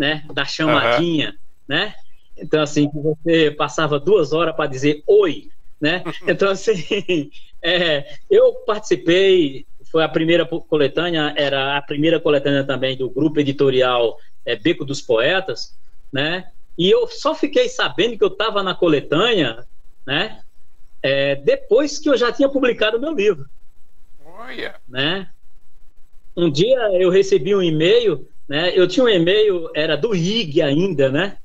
né, da chamadinha, uhum. né? Então assim, você passava duas horas para dizer oi, né? Então assim, é, eu participei foi a primeira coletânea, era a primeira coletânea também do grupo editorial é, Beco dos Poetas, né? E eu só fiquei sabendo que eu estava na coletânea, né? É, depois que eu já tinha publicado o meu livro. Olha! Né? Um dia eu recebi um e-mail, né? Eu tinha um e-mail, era do IG ainda, né?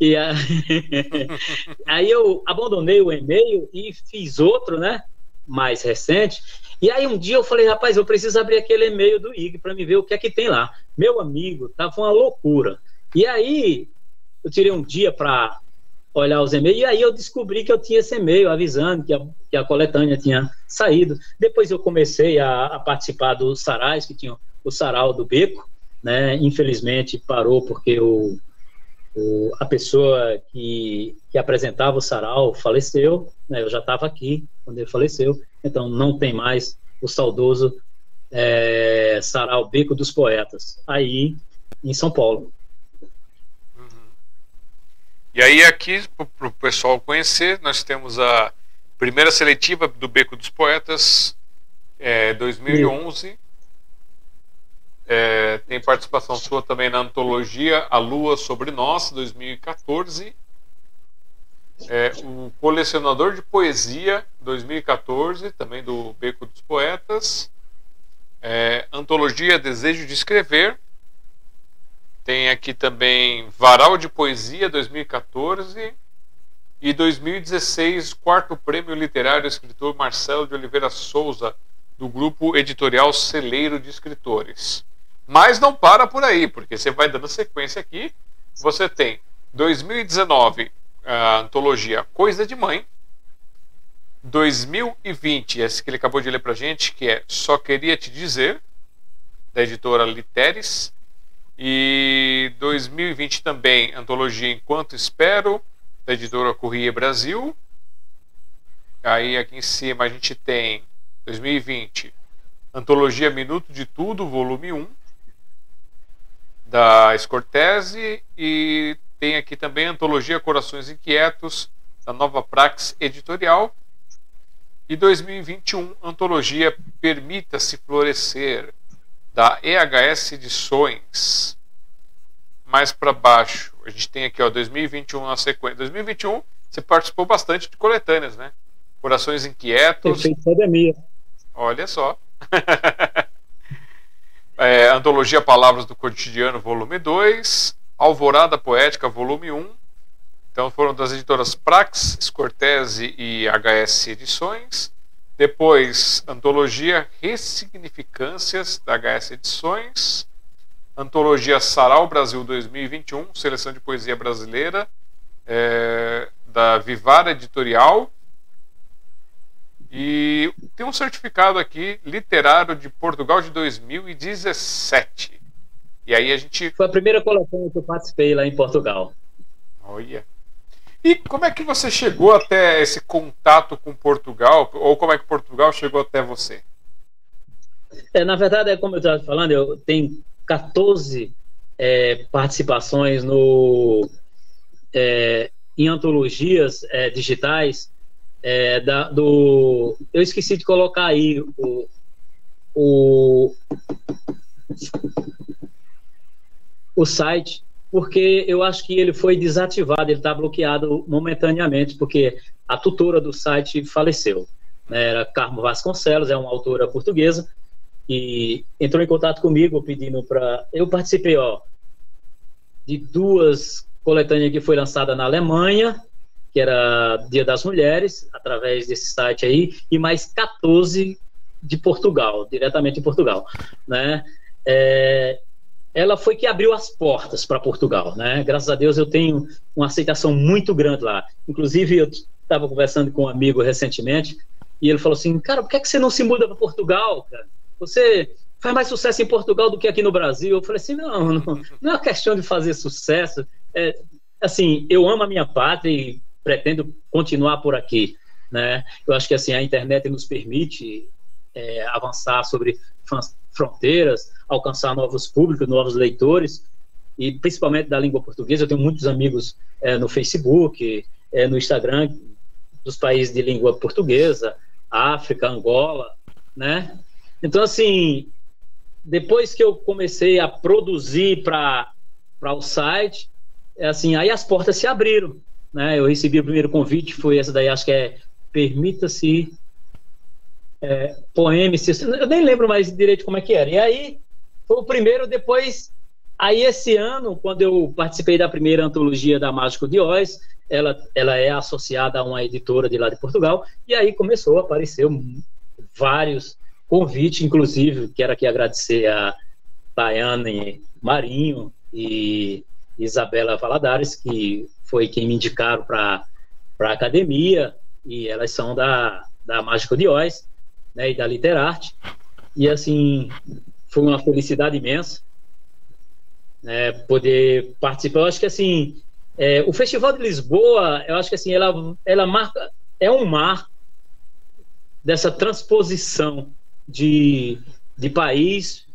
E a... aí eu abandonei o e-mail e fiz outro, né? Mais recente. E aí um dia eu falei, rapaz, eu preciso abrir aquele e-mail do IG para me ver o que é que tem lá. Meu amigo, tava uma loucura. E aí eu tirei um dia para olhar os e-mails, e aí eu descobri que eu tinha esse e-mail avisando que a, que a coletânea tinha saído. Depois eu comecei a, a participar dos sarais, que tinham o sarau do Beco, né? Infelizmente parou porque o, o, a pessoa que, que apresentava o sarau faleceu, né? Eu já estava aqui quando ele faleceu, então não tem mais o saudoso é, Sarau Beco dos Poetas, aí em São Paulo. E aí aqui, para o pessoal conhecer, nós temos a primeira seletiva do Beco dos Poetas, é, 2011. É, tem participação sua também na antologia A Lua Sobre Nós, 2014 é, o Colecionador de Poesia 2014, também do Beco dos Poetas. É, Antologia Desejo de Escrever. Tem aqui também Varal de Poesia 2014. E 2016, quarto prêmio literário escritor Marcelo de Oliveira Souza, do grupo editorial Celeiro de Escritores. Mas não para por aí, porque você vai dando sequência aqui. Você tem 2019 a antologia Coisa de Mãe. 2020, esse que ele acabou de ler pra gente, que é Só Queria Te Dizer, da editora Literes. E 2020 também, antologia Enquanto Espero, da editora Corrêa Brasil. Aí aqui em cima a gente tem 2020, antologia Minuto de Tudo, volume 1, da Scortese. E tem aqui também antologia Corações Inquietos, da Nova Prax Editorial. E 2021, antologia Permita-se Florescer, da EHS Edições. Mais para baixo, a gente tem aqui, ó, 2021 na sequência. 2021, você participou bastante de coletâneas, né? Corações Inquietos. Pandemia. Olha só. é, antologia Palavras do Cotidiano, volume 2. Alvorada Poética, volume 1. Então foram das editoras Prax, Scortese e HS Edições. Depois, Antologia Ressignificâncias, da HS Edições. Antologia Sarau Brasil 2021, Seleção de Poesia Brasileira, é, da Vivara Editorial. E tem um certificado aqui, literário de Portugal de 2017. E aí a gente. Foi a primeira coleção que eu participei lá em Portugal. Olha. E como é que você chegou até esse contato com Portugal? Ou como é que Portugal chegou até você? É, na verdade, é como eu estava falando, eu tenho 14 é, participações no, é, em antologias é, digitais é, da, do. Eu esqueci de colocar aí o, o, o site, porque eu acho que ele foi desativado, ele está bloqueado momentaneamente, porque a tutora do site faleceu. Né? Era Carmo Vasconcelos, é uma autora portuguesa, e entrou em contato comigo pedindo para. Eu participei ó, de duas coletâneas que foi lançada na Alemanha, que era Dia das Mulheres, através desse site aí, e mais 14 de Portugal, diretamente em Portugal, né? É, ela foi que abriu as portas para Portugal, né? Graças a Deus eu tenho uma aceitação muito grande lá. Inclusive eu estava conversando com um amigo recentemente e ele falou assim, cara, por que, é que você não se muda para Portugal, cara? Você faz mais sucesso em Portugal do que aqui no Brasil. Eu falei assim, não, não, não é questão de fazer sucesso. É, assim, eu amo a minha pátria e pretendo continuar por aqui. Né? Eu acho que assim a internet nos permite é, avançar sobre fronteiras, alcançar novos públicos, novos leitores, e principalmente da língua portuguesa. Eu tenho muitos amigos é, no Facebook, é, no Instagram, dos países de língua portuguesa, África, Angola, né? Então, assim, depois que eu comecei a produzir para o site, é assim, aí as portas se abriram, né? Eu recebi o primeiro convite, foi essa daí, acho que é Permita-se é. Eu nem lembro mais direito como é que era. E aí foi o primeiro, depois. Aí esse ano, quando eu participei da primeira antologia da Mágico de Oz, ela, ela é associada a uma editora de lá de Portugal, e aí começou a aparecer vários convites, inclusive, quero aqui agradecer a Tayane Marinho e Isabela Valadares, que foi quem me indicaram para a academia, e elas são da, da Mágico de Oz, né, e da Literarte. E, assim, foi uma felicidade imensa né, poder participar. Eu acho que, assim, é, o Festival de Lisboa, eu acho que, assim, ela, ela marca, é um mar dessa transposição de, de país,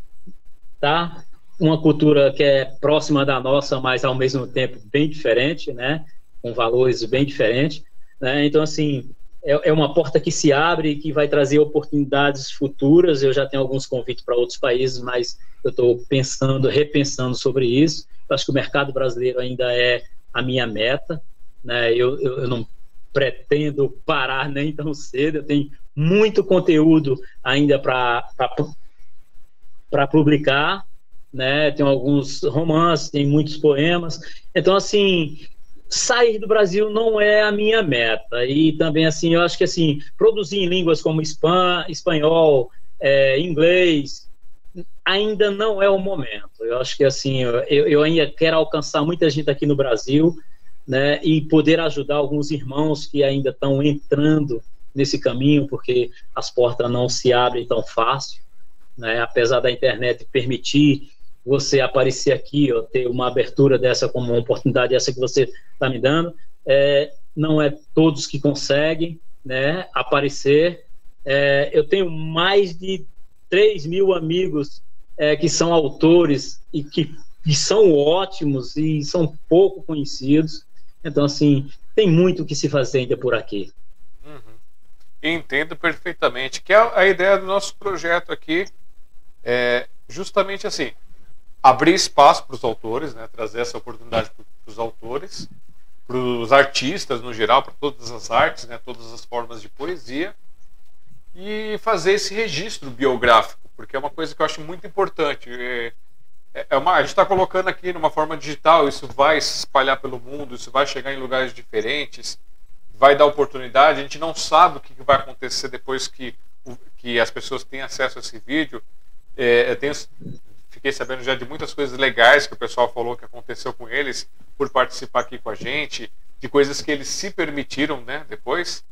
tá? uma cultura que é próxima da nossa, mas ao mesmo tempo bem diferente, né? Com valores bem diferentes, né? Então, assim, é, é uma porta que se abre e que vai trazer oportunidades futuras. Eu já tenho alguns convites para outros países, mas eu estou pensando, repensando sobre isso. Eu acho que o mercado brasileiro ainda é a minha meta, né? Eu, eu, eu não pretendo parar nem tão cedo. Eu tenho muito conteúdo ainda para publicar, né? Tem alguns romances, tem muitos poemas. Então, assim, sair do Brasil não é a minha meta. E também, assim, eu acho que, assim, produzir em línguas como espan espanhol, é, inglês, ainda não é o momento. Eu acho que, assim, eu, eu ainda quero alcançar muita gente aqui no Brasil, né? E poder ajudar alguns irmãos que ainda estão entrando nesse caminho, porque as portas não se abrem tão fácil, né? Apesar da internet permitir você aparecer aqui, ó, ter uma abertura dessa como uma oportunidade essa que você está me dando. É, não é todos que conseguem né, aparecer. É, eu tenho mais de 3 mil amigos é, que são autores e que, são ótimos e são pouco conhecidos. Então, assim, tem muito que se fazer ainda por aqui. Uhum. Entendo perfeitamente. Que a, a ideia do nosso projeto aqui é justamente assim abrir espaço para os autores, né, trazer essa oportunidade para os autores, para os artistas no geral, para todas as artes, né, todas as formas de poesia, e fazer esse registro biográfico, porque é uma coisa que eu acho muito importante. É, é, é uma, a gente está colocando aqui numa forma digital, isso vai se espalhar pelo mundo, isso vai chegar em lugares diferentes, vai dar oportunidade. A gente não sabe o que vai acontecer depois que, que as pessoas têm acesso a esse vídeo. É, eu tenho Fiquei sabendo já de muitas coisas legais que o pessoal falou que aconteceu com eles por participar aqui com a gente, de coisas que eles se permitiram, né, depois.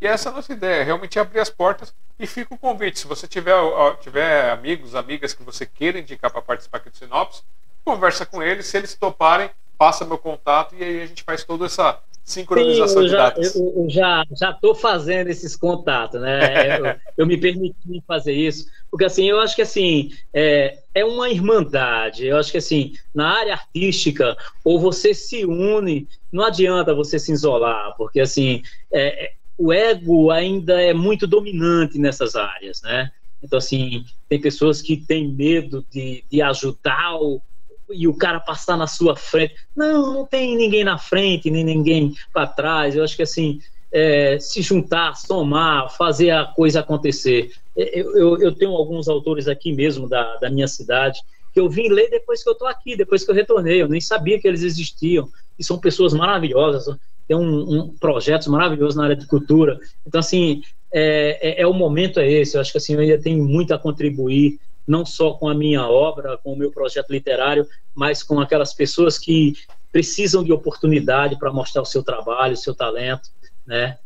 E essa é a nossa ideia, realmente abrir as portas e fica o convite. Se você tiver, tiver amigos, amigas que você queira indicar para participar aqui do Sinopse, conversa com eles. Se eles toparem, passa meu contato e aí a gente faz toda essa sincronização Sim, de datas. Eu, eu já já estou fazendo esses contatos, né? eu, eu, me permiti fazer isso, porque assim eu acho que assim é, é uma irmandade. Eu acho que assim na área artística ou você se une, não adianta você se isolar, porque assim é, é o ego ainda é muito dominante nessas áreas, né? Então assim tem pessoas que têm medo de, de ajudar o, e o cara passar na sua frente. Não, não tem ninguém na frente, nem ninguém para trás. Eu acho que assim, é, se juntar, somar, fazer a coisa acontecer. É, eu, eu, eu, tenho alguns autores aqui mesmo da, da minha cidade que eu vim ler depois que eu estou aqui, depois que eu retornei. Eu nem sabia que eles existiam. E são pessoas maravilhosas, tem um, um projetos maravilhosos na área de cultura. Então, assim, é, é, é, o momento é esse. Eu acho que assim, eu ainda tenho muito a contribuir não só com a minha obra, com o meu projeto literário, mas com aquelas pessoas que precisam de oportunidade para mostrar o seu trabalho, o seu talento, né?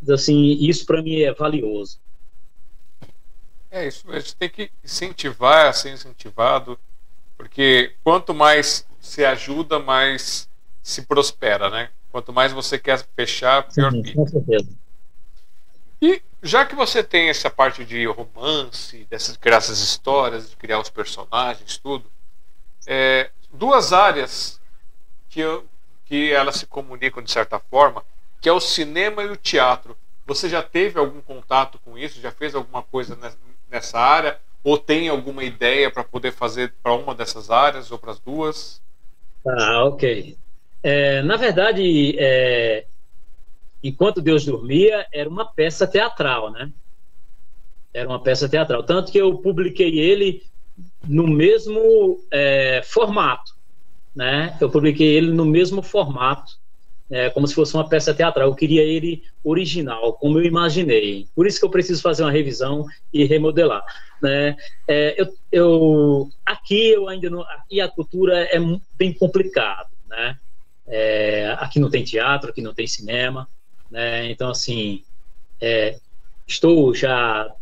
Então, assim, isso para mim é valioso. É isso, a gente tem que incentivar ser incentivado, porque quanto mais se ajuda, mais se prospera, né? Quanto mais você quer fechar, pior Sim, Com certeza. E já que você tem essa parte de romance, dessas criar essas histórias, de criar os personagens, tudo, é, duas áreas que, eu, que elas se comunicam de certa forma, que é o cinema e o teatro. Você já teve algum contato com isso? Já fez alguma coisa nessa área? Ou tem alguma ideia para poder fazer para uma dessas áreas ou para as duas? Ah, ok. É, na verdade, é, Enquanto Deus Dormia era uma peça teatral, né? Era uma peça teatral. Tanto que eu publiquei ele no mesmo é, formato, né? Eu publiquei ele no mesmo formato, é, como se fosse uma peça teatral. Eu queria ele original, como eu imaginei. Por isso que eu preciso fazer uma revisão e remodelar. Né? É, eu, eu, aqui eu ainda não. Aqui a cultura é bem complicado, né? É, aqui não tem teatro, aqui não tem cinema. Né? Então, assim, é, estou já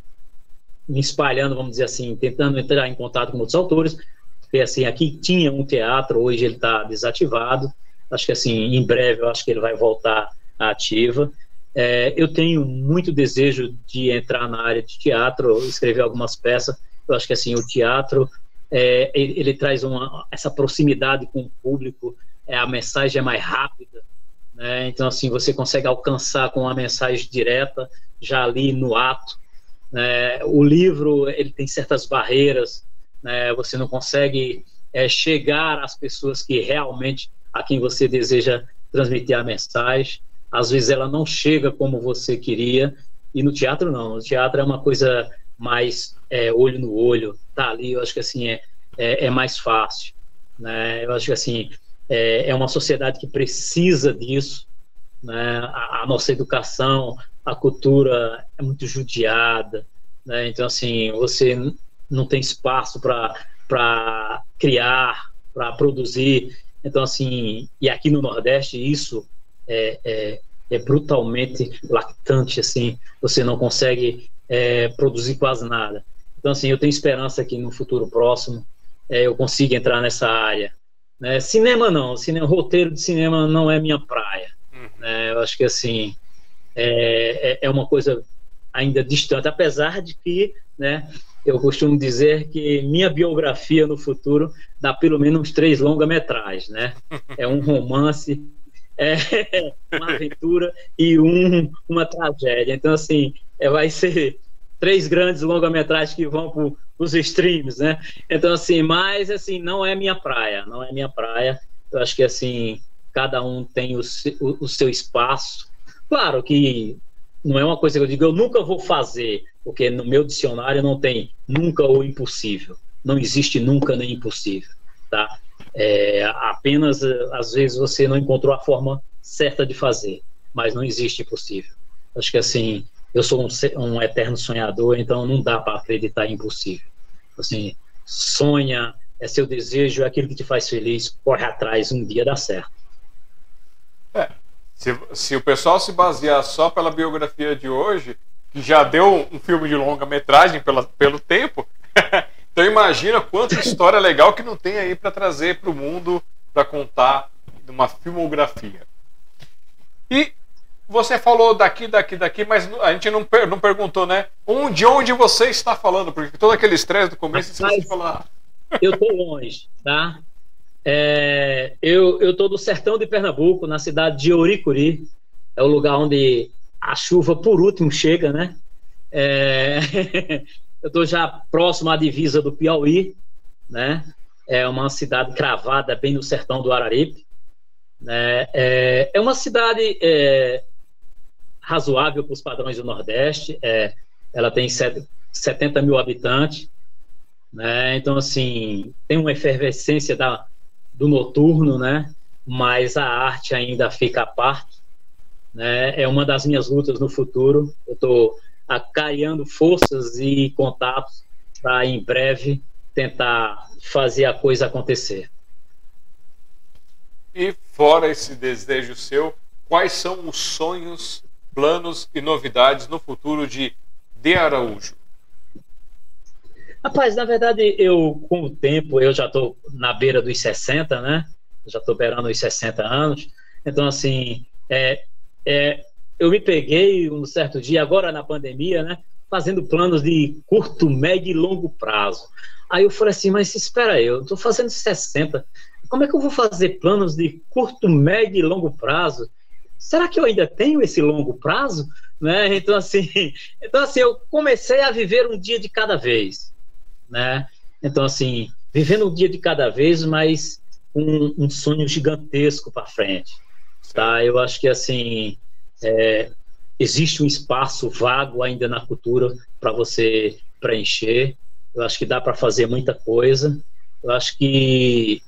me espalhando, vamos dizer assim, tentando entrar em contato com outros autores, porque, assim, aqui tinha um teatro, hoje ele está desativado, acho que, assim, em breve eu acho que ele vai voltar à ativa. É, eu tenho muito desejo de entrar na área de teatro, escrever algumas peças, eu acho que, assim, o teatro, é, ele, ele, traz uma, essa proximidade com o público, é, a mensagem é mais rápida, né? Então, assim, você consegue alcançar com uma mensagem direta, já ali no ato. Né? O livro, ele tem certas barreiras, né? você não consegue é, chegar às pessoas que realmente, a quem você deseja transmitir a mensagem. Às vezes ela não chega como você queria, e no teatro não. No teatro é uma coisa mais é, olho no olho, tá ali, eu acho que assim é, é, é mais fácil. Né? Eu acho que assim, é, é uma sociedade que precisa disso. Né? A, a, nossa educação, a cultura é muito judiada. Né? Então, assim, você não tem espaço para criar, para produzir. Então, assim, e aqui no Nordeste isso é, é, é brutalmente lactante, assim, você não consegue é, produzir quase nada. Então, assim, eu tenho esperança que no futuro próximo é, eu consiga entrar nessa área. Né? Cinema não, cinema, roteiro de cinema não é minha praia. Uhum. Né? Eu acho que assim é, é, é, uma coisa ainda distante, apesar de que, né, eu costumo dizer que minha biografia no futuro dá pelo menos uns três longa-metragens, né? É um romance, é uma aventura e um, uma tragédia. Então, assim, é, vai ser três grandes longa-metragens que vão para os streams, né? Então, assim, mas, assim, não é minha praia, não é minha praia. Eu acho que, assim, cada um tem o, o, o seu espaço. Claro que não é uma coisa que eu digo, eu nunca vou fazer, porque no meu dicionário não tem nunca ou impossível. Não existe nunca nem impossível, tá? É, apenas, às vezes, você não encontrou a forma certa de fazer, mas não existe impossível. Acho que, assim, eu sou um, um eterno sonhador, então não dá para acreditar em impossível. Assim, sonha, é seu desejo, é aquilo que te faz feliz, corre atrás, um dia dá certo. É, Se, se o pessoal se basear só pela biografia de hoje, que já deu um filme de longa-metragem pelo tempo, então imagina quanta história legal que não tem aí para trazer para o mundo, para contar uma filmografia. E você falou daqui, daqui, daqui, mas a gente não, per não perguntou, né? Onde, onde você está falando? Porque todo aquele estresse do começo você de falar. Eu estou longe, tá? É, eu estou do sertão de Pernambuco, na cidade de Oricuri. É o lugar onde a chuva, por último, chega, né? É, eu estou já próximo à divisa do Piauí, né? É uma cidade cravada bem no sertão do Araripe. Né? É, é uma cidade é, razoável para os padrões do Nordeste. É, ela tem 70 mil habitantes. Né? Então, assim, tem uma efervescência da, do noturno, né? mas a arte ainda fica à parte. Né? É uma das minhas lutas no futuro. Eu estou acariando forças e contatos para, em breve, tentar fazer a coisa acontecer. E fora esse desejo seu, quais são os sonhos planos e novidades no futuro de De Araújo? Rapaz, na verdade, eu, com o tempo, eu já estou na beira dos 60, né? já estou beirando os 60 anos. Então, assim, é, é, eu me peguei um certo dia, agora na pandemia, né? Fazendo planos de curto, médio e longo prazo. Aí eu falei assim, mas espera aí, eu estou fazendo 60. Como é que eu vou fazer planos de curto, médio e longo prazo? Será que eu ainda tenho esse longo prazo? Né? Então, assim, então, assim, eu comecei a viver um dia de cada vez. Né? Então, assim, vivendo um dia de cada vez, mas um, um sonho gigantesco para frente. Tá? Eu acho que, assim, é, existe um espaço vago ainda na cultura para você preencher. Eu acho que dá para fazer muita coisa. Eu acho que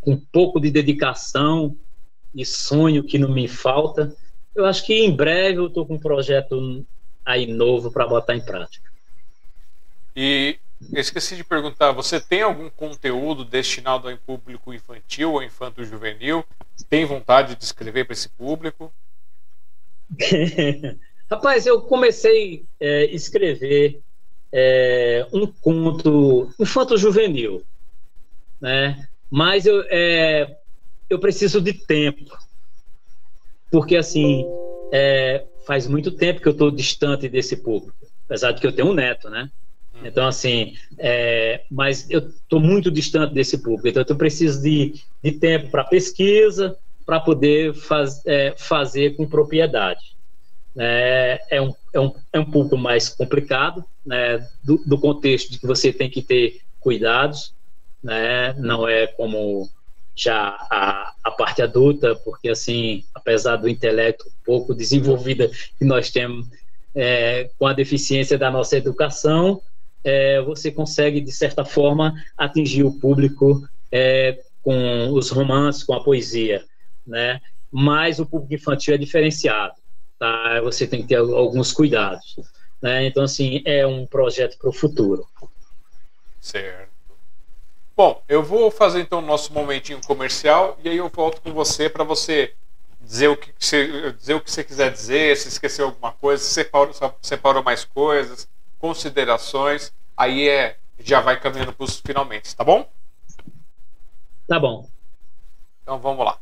com um pouco de dedicação, e sonho que não me falta. Eu acho que em breve eu estou com um projeto aí novo para botar em prática. E esqueci de perguntar, você tem algum conteúdo destinado ao público infantil ou infanto-juvenil? Tem vontade de escrever para esse público? Rapaz, eu comecei a é, escrever é, um conto infanto-juvenil, né? Mas eu, é, eu preciso de tempo. Porque, assim, é, faz muito tempo que eu estou distante desse público. Apesar de que eu tenho um neto, né? Então, assim, é, mas eu estou muito distante desse público. Então, eu preciso de, de tempo para pesquisa, para poder faz, é, fazer com propriedade. É, é, um, é, um, é um pouco mais complicado, né, do, do contexto de que você tem que ter cuidados, né, não é como já a, a parte adulta, porque assim, apesar do intelecto pouco desenvolvida que nós temos é, com a deficiência da nossa educação, é, você consegue de certa forma atingir o público é, com os romances, com a poesia, né? Mas o público infantil é diferenciado, tá? Você tem que ter alguns cuidados, né? Então assim é um projeto para o futuro. Certo. Bom, eu vou fazer então o nosso momentinho comercial e aí eu volto com você para você dizer o que você, dizer o que você quiser dizer, se esqueceu alguma coisa, se separou, separou mais coisas, considerações, aí é já vai caminhando para os finalmente, tá bom? Tá bom. Então vamos lá.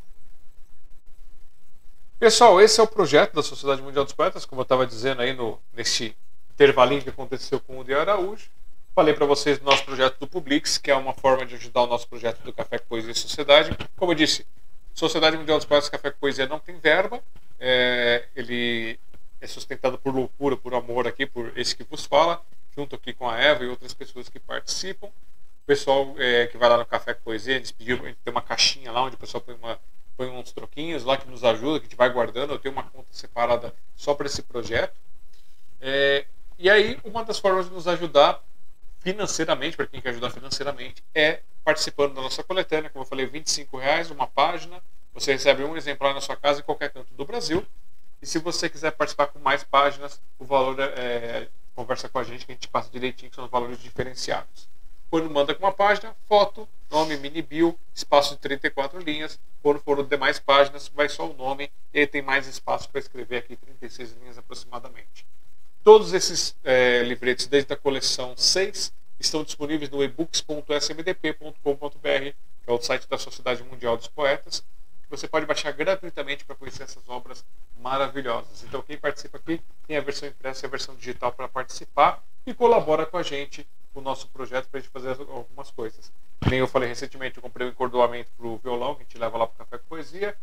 Pessoal, esse é o projeto da Sociedade Mundial dos Poetas, como eu estava dizendo aí no, nesse intervalinho que aconteceu com o de Araújo. Falei para vocês do nosso projeto do Publix, que é uma forma de ajudar o nosso projeto do Café Poesia e Sociedade. Como eu disse, Sociedade Mundial dos Poetas Café Poesia não tem verba. É, ele é sustentado por loucura, por amor aqui, por esse que vos fala, junto aqui com a Eva e outras pessoas que participam. O pessoal é, que vai lá no Café Poesia, eles pediram para ter uma caixinha lá onde o pessoal põe, uma, põe uns troquinhos lá que nos ajuda, que a gente vai guardando. Eu tenho uma conta separada só para esse projeto. É, e aí, uma das formas de nos ajudar financeiramente, para quem quer ajudar financeiramente, é participando da nossa coletânea. Como eu falei, R$ reais uma página. Você recebe um exemplar na sua casa em qualquer canto do Brasil. E se você quiser participar com mais páginas, o valor é, conversa com a gente que a gente passa direitinho, que são os valores diferenciados. Quando manda com uma página, foto, nome, mini bio, espaço de 34 linhas. Quando for demais páginas, vai só o nome e tem mais espaço para escrever aqui, 36 linhas aproximadamente. Todos esses é, livretos, desde a coleção 6, estão disponíveis no ebooks.smdp.com.br, que é o site da Sociedade Mundial dos Poetas. Você pode baixar gratuitamente para conhecer essas obras maravilhosas. Então, quem participa aqui tem a versão impressa e a versão digital para participar e colabora com a gente o nosso projeto para a gente fazer algumas coisas. Nem eu falei recentemente, eu comprei um encordoamento para o violão, que a gente leva lá para o Café com Poesia.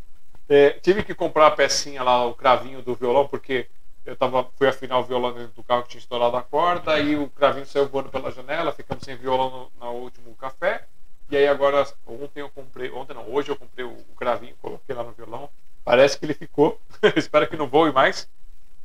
É, tive que comprar a pecinha lá, o cravinho do violão, porque eu tava, fui afinar o violão dentro do carro que tinha estourado a corda, e o cravinho saiu voando pela janela, ficamos sem violão no, no último café. E aí agora, ontem eu comprei, ontem não, hoje eu comprei o, o cravinho, coloquei lá no violão. Parece que ele ficou. Espero que não voe mais.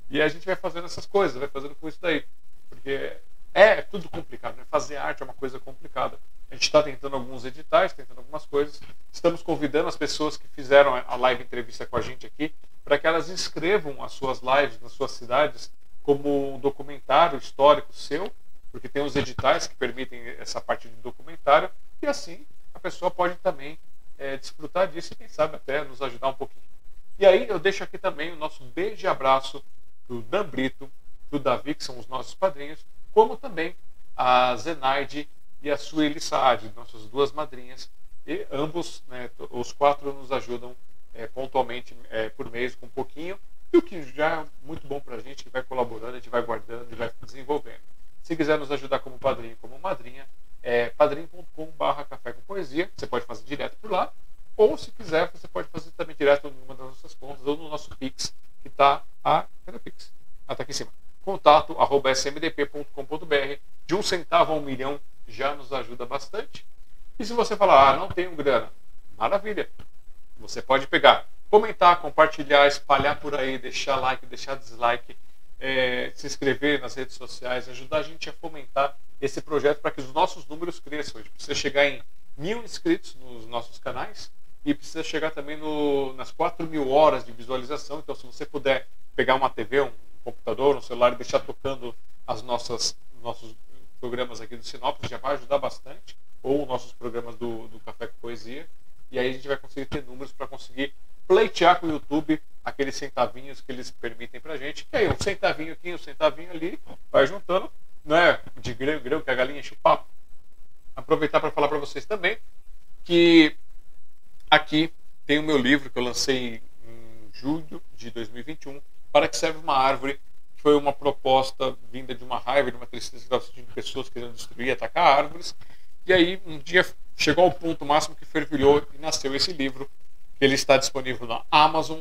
E a gente vai fazendo essas coisas, vai fazendo com isso daí. Porque é tudo complicado, né? Fazer arte é uma coisa complicada. A gente está tentando alguns editais, tentando algumas coisas. Estamos convidando as pessoas que fizeram a live entrevista com a gente aqui para que elas inscrevam as suas lives nas suas cidades como um documentário histórico seu, porque tem os editais que permitem essa parte de documentário e assim a pessoa pode também é, desfrutar disso e quem sabe até nos ajudar um pouquinho. E aí eu deixo aqui também o nosso beijo e abraço do Dan Brito, do Davi, que são os nossos padrinhos, como também a Zenaide e a Sueli Saad, nossas duas madrinhas, e ambos, né, os quatro nos ajudam é, pontualmente é, por mês com um pouquinho, e o que já é muito bom para a gente, que vai colaborando, a gente vai guardando e vai desenvolvendo. Se quiser nos ajudar como padrinho como madrinha, é padrinho.com.br café com poesia, você pode fazer direto por lá, ou se quiser, você pode fazer também direto numa das nossas contas ou no nosso Pix, que está a. Cadê Pix? Ah, tá aqui em cima. Contato arroba smdp.com.br. De um centavo a um milhão já nos ajuda bastante. E se você falar, ah, não tenho grana, maravilha. Você pode pegar, comentar, compartilhar, espalhar por aí, deixar like, deixar dislike, é, se inscrever nas redes sociais, ajudar a gente a fomentar esse projeto para que os nossos números cresçam. A gente precisa chegar em mil inscritos nos nossos canais e precisa chegar também no, nas 4 mil horas de visualização. Então, se você puder pegar uma TV, um computador, um celular e deixar tocando as nossas nossos programas aqui do Sinopse, já vai ajudar bastante. Ou nossos programas do, do Café com Poesia. E aí a gente vai conseguir ter números para conseguir pleitear com o YouTube aqueles centavinhos que eles permitem para gente. Que aí um centavinho aqui, um centavinho ali, vai juntando. Não é de grão em grão que a galinha enche o papo. Aproveitar para falar para vocês também que aqui tem o meu livro que eu lancei em julho de 2021, Para que serve uma árvore, que foi uma proposta vinda de uma raiva, de uma tristeza sentindo pessoas querendo destruir, atacar árvores. E aí um dia chegou ao ponto máximo que fervilhou e nasceu esse livro. Ele está disponível na Amazon.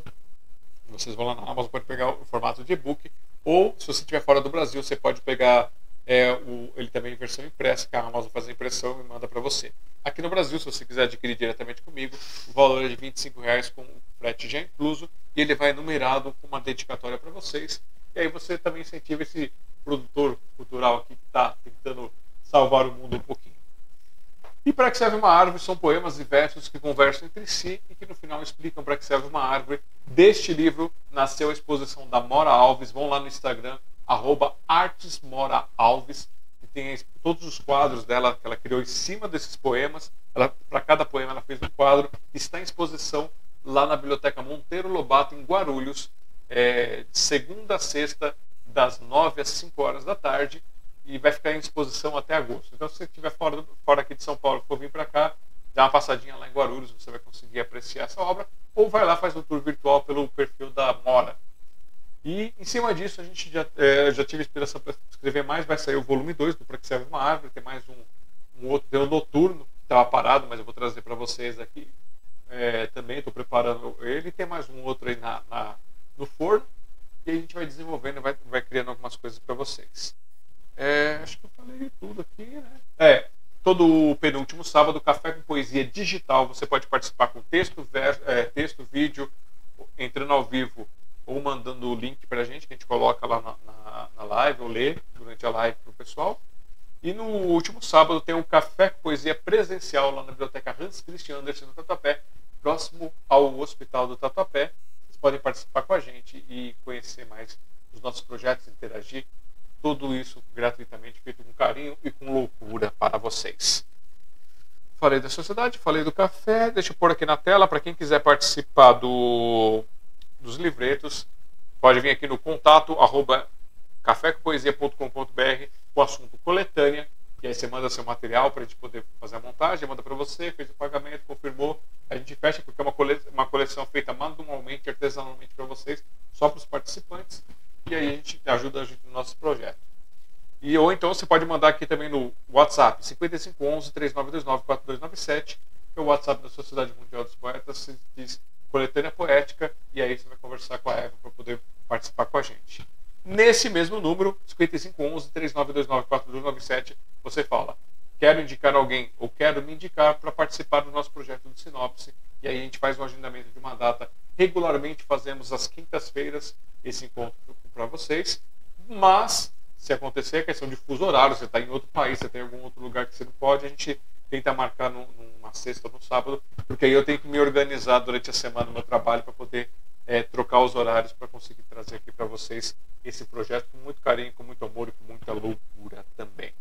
Vocês vão lá na Amazon, pode pegar o formato de e-book. Ou, se você estiver fora do Brasil, você pode pegar é, o, ele também em versão impressa, que a Amazon faz a impressão e manda para você. Aqui no Brasil, se você quiser adquirir diretamente comigo, o valor é de R$ reais com frete já incluso e ele vai numerado com uma dedicatória para vocês. E aí você também incentiva esse produtor cultural aqui que está tentando salvar o mundo um pouquinho. E para que serve uma árvore são poemas e versos que conversam entre si e que no final explicam para que serve uma árvore. Deste livro nasceu a exposição da Mora Alves. Vão lá no Instagram, artesmoraalves, que tem todos os quadros dela que ela criou em cima desses poemas. Para cada poema ela fez um quadro. Está em exposição lá na Biblioteca Monteiro Lobato, em Guarulhos, é, segunda a sexta, das nove às cinco horas da tarde e vai ficar em exposição até agosto. Então, se você estiver fora, fora aqui de São Paulo for vir para cá, dá uma passadinha lá em Guarulhos, você vai conseguir apreciar essa obra, ou vai lá faz um tour virtual pelo perfil da Mora. E em cima disso, a gente já, é, já tive inspiração para escrever mais, vai sair o volume 2 do Para que serve uma árvore, tem mais um, um outro, tem um noturno, que estava parado, mas eu vou trazer para vocês aqui é, também, estou preparando ele, tem mais um outro aí na, na, no forno, e a gente vai desenvolvendo, vai, vai criando algumas coisas para vocês. É, acho que eu falei tudo aqui, né? É, todo penúltimo sábado, Café com Poesia Digital. Você pode participar com texto, ver, é, texto, vídeo, entrando ao vivo ou mandando o link para a gente, que a gente coloca lá na, na, na live, ou lê durante a live para o pessoal. E no último sábado tem um Café com Poesia presencial lá na Biblioteca Hans Christian Andersen, no Tatuapé, próximo ao Hospital do Tatuapé. Vocês podem participar com a gente e conhecer mais os nossos projetos, interagir tudo isso gratuitamente, feito com carinho e com loucura para vocês. Falei da sociedade, falei do café, deixa eu pôr aqui na tela para quem quiser participar do, dos livretos, pode vir aqui no contato arroba cafécompoesia.com.br o assunto coletânea e aí você manda seu material para a gente poder fazer a montagem, manda para você, fez o pagamento, confirmou, a gente fecha porque é uma coleção, uma coleção feita manualmente, artesanalmente para vocês, só para os participantes, e aí a gente ajuda a gente no nosso projeto. E, ou então você pode mandar aqui também no WhatsApp, 5511 3929 4297, que é o WhatsApp da Sociedade Mundial dos Poetas, se diz coletânea poética, e aí você vai conversar com a Eva para poder participar com a gente. Nesse mesmo número, 5511 3929 4297, você fala: quero indicar alguém ou quero me indicar para participar do nosso projeto de sinopse. E aí a gente faz um agendamento de uma data. Regularmente fazemos às quintas-feiras esse encontro para vocês. Mas, se acontecer a questão de fuso horário, você está em outro país, você tem algum outro lugar que você não pode, a gente tenta marcar numa sexta ou no sábado, porque aí eu tenho que me organizar durante a semana no meu trabalho para poder é, trocar os horários para conseguir trazer aqui para vocês esse projeto com muito carinho, com muito amor e com muita loucura também.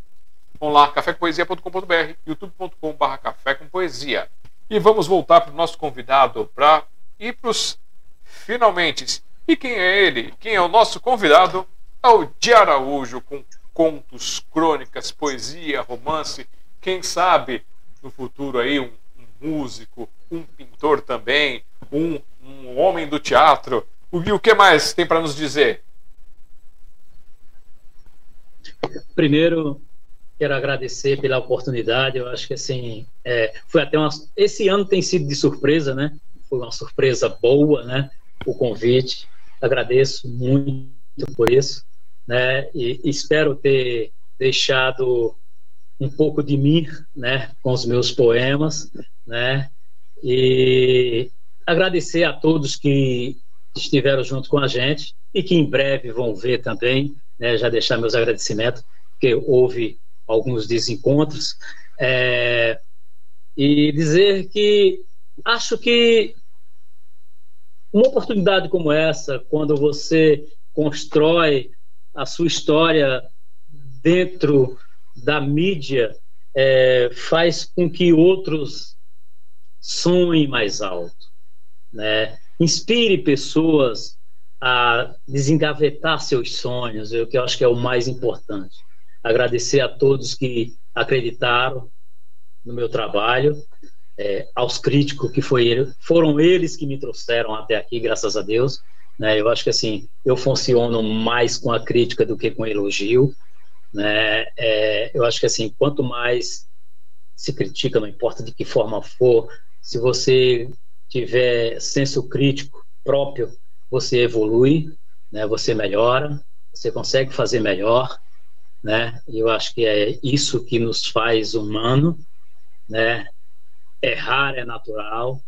Vamos lá, cafécompoesia.com.br, youtube.com.br café com poesia. E vamos voltar para o nosso convidado para ir para os finalmente. E quem é ele? Quem é o nosso convidado? É o Di Araújo, com contos, crônicas, poesia, romance. Quem sabe no futuro aí um, um músico, um pintor também, um, um homem do teatro. E o que mais tem para nos dizer? Primeiro, quero agradecer pela oportunidade. Eu acho que assim, é, foi até uma. Esse ano tem sido de surpresa, né? Foi uma surpresa boa, né? O convite. Agradeço muito por isso, né? E espero ter deixado um pouco de mim, né? Com os meus poemas, né? E agradecer a todos que estiveram junto com a gente e que em breve vão ver também, né? Já deixar meus agradecimentos, porque houve alguns desencontros, é, e dizer que acho que uma oportunidade como essa, quando você constrói a sua história dentro da mídia, é, faz com que outros sonhem mais alto, né? Inspire pessoas a desengavetar seus sonhos, é o que eu acho que é o mais importante agradecer a todos que acreditaram no meu trabalho, é, aos críticos que foi, foram eles que me trouxeram até aqui, graças a Deus. Né? Eu acho que assim eu funciono mais com a crítica do que com elogio. Né? É, eu acho que assim quanto mais se critica, não importa de que forma for, se você tiver senso crítico próprio, você evolui, né? Você melhora, você consegue fazer melhor né? Eu acho que é isso que nos faz humano, né? Errar é natural,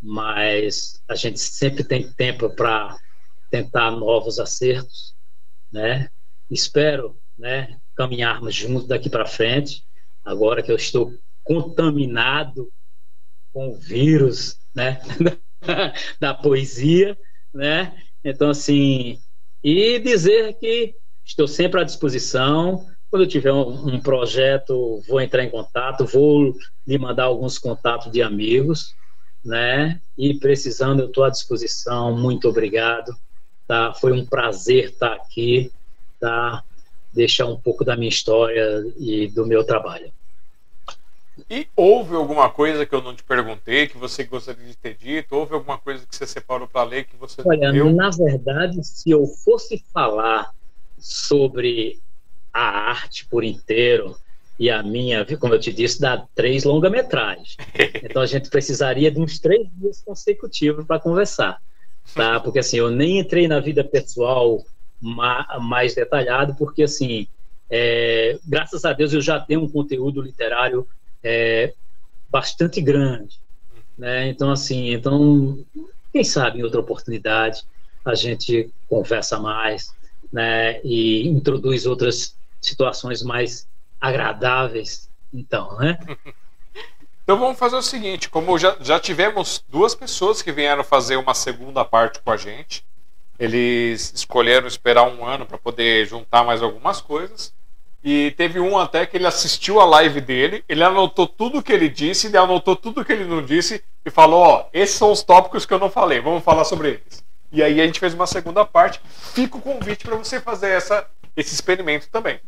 mas a gente sempre tem tempo para tentar novos acertos, né? Espero, né, caminharmos juntos daqui para frente. Agora que eu estou contaminado com o vírus, né, da poesia, né? Então assim, e dizer que Estou sempre à disposição. Quando eu tiver um, um projeto, vou entrar em contato, vou lhe mandar alguns contatos de amigos, né? E precisando, eu estou à disposição. Muito obrigado. Tá? Foi um prazer estar aqui, tá? Deixar um pouco da minha história e do meu trabalho. E houve alguma coisa que eu não te perguntei, que você gostaria de ter dito? Houve alguma coisa que você separou para ler que você Olha, na verdade, se eu fosse falar sobre a arte por inteiro e a minha, como eu te disse, dá três longa-metragens. Então a gente precisaria de uns três dias consecutivos para conversar, tá? Porque assim, eu nem entrei na vida pessoal mais detalhado, porque assim, é, graças a Deus eu já tenho um conteúdo literário é, bastante grande, né? Então assim, então quem sabe em outra oportunidade a gente conversa mais, né, e introduz outras situações mais agradáveis. Então, né? Então vamos fazer o seguinte: como já, já tivemos duas pessoas que vieram fazer uma segunda parte com a gente, Eles escolheram esperar um ano para poder juntar mais algumas coisas. E teve um até que ele assistiu a live dele, ele anotou tudo que ele disse, ele anotou tudo que ele não disse e falou: Ó, esses são os tópicos que eu não falei, vamos falar sobre eles. E aí a gente fez uma segunda parte. Fica o convite para você fazer essa, esse experimento também.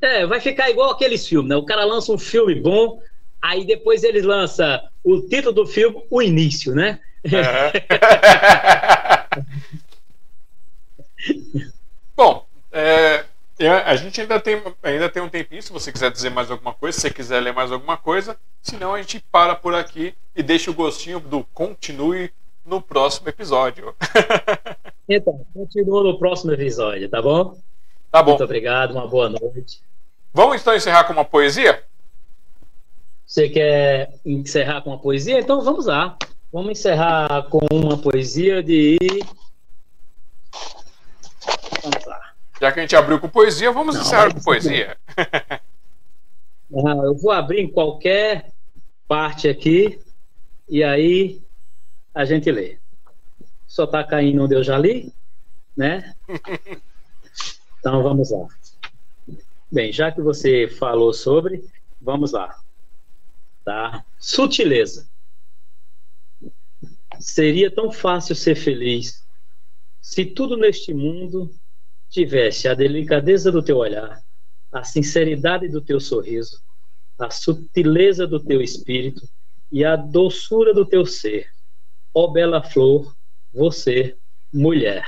É, vai ficar igual aqueles filmes, né? O cara lança um filme bom, aí depois ele lança o título do filme, o início, né? bom, é, a gente ainda tem, ainda tem um tempinho, se você quiser dizer mais alguma coisa, se você quiser ler mais alguma coisa, senão a gente para por aqui e deixa o gostinho do continue no próximo episódio. então, continua no próximo episódio, tá bom? Tá bom. Muito obrigado, uma boa noite. Vamos então encerrar com uma poesia? Você quer encerrar com uma poesia? Então vamos lá. Vamos encerrar com uma poesia de. Vamos lá. Já que a gente abriu com poesia, vamos Não, encerrar com poesia. eu vou abrir em qualquer parte aqui e aí a gente lê. Só tá caindo onde eu já li, né? Então vamos lá. Bem, já que você falou sobre, vamos lá. Tá? Sutileza. Seria tão fácil ser feliz se tudo neste mundo tivesse a delicadeza do teu olhar, a sinceridade do teu sorriso, a sutileza do teu espírito e a doçura do teu ser. Ó oh, bela flor, você, mulher.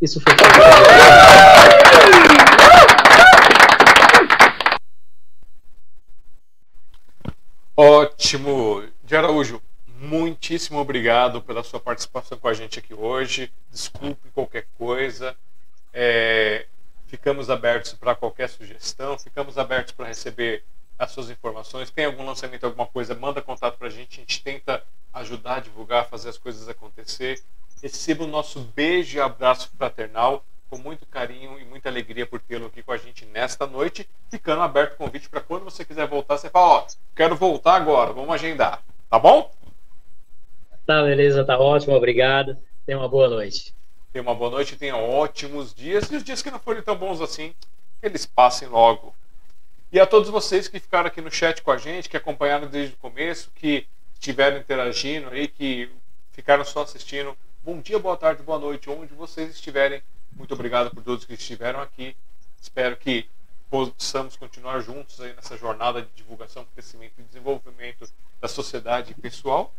Isso foi. Ótimo. De Araújo, muitíssimo obrigado pela sua participação com a gente aqui hoje. Desculpe qualquer coisa. É, ficamos abertos para qualquer sugestão, ficamos abertos para receber as suas informações. Tem algum lançamento, alguma coisa, manda contato para a gente. A gente tenta ajudar divulgar, fazer as coisas acontecer. Receba o nosso beijo e abraço fraternal, com muito carinho e muita alegria por tê-lo aqui com a gente nesta noite. Ficando aberto o convite para quando você quiser voltar, você fala: Ó, quero voltar agora, vamos agendar. Tá bom? Tá, beleza, tá ótimo, obrigado. Tenha uma boa noite. Tenha uma boa noite, tenha ótimos dias. E os dias que não forem tão bons assim, eles passem logo. E a todos vocês que ficaram aqui no chat com a gente, que acompanharam desde o começo, que estiveram interagindo aí, que ficaram só assistindo Bom dia, boa tarde, boa noite, onde vocês estiverem. Muito obrigado por todos que estiveram aqui. Espero que possamos continuar juntos aí nessa jornada de divulgação, crescimento e desenvolvimento da sociedade pessoal.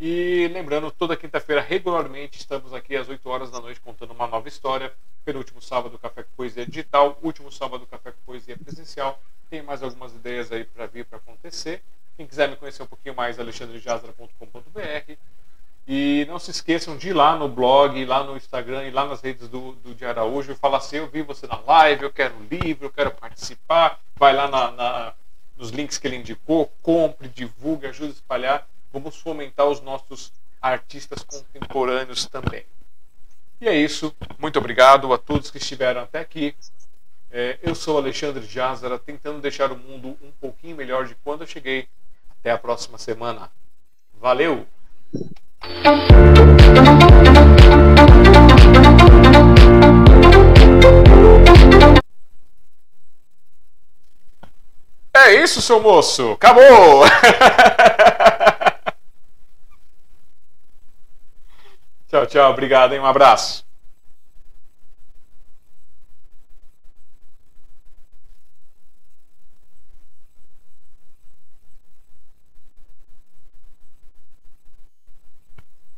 E lembrando, toda quinta-feira, regularmente, estamos aqui às 8 horas da noite contando uma nova história. Penúltimo sábado, Café com Poesia Digital. Último sábado, Café com Poesia Presencial. Tem mais algumas ideias aí para vir para acontecer. Quem quiser me conhecer um pouquinho mais, alexandrejazra.com.br. E não se esqueçam de ir lá no blog, lá no Instagram e lá nas redes do, do de Araújo e falar assim, eu vi você na live, eu quero livro, eu quero participar. Vai lá na, na, nos links que ele indicou, compre, divulgue, ajude a espalhar. Vamos fomentar os nossos artistas contemporâneos também. E é isso. Muito obrigado a todos que estiveram até aqui. É, eu sou Alexandre Jazara, tentando deixar o mundo um pouquinho melhor de quando eu cheguei. Até a próxima semana. Valeu! É isso, seu moço. Acabou. tchau, tchau. Obrigado, hein? Um abraço.